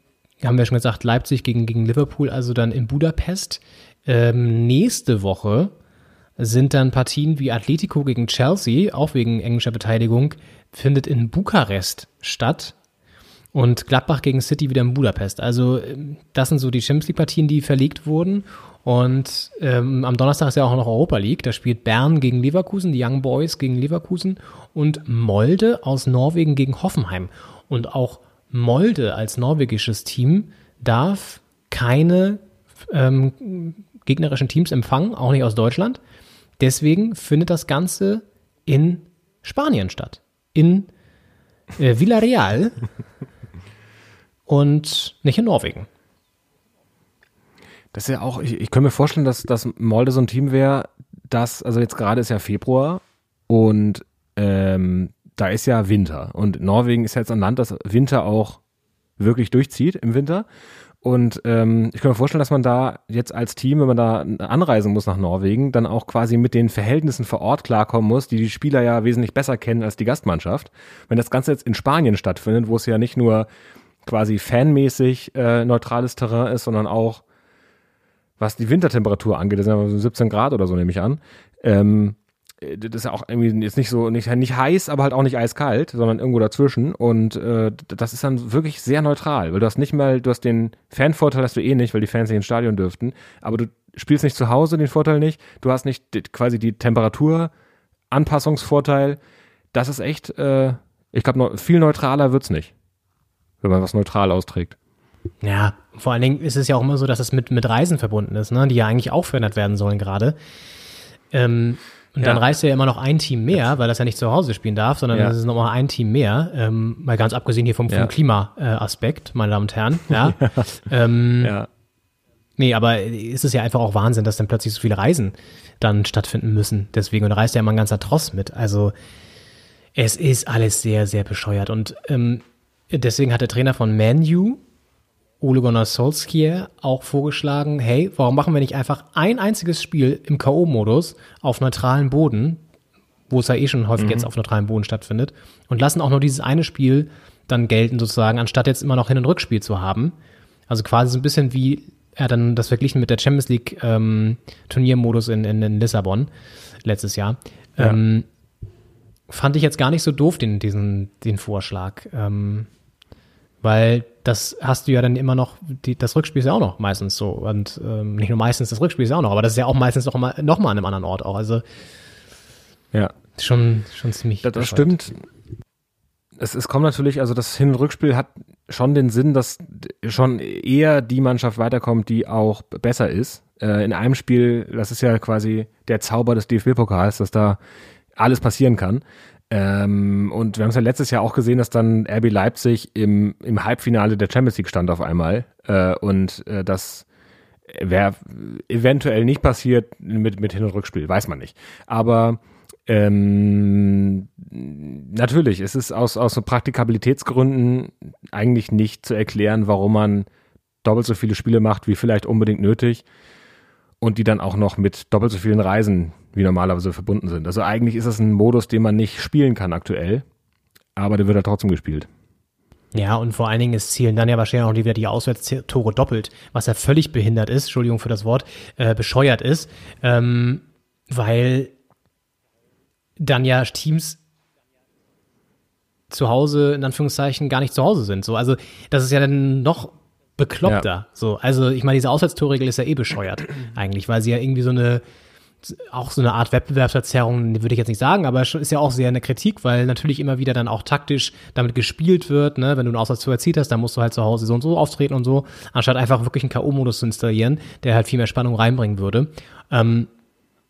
haben wir schon gesagt, Leipzig gegen, gegen Liverpool, also dann in Budapest. Ähm, nächste Woche sind dann Partien wie Atletico gegen Chelsea, auch wegen englischer Beteiligung, findet in Bukarest statt. Und Gladbach gegen City wieder in Budapest. Also ähm, das sind so die Champions League-Partien, die verlegt wurden. Und ähm, am Donnerstag ist ja auch noch Europa League. Da spielt Bern gegen Leverkusen, die Young Boys gegen Leverkusen und Molde aus Norwegen gegen Hoffenheim. Und auch Molde als norwegisches Team darf keine ähm, gegnerischen Teams empfangen, auch nicht aus Deutschland. Deswegen findet das Ganze in Spanien statt. In äh, Villarreal und nicht in Norwegen. Das ist ja auch, ich, ich könnte mir vorstellen, dass, dass Molde so ein Team wäre, das, also jetzt gerade ist ja Februar und ähm, da ist ja Winter. Und Norwegen ist ja jetzt ein Land, das Winter auch wirklich durchzieht im Winter. Und ähm, ich kann mir vorstellen, dass man da jetzt als Team, wenn man da anreisen muss nach Norwegen, dann auch quasi mit den Verhältnissen vor Ort klarkommen muss, die die Spieler ja wesentlich besser kennen als die Gastmannschaft. Wenn das Ganze jetzt in Spanien stattfindet, wo es ja nicht nur quasi fanmäßig äh, neutrales Terrain ist, sondern auch was die Wintertemperatur angeht, das sind ja so 17 Grad oder so, nehme ich an. Ähm, das ist ja auch irgendwie jetzt nicht so, nicht, nicht heiß, aber halt auch nicht eiskalt, sondern irgendwo dazwischen. Und äh, das ist dann wirklich sehr neutral, weil du hast nicht mal, du hast den Fanvorteil hast du eh nicht, weil die Fans nicht ins Stadion dürften, aber du spielst nicht zu Hause, den Vorteil nicht. Du hast nicht die, quasi die Temperaturanpassungsvorteil. Das ist echt, äh, ich glaube, viel neutraler wird's nicht, wenn man was neutral austrägt. Ja, vor allen Dingen ist es ja auch immer so, dass es mit, mit Reisen verbunden ist, ne? die ja eigentlich auch verändert werden sollen gerade. Ähm, und ja. dann reist ja immer noch ein Team mehr, weil das ja nicht zu Hause spielen darf, sondern ja. es ist nochmal ein Team mehr. Ähm, mal ganz abgesehen hier vom, vom ja. Klima-Aspekt, meine Damen und Herren. Ja. ähm, ja. Nee, aber ist es ja einfach auch Wahnsinn, dass dann plötzlich so viele Reisen dann stattfinden müssen. Deswegen, und da reist ja immer ein ganzer Tross mit. Also es ist alles sehr, sehr bescheuert. Und ähm, deswegen hat der Trainer von Manu Ole Gunnar Solskjaer auch vorgeschlagen, hey, warum machen wir nicht einfach ein einziges Spiel im K.O.-Modus auf neutralen Boden, wo es ja eh schon häufig mhm. jetzt auf neutralem Boden stattfindet, und lassen auch nur dieses eine Spiel dann gelten sozusagen, anstatt jetzt immer noch Hin- und Rückspiel zu haben. Also quasi so ein bisschen wie er dann das verglichen mit der Champions League ähm, Turniermodus in, in, in Lissabon letztes Jahr. Ja. Ähm, fand ich jetzt gar nicht so doof, den, diesen, den Vorschlag. Ähm, weil das hast du ja dann immer noch, die, das Rückspiel ist ja auch noch meistens so. Und ähm, nicht nur meistens, das Rückspiel ist ja auch noch, aber das ist ja auch meistens noch mal, noch mal an einem anderen Ort auch. Also ja. schon, schon ziemlich. Das, das stimmt. Es, es kommt natürlich, also das Hin- und Rückspiel hat schon den Sinn, dass schon eher die Mannschaft weiterkommt, die auch besser ist. Äh, in einem Spiel, das ist ja quasi der Zauber des DFB-Pokals, dass da alles passieren kann. Ähm, und wir haben es ja letztes Jahr auch gesehen, dass dann RB Leipzig im, im Halbfinale der Champions League stand auf einmal. Äh, und äh, das wäre eventuell nicht passiert mit, mit Hin- und Rückspiel, weiß man nicht. Aber ähm, natürlich, es ist aus, aus so Praktikabilitätsgründen eigentlich nicht zu erklären, warum man doppelt so viele Spiele macht, wie vielleicht unbedingt nötig und die dann auch noch mit doppelt so vielen Reisen wie normalerweise verbunden sind. Also eigentlich ist das ein Modus, den man nicht spielen kann aktuell, aber der wird halt trotzdem gespielt. Ja, und vor allen Dingen ist zielen dann ja wahrscheinlich auch wieder die Auswärtstore doppelt, was ja völlig behindert ist, Entschuldigung für das Wort, äh, bescheuert ist, ähm, weil dann ja Teams zu Hause, in Anführungszeichen, gar nicht zu Hause sind. So, also das ist ja dann noch bekloppter. Ja. So, also ich meine, diese Auswärtstorregel ist ja eh bescheuert eigentlich, weil sie ja irgendwie so eine auch so eine Art Wettbewerbsverzerrung, würde ich jetzt nicht sagen, aber ist ja auch sehr eine Kritik, weil natürlich immer wieder dann auch taktisch damit gespielt wird, ne? wenn du einen Auswärtstor erzielt hast, dann musst du halt zu Hause so und so auftreten und so, anstatt einfach wirklich einen K.O.-Modus zu installieren, der halt viel mehr Spannung reinbringen würde. Ähm,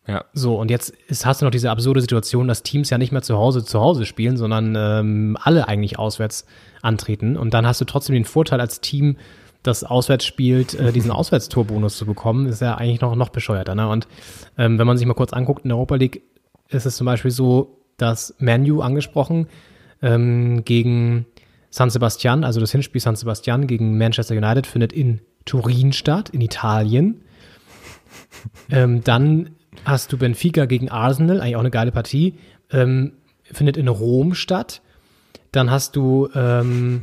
ja. So, und jetzt ist, hast du noch diese absurde Situation, dass Teams ja nicht mehr zu Hause zu Hause spielen, sondern ähm, alle eigentlich auswärts antreten. Und dann hast du trotzdem den Vorteil als Team, das auswärts spielt, äh, diesen Auswärtstorbonus zu bekommen, ist ja eigentlich noch, noch bescheuerter. Ne? Und ähm, wenn man sich mal kurz anguckt, in der Europa League ist es zum Beispiel so, dass Manu angesprochen ähm, gegen San Sebastian, also das Hinspiel San Sebastian gegen Manchester United findet in Turin statt, in Italien. ähm, dann hast du Benfica gegen Arsenal, eigentlich auch eine geile Partie, ähm, findet in Rom statt. Dann hast du ähm,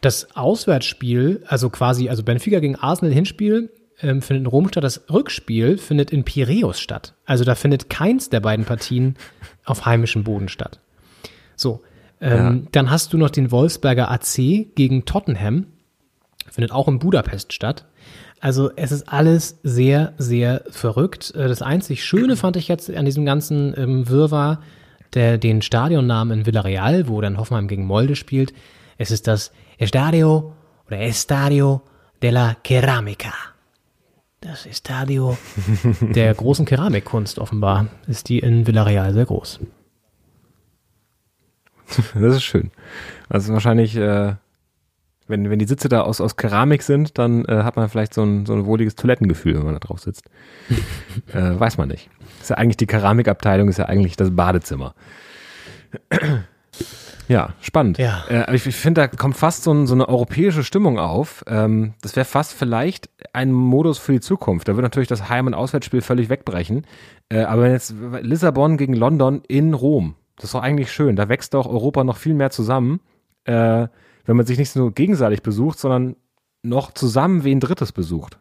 das Auswärtsspiel, also quasi, also Benfica gegen Arsenal Hinspiel, ähm, findet in Rom statt. Das Rückspiel findet in Piräus statt. Also da findet keins der beiden Partien auf heimischem Boden statt. So, ähm, dann hast du noch den Wolfsberger AC gegen Tottenham. Findet auch in Budapest statt. Also es ist alles sehr, sehr verrückt. Äh, Das einzig Schöne fand ich jetzt an diesem ganzen ähm, Wirrwarr, der, den Stadionnamen in Villarreal, wo dann Hoffenheim gegen Molde spielt. Es ist das Estadio oder Estadio de la Ceramica. Das Estadio der großen Keramikkunst offenbar ist die in Villarreal sehr groß. Das ist schön. Also wahrscheinlich, äh, wenn, wenn die Sitze da aus, aus Keramik sind, dann äh, hat man vielleicht so ein, so ein wohliges Toilettengefühl, wenn man da drauf sitzt. äh, weiß man nicht. Ist ja eigentlich die Keramikabteilung, ist ja eigentlich das Badezimmer. Ja, spannend. Ja. Äh, ich, finde, da kommt fast so, ein, so eine europäische Stimmung auf. Ähm, das wäre fast vielleicht ein Modus für die Zukunft. Da wird natürlich das Heim- und Auswärtsspiel völlig wegbrechen. Äh, aber wenn jetzt Lissabon gegen London in Rom, das ist doch eigentlich schön. Da wächst doch Europa noch viel mehr zusammen, äh, wenn man sich nicht nur gegenseitig besucht, sondern noch zusammen wen Drittes besucht.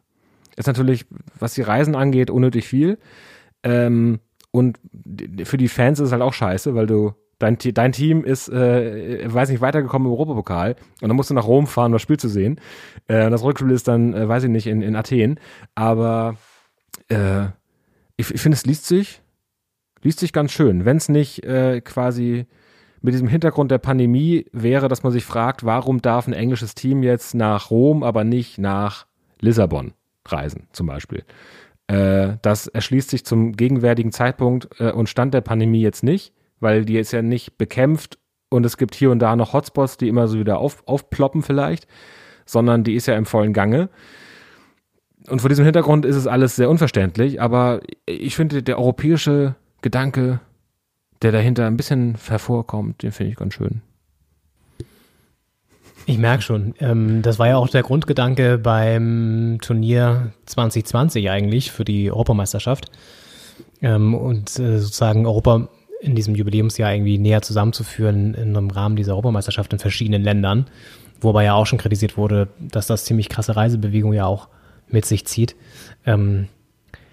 Ist natürlich, was die Reisen angeht, unnötig viel. Ähm, und für die Fans ist es halt auch scheiße, weil du dein, dein Team ist, äh, weiß nicht, weitergekommen im Europapokal und dann musst du nach Rom fahren, um das Spiel zu sehen. Äh, das Rückspiel ist dann, äh, weiß ich nicht, in, in Athen. Aber äh, ich, ich finde, es liest sich, liest sich ganz schön. Wenn es nicht äh, quasi mit diesem Hintergrund der Pandemie wäre, dass man sich fragt, warum darf ein englisches Team jetzt nach Rom, aber nicht nach Lissabon reisen, zum Beispiel. Äh, das erschließt sich zum gegenwärtigen Zeitpunkt äh, und Stand der Pandemie jetzt nicht, weil die jetzt ja nicht bekämpft und es gibt hier und da noch Hotspots, die immer so wieder auf, aufploppen vielleicht, sondern die ist ja im vollen Gange. Und vor diesem Hintergrund ist es alles sehr unverständlich, aber ich finde, der europäische Gedanke, der dahinter ein bisschen hervorkommt, den finde ich ganz schön. Ich merke schon. Ähm, das war ja auch der Grundgedanke beim Turnier 2020 eigentlich für die Europameisterschaft. Ähm, und äh, sozusagen Europa in diesem Jubiläumsjahr irgendwie näher zusammenzuführen in einem Rahmen dieser Europameisterschaft in verschiedenen Ländern. Wobei ja auch schon kritisiert wurde, dass das ziemlich krasse Reisebewegung ja auch mit sich zieht. Ähm,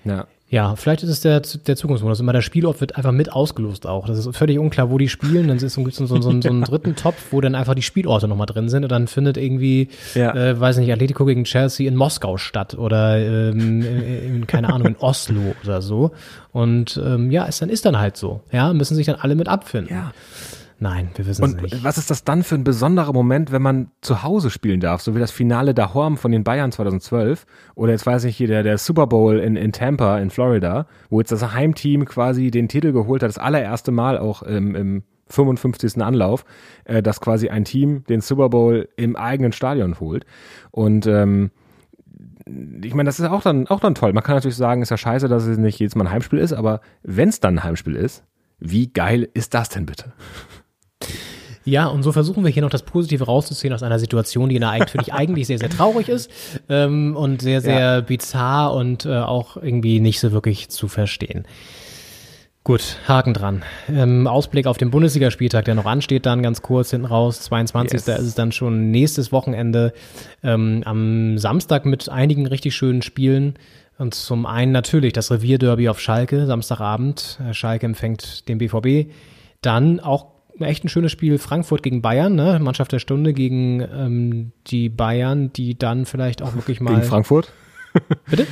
Ja. Ja, vielleicht ist es der, der Zukunftsmodus. Immer der Spielort wird einfach mit ausgelost auch. Das ist völlig unklar, wo die spielen. Dann gibt es so, so, so, so einen dritten Topf, wo dann einfach die Spielorte nochmal drin sind. Und dann findet irgendwie, Ja. äh, weiß nicht, Atletico gegen Chelsea in Moskau statt oder ähm, in, keine Ahnung, in Oslo oder so. Und ähm, ja, es dann ist dann halt so. Ja, müssen sich dann alle mit abfinden. Ja. Nein, wir wissen es Und nicht. was ist das dann für ein besonderer Moment, wenn man zu Hause spielen darf, so wie das Finale da Horm von den Bayern 2012 oder jetzt weiß ich hier der, der Super Bowl in, in Tampa in Florida, wo jetzt das Heimteam quasi den Titel geholt hat, das allererste Mal auch im, im 55. Anlauf, äh, dass quasi ein Team den Super Bowl im eigenen Stadion holt und ähm, ich meine, das ist auch dann, auch dann toll. Man kann natürlich sagen, ist ja scheiße, dass es nicht jedes Mal ein Heimspiel ist, aber wenn es dann ein Heimspiel ist, wie geil ist das denn bitte? Ja, und so versuchen wir hier noch das Positive rauszuziehen aus einer Situation, die in der eigentlich, sehr, sehr traurig ist ähm, und sehr, sehr bizarr und äh, auch irgendwie nicht so wirklich zu verstehen. Gut, Haken dran. Ähm, Ausblick auf den Bundesligaspieltag, der noch ansteht, dann ganz kurz hinten raus. 22. Yes. ist es dann schon nächstes Wochenende ähm, am Samstag mit einigen richtig schönen Spielen. Und zum einen natürlich das Revierderby auf Schalke, Samstagabend. Äh, Schalke empfängt den BVB. Dann auch echt ein schönes Spiel Frankfurt gegen Bayern, ne? Mannschaft der Stunde gegen ähm, die Bayern, die dann vielleicht auch wirklich mal. Gegen Frankfurt? Bitte?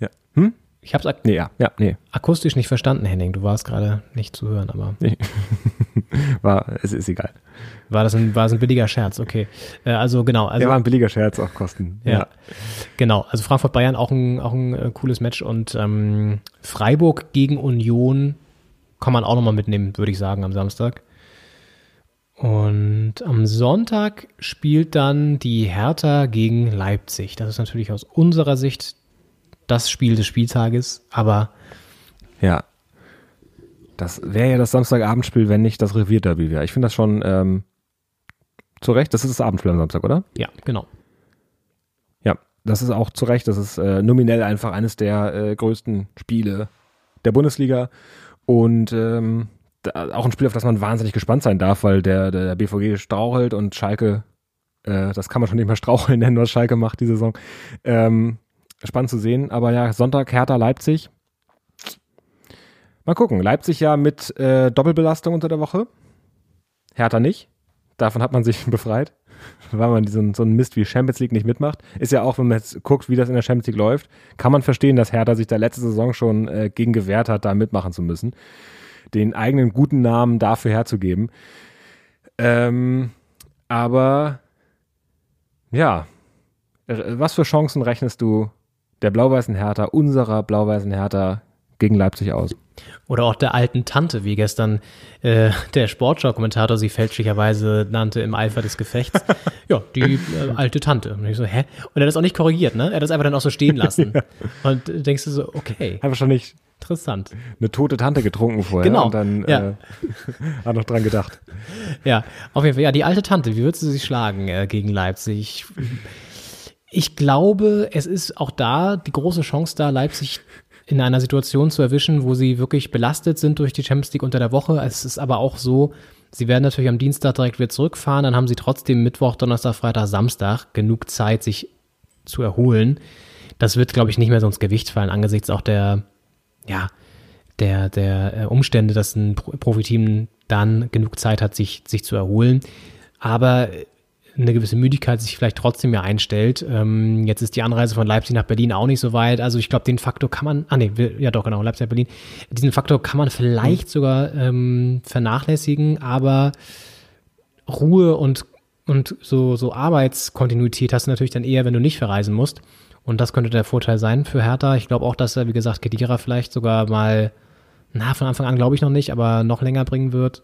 Ja. Hm? Ich habe es ak Nee, ja, ja, nee. akustisch nicht verstanden, Henning. Du warst gerade nicht zu hören, aber War, es ist egal. war das ein, war das ein billiger Scherz? Okay. Äh, also genau. Also, Der war ein billiger Scherz auf Kosten. Ja. Genau, also Frankfurt-Bayern auch ein, auch ein äh, cooles Match und ähm, Freiburg gegen Union kann man auch nochmal mitnehmen, würde ich sagen, am Samstag. Und am Sonntag spielt dann die Hertha gegen Leipzig. Das ist natürlich aus unserer Sicht das Spiel des Spieltages, aber Ja. Das wäre ja das Samstagabendspiel, wenn nicht das Revierderby wäre. Ich finde das schon ähm, zu Recht. Das ist das Abendspiel am Samstag, oder? ja, genau. Ja, das ist auch zu Recht. Das ist äh, nominell einfach eines der äh, größten Spiele der Bundesliga. Und ähm, auch ein Spiel, auf das man wahnsinnig gespannt sein darf, weil der, der BVG strauchelt und Schalke, äh, das kann man schon nicht mehr straucheln nennen, was Schalke macht die Saison. Ähm, spannend zu sehen. Aber ja, Sonntag Hertha Leipzig. Mal gucken. Leipzig ja mit äh, Doppelbelastung unter der Woche. Hertha nicht. Davon hat man sich befreit, weil man diesen, so einen Mist wie Champions League nicht mitmacht. Ist ja auch, wenn man jetzt guckt, wie das in der Champions League läuft, kann man verstehen, dass Hertha sich da letzte Saison schon äh, gegen gewehrt hat, da mitmachen zu müssen. Den eigenen guten Namen dafür herzugeben. Ähm, aber ja, was für Chancen rechnest du der blau-weißen Hertha, unserer blau-weißen Hertha gegen Leipzig aus? Oder auch der alten Tante, wie gestern äh, der Sportschau-Kommentator sie fälschlicherweise nannte im Eifer des Gefechts. ja, die äh, alte Tante. Und ich so, hä? Und er hat das auch nicht korrigiert, ne? Er hat das einfach dann auch so stehen lassen. Und denkst du so, okay. Einfach schon nicht Interessant. eine tote Tante getrunken vorher Genau, und dann ja. äh, hat noch dran gedacht. Ja, auf jeden Fall. Ja, die alte Tante, wie würdest du sie schlagen äh, gegen Leipzig? Ich glaube, es ist auch da die große Chance da, Leipzig in einer Situation zu erwischen, wo sie wirklich belastet sind durch die Champions League unter der Woche. Es ist aber auch so, sie werden natürlich am Dienstag direkt wieder zurückfahren, dann haben sie trotzdem Mittwoch, Donnerstag, Freitag, Samstag genug Zeit, sich zu erholen. Das wird, glaube ich, nicht mehr so ins Gewicht fallen, angesichts auch der, ja, der, der äh, Umstände, dass ein Pro- Profiteam dann genug Zeit hat, sich, sich zu erholen. Aber eine gewisse Müdigkeit sich vielleicht trotzdem ja einstellt. Ähm, jetzt ist die Anreise von Leipzig nach Berlin auch nicht so weit. Also ich glaube, den Faktor kann man, ah nee, ja doch, genau, Leipzig nach Berlin. Diesen Faktor kann man vielleicht sogar ähm, vernachlässigen, aber Ruhe und, und so, so Arbeitskontinuität hast du natürlich dann eher, wenn du nicht verreisen musst. Und das könnte der Vorteil sein für Hertha. Ich glaube auch, dass er, wie gesagt, Kedira vielleicht sogar mal, na, von Anfang an glaube ich noch nicht, aber noch länger bringen wird.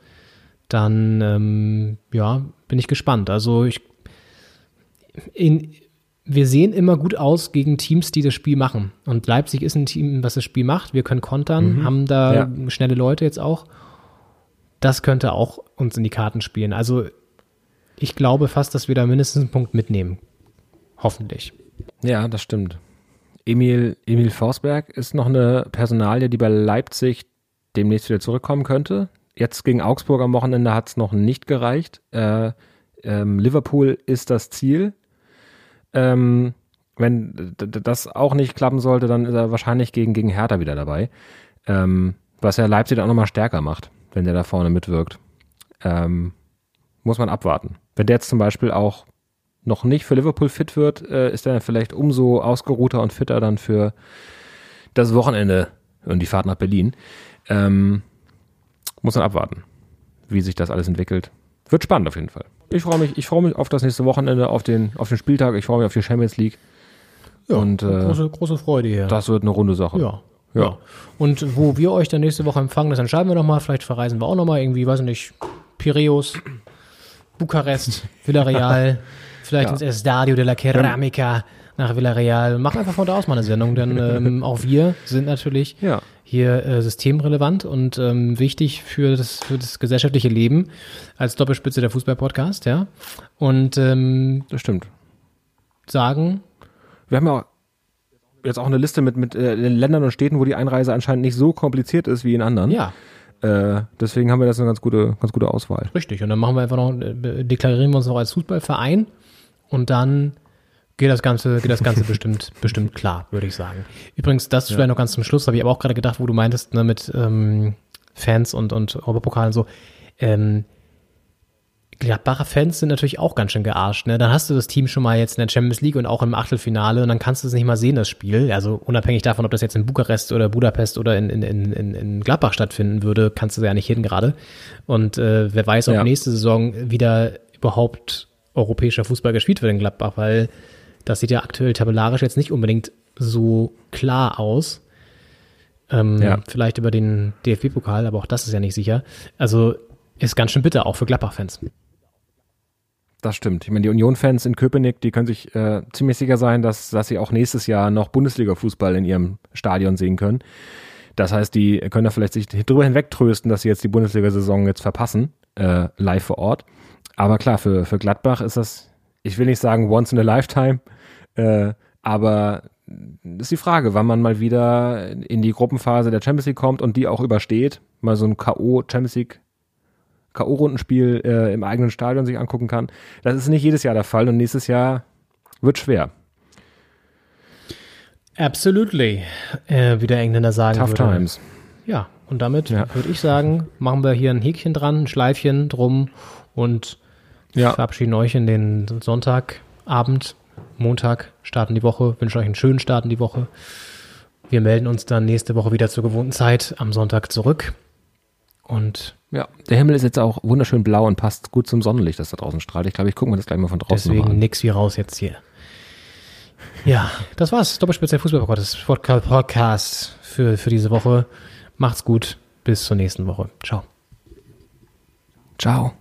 Dann, ähm, ja, bin ich gespannt. Also ich, in, wir sehen immer gut aus gegen Teams, die das Spiel machen. Und Leipzig ist ein Team, was das Spiel macht. Wir können kontern, haben da Ja. schnelle Leute jetzt auch. Das könnte auch uns in die Karten spielen. Also ich glaube fast, dass wir da mindestens einen Punkt mitnehmen. Hoffentlich. Ja, das stimmt. Emil, Emil Forsberg ist noch eine Personalie, die bei Leipzig demnächst wieder zurückkommen könnte. Jetzt gegen Augsburg am Wochenende hat es noch nicht gereicht. Äh, ähm, Liverpool ist das Ziel. Ähm, wenn das auch nicht klappen sollte, dann ist er wahrscheinlich gegen, gegen Hertha wieder dabei. Ähm, was ja Leipzig auch nochmal stärker macht, wenn der da vorne mitwirkt. Ähm, muss man abwarten. Wenn der jetzt zum Beispiel auch noch nicht für Liverpool fit wird, äh, ist er vielleicht umso ausgeruhter und fitter dann für das Wochenende und die Fahrt nach Berlin. Ähm, muss man abwarten, wie sich das alles entwickelt. Wird spannend auf jeden Fall. Ich freue mich, ich freue mich auf das nächste Wochenende, auf den, auf den Spieltag, ich freue mich auf die Champions League. und äh, große, große Freude hier. das wird eine runde Sache. Ja. Ja. Ja. Und wo wir euch dann nächste Woche empfangen, das entscheiden wir nochmal. Vielleicht verreisen wir auch nochmal irgendwie, weiß ich nicht, Piräus, Bukarest, Villarreal, vielleicht ins Estadio de la Ceramica nach Villarreal. Mach einfach von da aus mal eine Sendung, denn ähm, auch wir sind natürlich Ja. Hier äh, systemrelevant und ähm, wichtig für das, für das gesellschaftliche Leben als Doppelspitze der Fußball-Podcast, ja. Und ähm, Das stimmt. sagen, Wir haben ja jetzt auch eine Liste mit, mit äh, Ländern und Städten, wo die Einreise anscheinend nicht so kompliziert ist wie in anderen. ja, Äh, deswegen haben wir das eine ganz gute, ganz gute Auswahl. Richtig, und dann machen wir einfach noch, äh, deklarieren wir uns noch als Fußballverein und dann geht das Ganze, geht das Ganze bestimmt, bestimmt klar, würde ich sagen. Übrigens, das vielleicht noch ganz zum Schluss, habe ich aber auch gerade gedacht, wo du meintest, ne, mit ähm, Fans und, und Europapokal und so. Ähm, Gladbacher Fans sind natürlich auch ganz schön gearscht. Ne? Dann hast du das Team schon mal jetzt in der Champions League und auch im Achtelfinale und dann kannst du es nicht mal sehen, das Spiel. Also unabhängig davon, ob das jetzt in Bukarest oder Budapest oder in, in, in, in, Gladbach stattfinden würde, kannst du ja nicht hin gerade. Und äh, wer weiß, ob Ja. nächste Saison wieder überhaupt europäischer Fußball gespielt wird in Gladbach, weil das sieht ja aktuell tabellarisch jetzt nicht unbedingt so klar aus. Ähm, Ja. Vielleicht über den DFB-Pokal, aber auch das ist ja nicht sicher. Also ist ganz schön bitter, auch für Gladbach-Fans. Das stimmt. Ich meine, die Union-Fans in Köpenick, die können sich äh, ziemlich sicher sein, dass, dass sie auch nächstes Jahr noch Bundesliga-Fußball in ihrem Stadion sehen können. Das heißt, die können da vielleicht sich drüber hinwegtrösten, dass sie jetzt die Bundesliga-Saison jetzt verpassen, äh, live vor Ort. Aber klar, für, für Gladbach ist das, ich will nicht sagen once in a lifetime, äh, aber ist die Frage, wann man mal wieder in die Gruppenphase der Champions League kommt und die auch übersteht, mal so ein K.O. Champions League K.O.-Rundenspiel äh, im eigenen Stadion sich angucken kann. Das ist nicht jedes Jahr der Fall und nächstes Jahr wird schwer. Absolutely, äh, wie der Engländer sagen Tough würde. times. Ja, und damit Ja. würde ich sagen, machen wir hier ein Häkchen dran, ein Schleifchen drum und Ja. verabschieden euch in den Sonntagabend. Montag starten die Woche, wünschen euch einen schönen Start in die Woche. Wir melden uns dann nächste Woche wieder zur gewohnten Zeit am Sonntag zurück. Und Ja, der Himmel ist jetzt auch wunderschön blau und passt gut zum Sonnenlicht, das da draußen strahlt. Ich glaube, ich gucke mir das gleich mal von draußen deswegen an. nix wie raus jetzt hier. Ja, das war's. Doppelspitz der Fußball-Podcast Podcast für, für diese Woche. Macht's gut. Bis zur nächsten Woche. Ciao. Ciao.